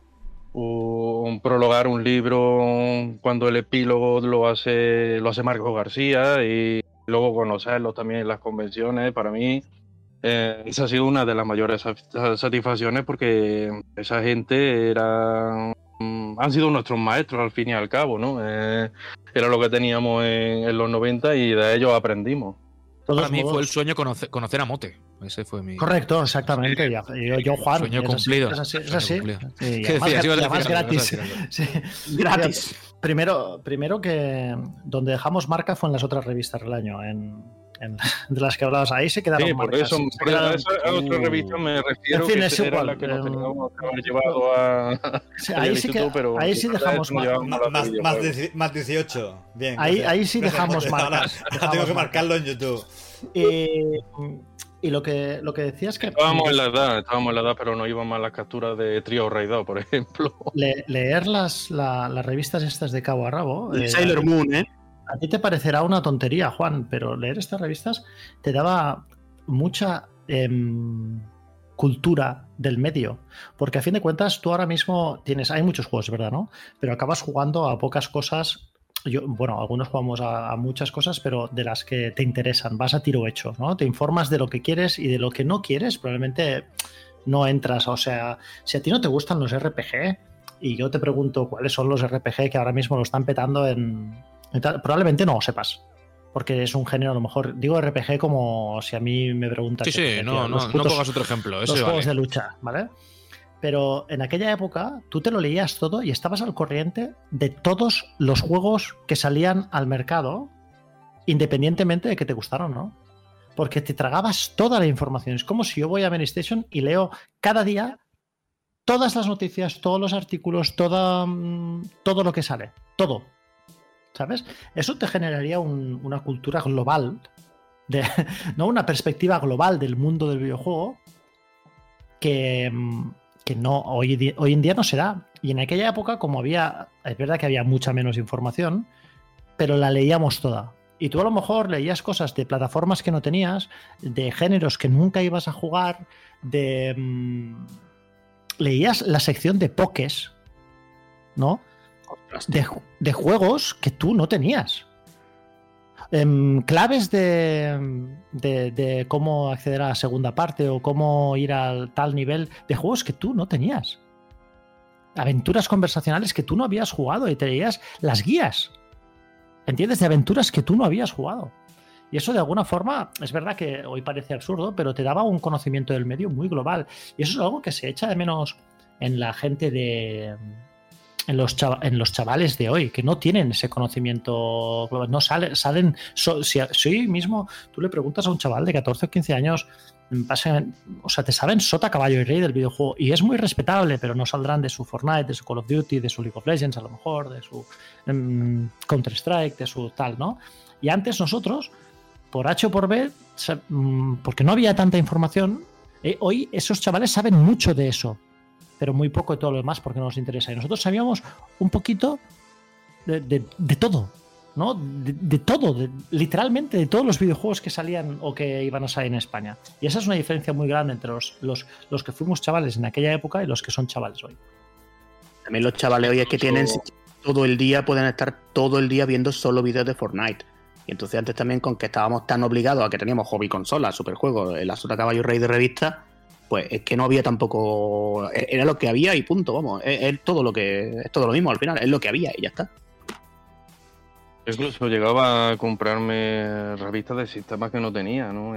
J: prologar un libro cuando el epílogo lo hace lo hace Marcos García y luego conocerlo también en las convenciones para mí esa ha sido una de las mayores sa- satisfacciones porque esa gente era han sido nuestros maestros al fin y al cabo no Eh, era lo que teníamos en, en los 90 y de ellos aprendimos
I: todos
H: Para mí
I: modos-
H: fue el sueño conocer, conocer a Mote. Ese fue mi.
I: Correcto, exactamente. Yo, yo, Juan.
H: Sueño cumplido.
I: Es así, es gratis. Sí.
K: Gratis.
I: Primero, primero que donde dejamos marca fue en las otras revistas del año, en, en- de las que hablabas. Ahí se quedaron
J: Sí, por
I: marcas.
J: eso,
I: se
J: por
I: quedaron-
J: eso a otra revista me refiero
I: En fin,
J: que
I: es
J: era
I: igual,
J: la que nos
I: eh,
J: teníamos que haber llevado a,
I: Sí, ahí sí, que,
J: pero
I: ahí sí dejamos
J: no
B: Más, más, más, dieci- más 18. Bien.
I: Ahí-
B: gracias.
I: ahí sí
B: Gracias,
I: dejamos
B: Monte. Ahora-
I: marcas,
B: ahora
I: dejamos
B: tengo que
I: marcas.
B: marcarlo en YouTube.
I: Y, y lo que lo que decías que
J: Estábamos en la edad, estábamos en la edad, pero no iban más las capturas de Trio Raidao, por ejemplo.
I: le- leer las, la- las revistas estas de cabo a rabo.
K: Y
I: eh,
K: Sailor Moon, ¿eh?
I: A ti te parecerá una tontería, Juan, pero leer estas revistas te daba mucha em, cultura del medio. Porque a fin de cuentas, tú ahora mismo tienes. Hay muchos juegos, ¿verdad? ¿No? Pero acabas jugando a pocas cosas. Yo, bueno, algunos jugamos a, a muchas cosas, pero de las que te interesan. Vas a tiro hecho, ¿no? Te informas de lo que quieres y de lo que no quieres, probablemente no entras. O sea, si a ti no te gustan los RPG, y yo te pregunto cuáles son los RPG que ahora mismo lo están petando en, probablemente no lo sepas. Porque es un género, a lo mejor, digo RPG como si a mí me preguntas.
H: Sí, sí, no,
I: tío,
H: no, pongas otro ejemplo.
I: los juegos de lucha, ¿vale? Pero en aquella época tú te lo leías todo y estabas al corriente de todos los juegos que salían al mercado independientemente de que te gustaran o no. Porque te tragabas toda la información. Es como si yo voy a Many Station y leo cada día todas las noticias, todos los artículos, toda, mm, todo lo que sale. Todo. ¿Sabes? Eso te generaría un- una cultura global, ¿no? una perspectiva global del mundo del videojuego que, mm, que no, hoy, hoy en día no se da. Y en aquella época, como había, es verdad que había mucha menos información, pero la leíamos toda. Y tú a lo mejor leías cosas de plataformas que no tenías, de géneros que nunca ibas a jugar, de... mm, leías la sección de pokés, ¿no? De, de juegos que tú no tenías. Em, claves de, de, de cómo acceder a la segunda parte o cómo ir al tal nivel de juegos que tú no tenías. Aventuras conversacionales que tú no habías jugado y te las guías. ¿Entiendes? De aventuras que tú no habías jugado. Y eso de alguna forma, es verdad que hoy parece absurdo, pero te daba un conocimiento del medio muy global. Y eso es algo que se echa de menos en la gente de. En los, en los chavales de hoy, que no tienen ese conocimiento global. No sale, salen. so- si, mismo tú le preguntas a un chaval de 14 o 15 años, mm, o sea, te saben sota, caballo y rey del videojuego. Y es muy respetable, pero no saldrán de su Fortnite, de su Call of Duty, de su League of Legends, a lo mejor, de su mm, Counter-Strike, de su tal, ¿no? Y antes nosotros, por H o por B, mm, porque no había tanta información, eh, hoy esos chavales saben mucho de eso, pero muy poco de todo lo demás porque no nos interesa. Y nosotros sabíamos un poquito de, de- de todo, ¿no? De, de todo, de- literalmente de todos los videojuegos que salían o que iban a salir en España. Y esa es una diferencia muy grande entre los, los, los que fuimos chavales en aquella época y los que son chavales hoy.
K: También los chavales hoy es que tienen todo el día, pueden estar todo el día viendo solo vídeos de Fortnite. Y entonces antes también con que estábamos tan obligados a que teníamos hobby consola, superjuegos, el Azota Caballo Rey de revista, pues es que no había tampoco. e- Era lo que había y punto, vamos. Es, es todo lo que. Es todo lo mismo al final, es lo que había y ya está.
J: Incluso llegaba a comprarme revistas de sistemas que no tenía, ¿no?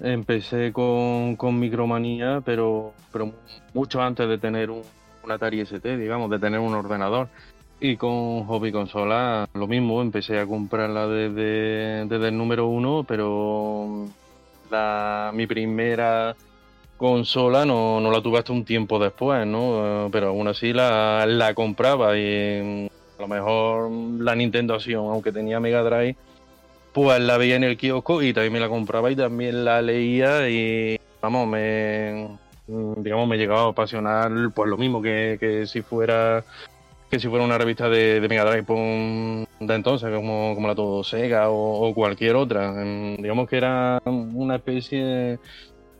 J: Empecé con, con Micromanía, pero, pero mucho antes de tener un, un Atari ST, digamos, de tener un ordenador. Y con Hobby Consola lo mismo, empecé a comprarla desde, desde el número uno, pero la, mi primera consola no, no la tuve hasta un tiempo después, ¿no? Eh, Pero aún así la, la compraba y a lo mejor la Nintendo Acción, aunque tenía Mega Drive, pues la veía en el kiosco y también me la compraba y también la leía y vamos, me digamos me llegaba a apasionar pues lo mismo que, que si fuera que si fuera una revista de, Mega Drive pues, de entonces, como, como la Todo Sega o, cualquier otra. Em, Digamos que era una especie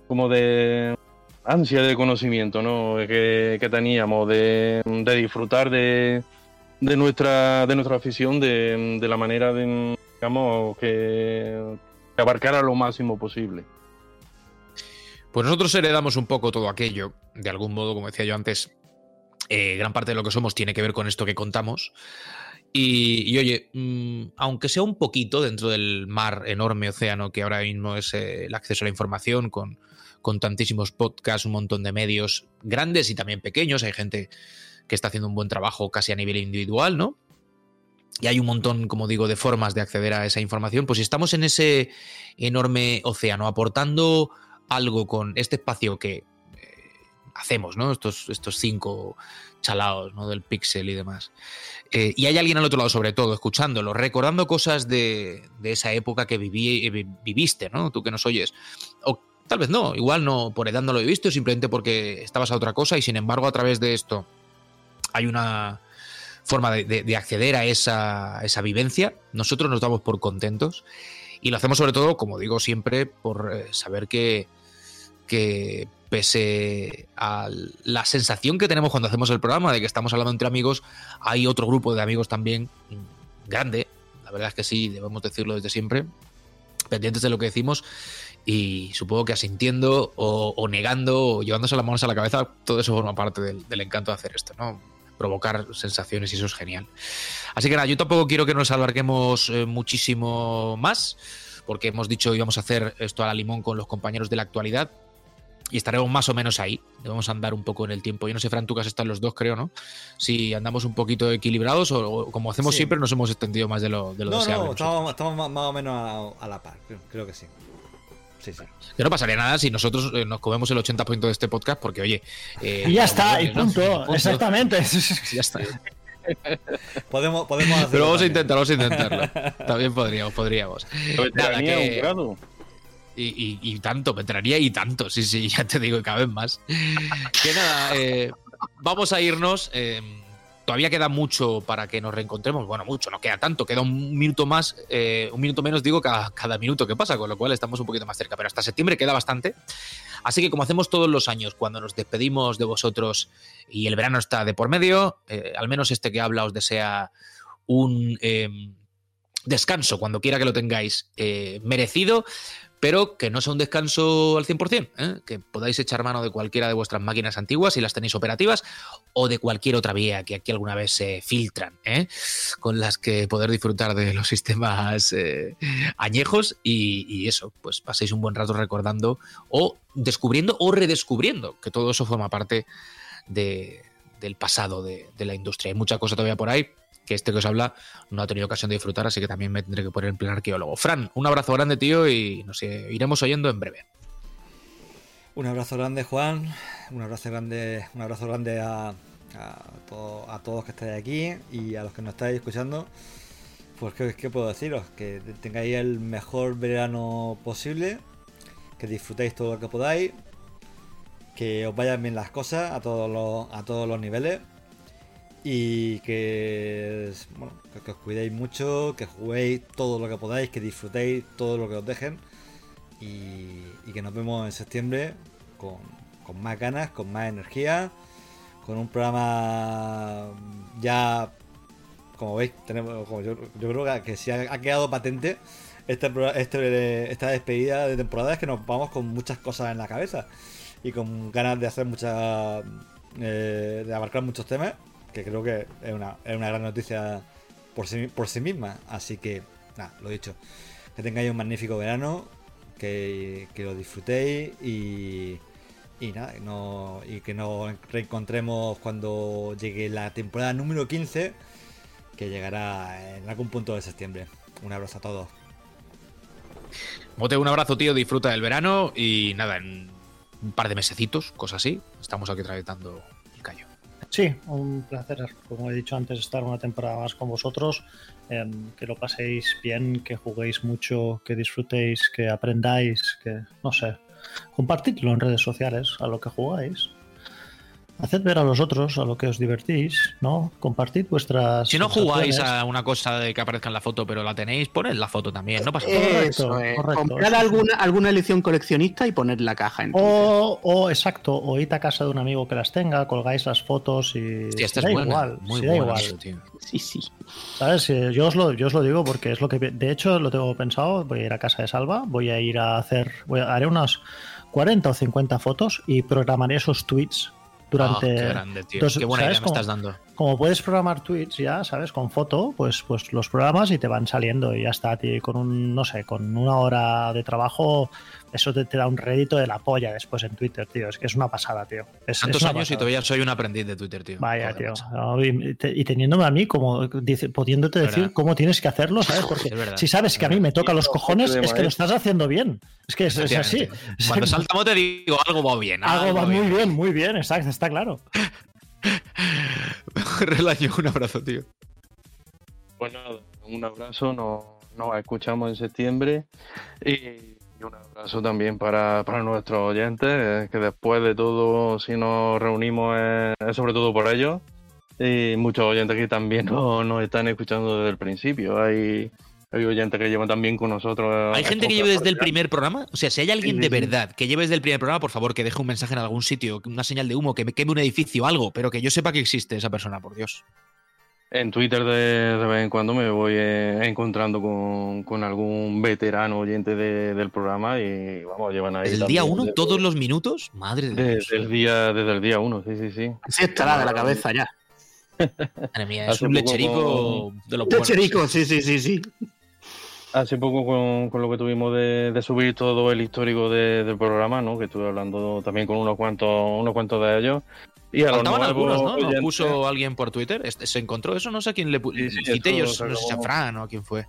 J: como de ansia de conocimiento ¿no? que, teníamos, de, disfrutar de, de nuestra de nuestra afición de, la manera de digamos que abarcara lo máximo posible.
H: Pues nosotros heredamos un poco todo aquello, de algún modo, como decía yo antes, eh, gran parte de lo que somos tiene que ver con esto que contamos. Y, oye, mmm, aunque sea un poquito dentro del mar enorme océano que ahora mismo es eh, el acceso a la información, con, con tantísimos podcasts, un montón de medios grandes y también pequeños, hay gente que está haciendo un buen trabajo casi a nivel individual, ¿no? Y hay un montón, como digo, de formas de acceder a esa información. Pues si estamos en ese enorme océano aportando algo con este espacio que hacemos, ¿no? Estos, estos cinco chalaos, ¿no? Del pixel y demás. Eh, y hay alguien al otro lado, sobre todo, escuchándolo, recordando cosas de, de esa época que viví, eh, viviste, ¿no? Tú que nos oyes. O tal vez no, igual no por edad no lo viviste, o simplemente porque estabas a otra cosa y sin embargo a través de esto hay una forma de, de, de acceder a esa, esa, vivencia. Nosotros nos damos por contentos y lo hacemos sobre todo, como digo siempre, por eh, saber que, que pese a la sensación que tenemos cuando hacemos el programa de que estamos hablando entre amigos, hay otro grupo de amigos también grande, la verdad es que sí, debemos decirlo desde siempre, pendientes de lo que decimos y supongo que asintiendo o, negando o llevándose las manos a la cabeza, todo eso forma parte del, del encanto de hacer esto, ¿no? provocar sensaciones y eso es genial. Así que nada, yo tampoco quiero que nos alarguemos eh, muchísimo más, porque hemos dicho íbamos a hacer esto a la limón con los compañeros de la actualidad. Y estaremos más o menos ahí. Debemos andar un poco en el tiempo. Yo no sé, Fran, tú que has estado los dos, creo, ¿no? Si andamos un poquito equilibrados o, o como hacemos
B: Sí.
H: siempre, nos hemos extendido más de lo, de lo
B: No,
H: deseable.
B: no, estamos, estamos más, o menos a, a la par, creo, creo que sí. Sí, sí.
H: Que no pasaría nada si nosotros eh, nos comemos el 80% de este podcast, porque, oye. eh,
I: Y ya está, y
H: ¿no?
I: punto. Exactamente.
H: Ya está.
B: Podemos, podemos hacerlo
H: Pero vamos a intentar, vamos a intentarlo. También podríamos, podríamos. Nada, que-
J: un grado.
H: Y, y, y tanto, y tanto, sí, sí, ya te digo, cada vez más. Que nada, eh, vamos a irnos. eh, todavía queda mucho para que nos reencontremos. Bueno, mucho, no queda tanto, queda un minuto más, eh, un minuto menos, digo, cada, cada minuto que pasa, con lo cual estamos un poquito más cerca. Pero hasta septiembre queda bastante. Así que, como hacemos todos los años, cuando nos despedimos de vosotros y el verano está de por medio, eh, al menos este que habla os desea un eh, descanso, cuando quiera que lo tengáis, eh, merecido, pero que no sea un descanso al 100%, ¿eh? que podáis echar mano de cualquiera de vuestras máquinas antiguas si las tenéis operativas o de cualquier otra vía que aquí alguna vez se filtran, ¿eh? con las que poder disfrutar de los sistemas eh, añejos y, eso, pues paséis un buen rato recordando o descubriendo o redescubriendo, que todo eso forma parte de- del pasado de, de la industria. Hay mucha cosa todavía por ahí que este que os habla no ha tenido ocasión de disfrutar, así que también me tendré que poner en plan arqueólogo. Fran, un abrazo grande, tío, y nos iremos oyendo en breve.
B: Un abrazo grande, Juan. Un abrazo grande, un abrazo grande a, a, to- a todos que estáis aquí y a los que nos estáis escuchando. Pues, ¿qué, qué puedo deciros? Que tengáis el mejor verano posible, que disfrutéis todo lo que podáis, que os vayan bien las cosas a todos los, a todos los niveles y que, bueno, que, os cuidéis mucho, que juguéis todo lo que podáis, que disfrutéis todo lo que os dejen. Y, y que nos vemos en septiembre con, con más ganas, con más energía, con un programa ya, como veis, tenemos, como yo, yo creo que, si ha, quedado patente este, este- esta despedida de temporada es que nos vamos con muchas cosas en la cabeza y con ganas de hacer muchas, eh, de abarcar muchos temas, que creo que es una, es una gran noticia por sí, por sí misma. Así que, nada, lo dicho, que tengáis un magnífico verano, que, que lo disfrutéis y, y nada, no, y que nos reencontremos cuando llegue la temporada número 15, que llegará en algún punto de septiembre. Un abrazo a todos.
H: Mote, un abrazo, tío, disfruta del verano y nada, en un par de mesecitos, cosas así, estamos aquí callo.
I: Sí, un placer, como he dicho antes, estar una temporada más con vosotros. em, que lo paséis bien, que juguéis mucho, que disfrutéis, que aprendáis, que no sé. Compartidlo en redes sociales a lo que jugáis. Haced ver a los otros a lo que os divertís, ¿no? Compartid vuestras.
H: Si no jugáis a una cosa de que aparezca en la foto, pero la tenéis, poned la foto también, no pasa nada.
I: Correcto, correcto,
K: Comprar
I: eso sí.
K: alguna, alguna edición coleccionista y poner la caja en Twitter.
I: O, o, exacto, o id a casa de un amigo que las tenga, colgáis las fotos y.
H: Hostia, esta
I: si
H: es
I: da
H: buena,
I: igual,
H: muy
I: si da igual.
H: eso, tío.
K: Sí, sí.
I: ¿Sabes? Eh, Yo os, lo, yo os lo digo porque es lo que. De hecho, lo tengo pensado. Voy a ir a casa de Salva, voy a ir a hacer. Voy a- haré unas 40 o 50 fotos y programaré esos tweets durante.
H: Ah, qué grande, tío. Qué buena
I: ¿sabes
H: idea me estás dando.
I: Como puedes programar tweets ya, ¿sabes? Con foto, pues, pues los programas y te van saliendo y ya está, tío. Y Con un, no sé, con una hora de trabajo, eso te, te da un rédito de la polla después en Twitter, tío. Es que es una pasada, tío. Es,
H: Tantos
I: es
H: años y todavía soy un aprendiz de Twitter, tío.
I: Vaya,
H: Joder,
I: tío. No, y, te- y teniéndome a mí como dice, pudiéndote decir
H: verdad.
I: cómo tienes que hacerlo, ¿sabes? Porque
H: verdad,
I: si sabes
H: es
I: que a mí me toca los cojones, es que lo estás haciendo bien. Es que es, es así.
H: Cuando saltamos te digo algo va bien.
I: Algo va muy
H: bien.
I: bien, muy bien, exacto, está claro.
H: Relaño, un abrazo, tío.
J: Pues nada, un abrazo, nos, nos escuchamos en septiembre y, y un abrazo también para, para nuestros oyentes, eh, que después de todo, si nos reunimos, es, es sobre todo por ellos. Y muchos oyentes que también nos, nos están escuchando desde el principio. Hay, hay oyentes que llevan también con nosotros.
H: ¿Hay gente que lleve desde el primer programa? O sea, si hay alguien
J: Sí,
H: de
J: sí,
H: verdad que lleve desde el primer programa, por favor, que deje un mensaje en algún sitio, una señal de humo, que me queme un edificio, algo, pero que yo sepa que existe esa persona, por Dios.
J: En Twitter de, de vez en cuando me voy eh, encontrando con, con algún veterano oyente de- del programa y vamos, llevan ahí.
H: ¿Desde el día uno,
J: desde-
H: todos los minutos? Madre de Dios.
J: Desde el día, desde el día uno, sí, sí, sí.
K: Así estará de la cabeza ya.
H: Madre mía, es
J: Hace
H: un lecherico de los buenos.
K: Cherico, sí, sí, sí, sí.
J: hace poco con, con lo que tuvimos de, de subir todo el histórico de- del programa, ¿no? Que estuve hablando también con unos cuantos, unos cuantos de ellos. Y a
H: Faltaban
J: nuevos
H: algunos, ¿no?
J: Oyentes-
H: puso alguien por Twitter. Este- ¿Se encontró eso? No sé a quién le pu-
J: Sí, sí,
H: no sé si a. Fran o a quién fue.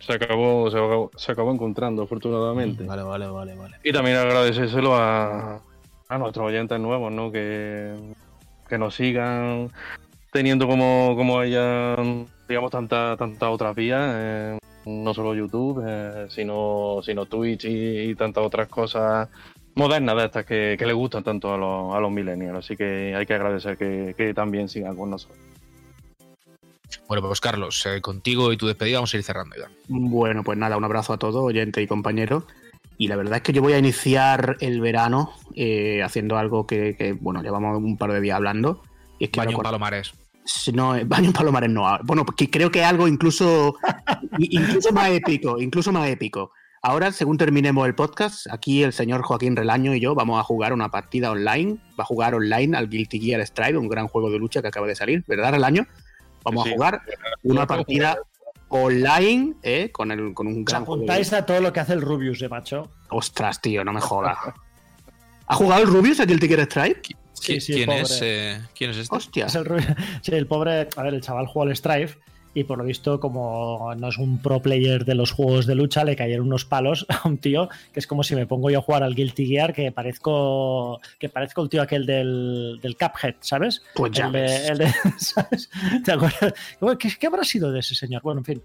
J: se acabó, se acabó, se acabó encontrando, afortunadamente.
H: Vale, vale, vale, vale.
J: Y también agradecérselo a, a nuestros oyentes nuevos, ¿no? Que, que nos sigan teniendo como, como ella, digamos, tantas tantas otras vías, eh, no solo YouTube, eh, sino, sino Twitch y, y tantas otras cosas modernas de estas que, que le gustan tanto a los, a los millennials. Así que hay que agradecer que, que también sigan con nosotros.
H: Bueno, pues Carlos, eh, contigo y tu despedida vamos a ir cerrando ya.
K: Bueno, pues nada, un abrazo a todos, oyentes y compañeros. Y la verdad es que yo voy a iniciar el verano eh, haciendo algo que, que, bueno, llevamos un par de días hablando. Y es que
H: Baño en Palomares.
K: No, baño en Palomares no. Bueno, que creo que es algo incluso, incluso más épico, incluso más épico. Ahora, según terminemos el podcast, aquí el señor Joaquín Relaño y yo vamos a jugar una partida online. Va a jugar online al Guilty Gear Strive, un gran juego de lucha que acaba de salir, ¿verdad, Relaño? Vamos
J: Sí,
K: a jugar una partida online eh, con, el, con un gran juego de
I: apuntáis a todo lo que hace el Rubius, de macho.
K: Ostras, tío, no me jodas. ¿Ha jugado el Rubius a Guilty Gear Strive?
I: Sí,
H: ¿Qui-
I: sí,
H: ¿Quién, es, eh, ¿Quién es este?
K: Hostia.
I: Es el. Sí, el pobre. A ver, el chaval jugó al Strife y por lo visto, como no es un pro player de los juegos de lucha, le cayeron unos palos a un tío que es como si me pongo yo a jugar al Guilty Gear, que parezco que parezco el tío aquel del, del Cuphead, ¿sabes?
K: Pues ya
I: el de,
K: ves.
I: el de- ¿sabes? ¿Te acuerdas? ¿Qué, qué habrá sido de ese señor? Bueno, en fin.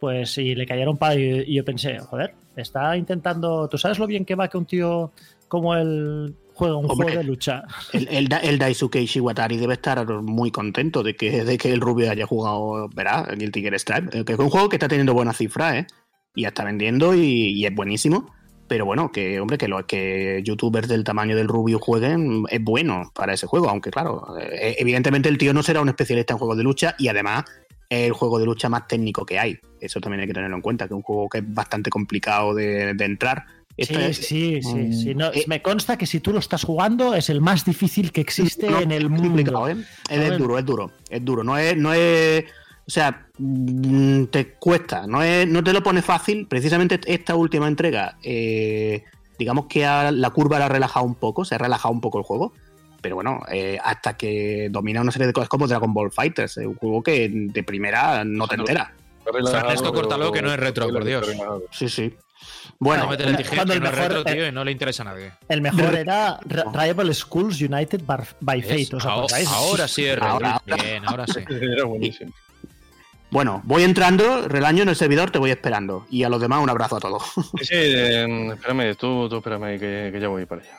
I: Pues sí, le cayeron palos y, y yo pensé, joder, está intentando. ¿Tú sabes lo bien que va que un tío como él juega un
K: Hombre,
I: juego de lucha?
K: El, el, el Daisuke Ishiwatari debe estar muy contento de que, de que el Rubio haya jugado, verá, el Guilty Gear Strive. eh, Que es un juego que está teniendo buenas cifras, ¿eh? Y ya está vendiendo y, y es buenísimo. Pero bueno, que hombre, que los que youtubers del tamaño del Rubio jueguen es bueno para ese juego. Aunque claro, eh, evidentemente el tío no será un especialista en juegos de lucha y además es el juego de lucha más técnico que hay. Eso también hay que tenerlo en cuenta, que es un juego que es bastante complicado de, de entrar.
I: Sí, sí, sí, sí, no,
K: eh,
I: me consta que si tú lo estás jugando es el más difícil que existe
K: No,
I: en el
K: es
I: mundo.
K: ¿eh? Es, duro, es duro, es duro. No es, no es, o sea, mm, te cuesta, no es, no te lo pone fácil. Precisamente esta última entrega, eh, digamos que la curva la ha relajado un poco, se ha relajado un poco el juego. Pero bueno, eh, hasta que domina una serie de cosas como Dragon Ball Fighters, un juego que de primera no te enteras.
H: Fran, esto córtalo, que no es retro, por Dios.
K: Sí, sí. Bueno,
H: mete la tijera,
I: el mejor-
H: retro,
I: eh,
H: tío, y no le interesa a nadie.
I: El mejor era Ra- Rival Schools United by. Fate, ¿os
H: Ahora-
I: acordáis?
H: ahora sí.
K: Ahora-
H: Bien, ahora sí.
J: Era buenísimo.
K: bueno, voy entrando, relaño en el servidor, te voy esperando. Y a los demás un abrazo a todos.
J: Sí, sí, eh, espérame, tú, tú espérame que, que ya voy para allá.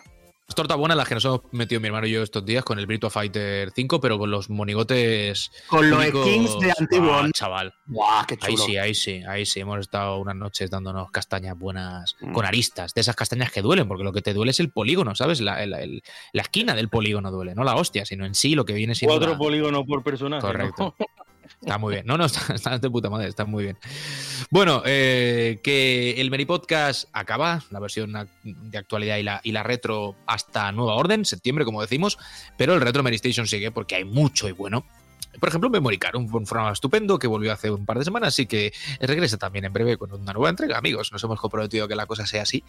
H: Torta buena las que nos hemos metido mi hermano y yo estos días con el Virtua Fighter 5, pero con los monigotes.
K: Con los
H: únicos-
K: skins de antiguo.
H: Ah, chaval.
K: ¡Guau, qué
H: Ahí
K: chulo!
H: sí, ahí sí, ahí sí. Hemos estado unas noches dándonos castañas buenas
K: Mm.
H: con aristas, de esas castañas que duelen, porque lo que te duele es el polígono, ¿sabes? La, el- el- la esquina del polígono duele, no la hostia, sino en sí lo que viene siendo.
J: Cuatro
H: la-
J: polígonos por personaje. ¿no?
H: Está muy bien. No, no, está, está de puta madre, está muy bien. Bueno, eh, que el Meri Podcast acaba, la versión de actualidad y la, y la retro hasta nueva orden, septiembre, como decimos, pero el retro Meri Station sigue porque hay mucho y bueno. Por ejemplo, Memory Card, un, un programa estupendo que volvió hace un par de semanas y que regresa también en breve con una nueva entrega, amigos. Nos hemos comprometido que la cosa sea así.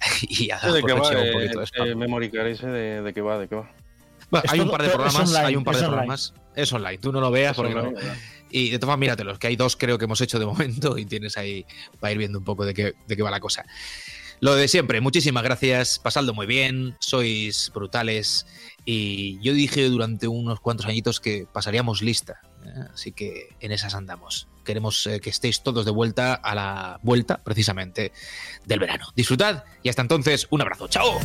H: y a
J: ¿De qué va?
H: un poquito de
J: eh, memory card ese de, de qué va, de qué va.
H: Bueno, hay un par de programas,
I: online,
H: hay un par de
I: online.
H: programas. Es online, tú no lo veas
J: Es
H: porque no,
J: online, ¿verdad?
H: y de todas formas, míratelos, que hay dos creo que hemos hecho de momento y tienes ahí para ir viendo un poco de qué, de qué va la cosa. Lo de siempre, muchísimas gracias, pasadlo muy bien, sois brutales y yo dije durante unos cuantos añitos que pasaríamos lista, ¿eh? así que en esas andamos. Queremos eh, que estéis todos de vuelta a la vuelta precisamente del verano. Disfrutad y hasta entonces un abrazo, chao.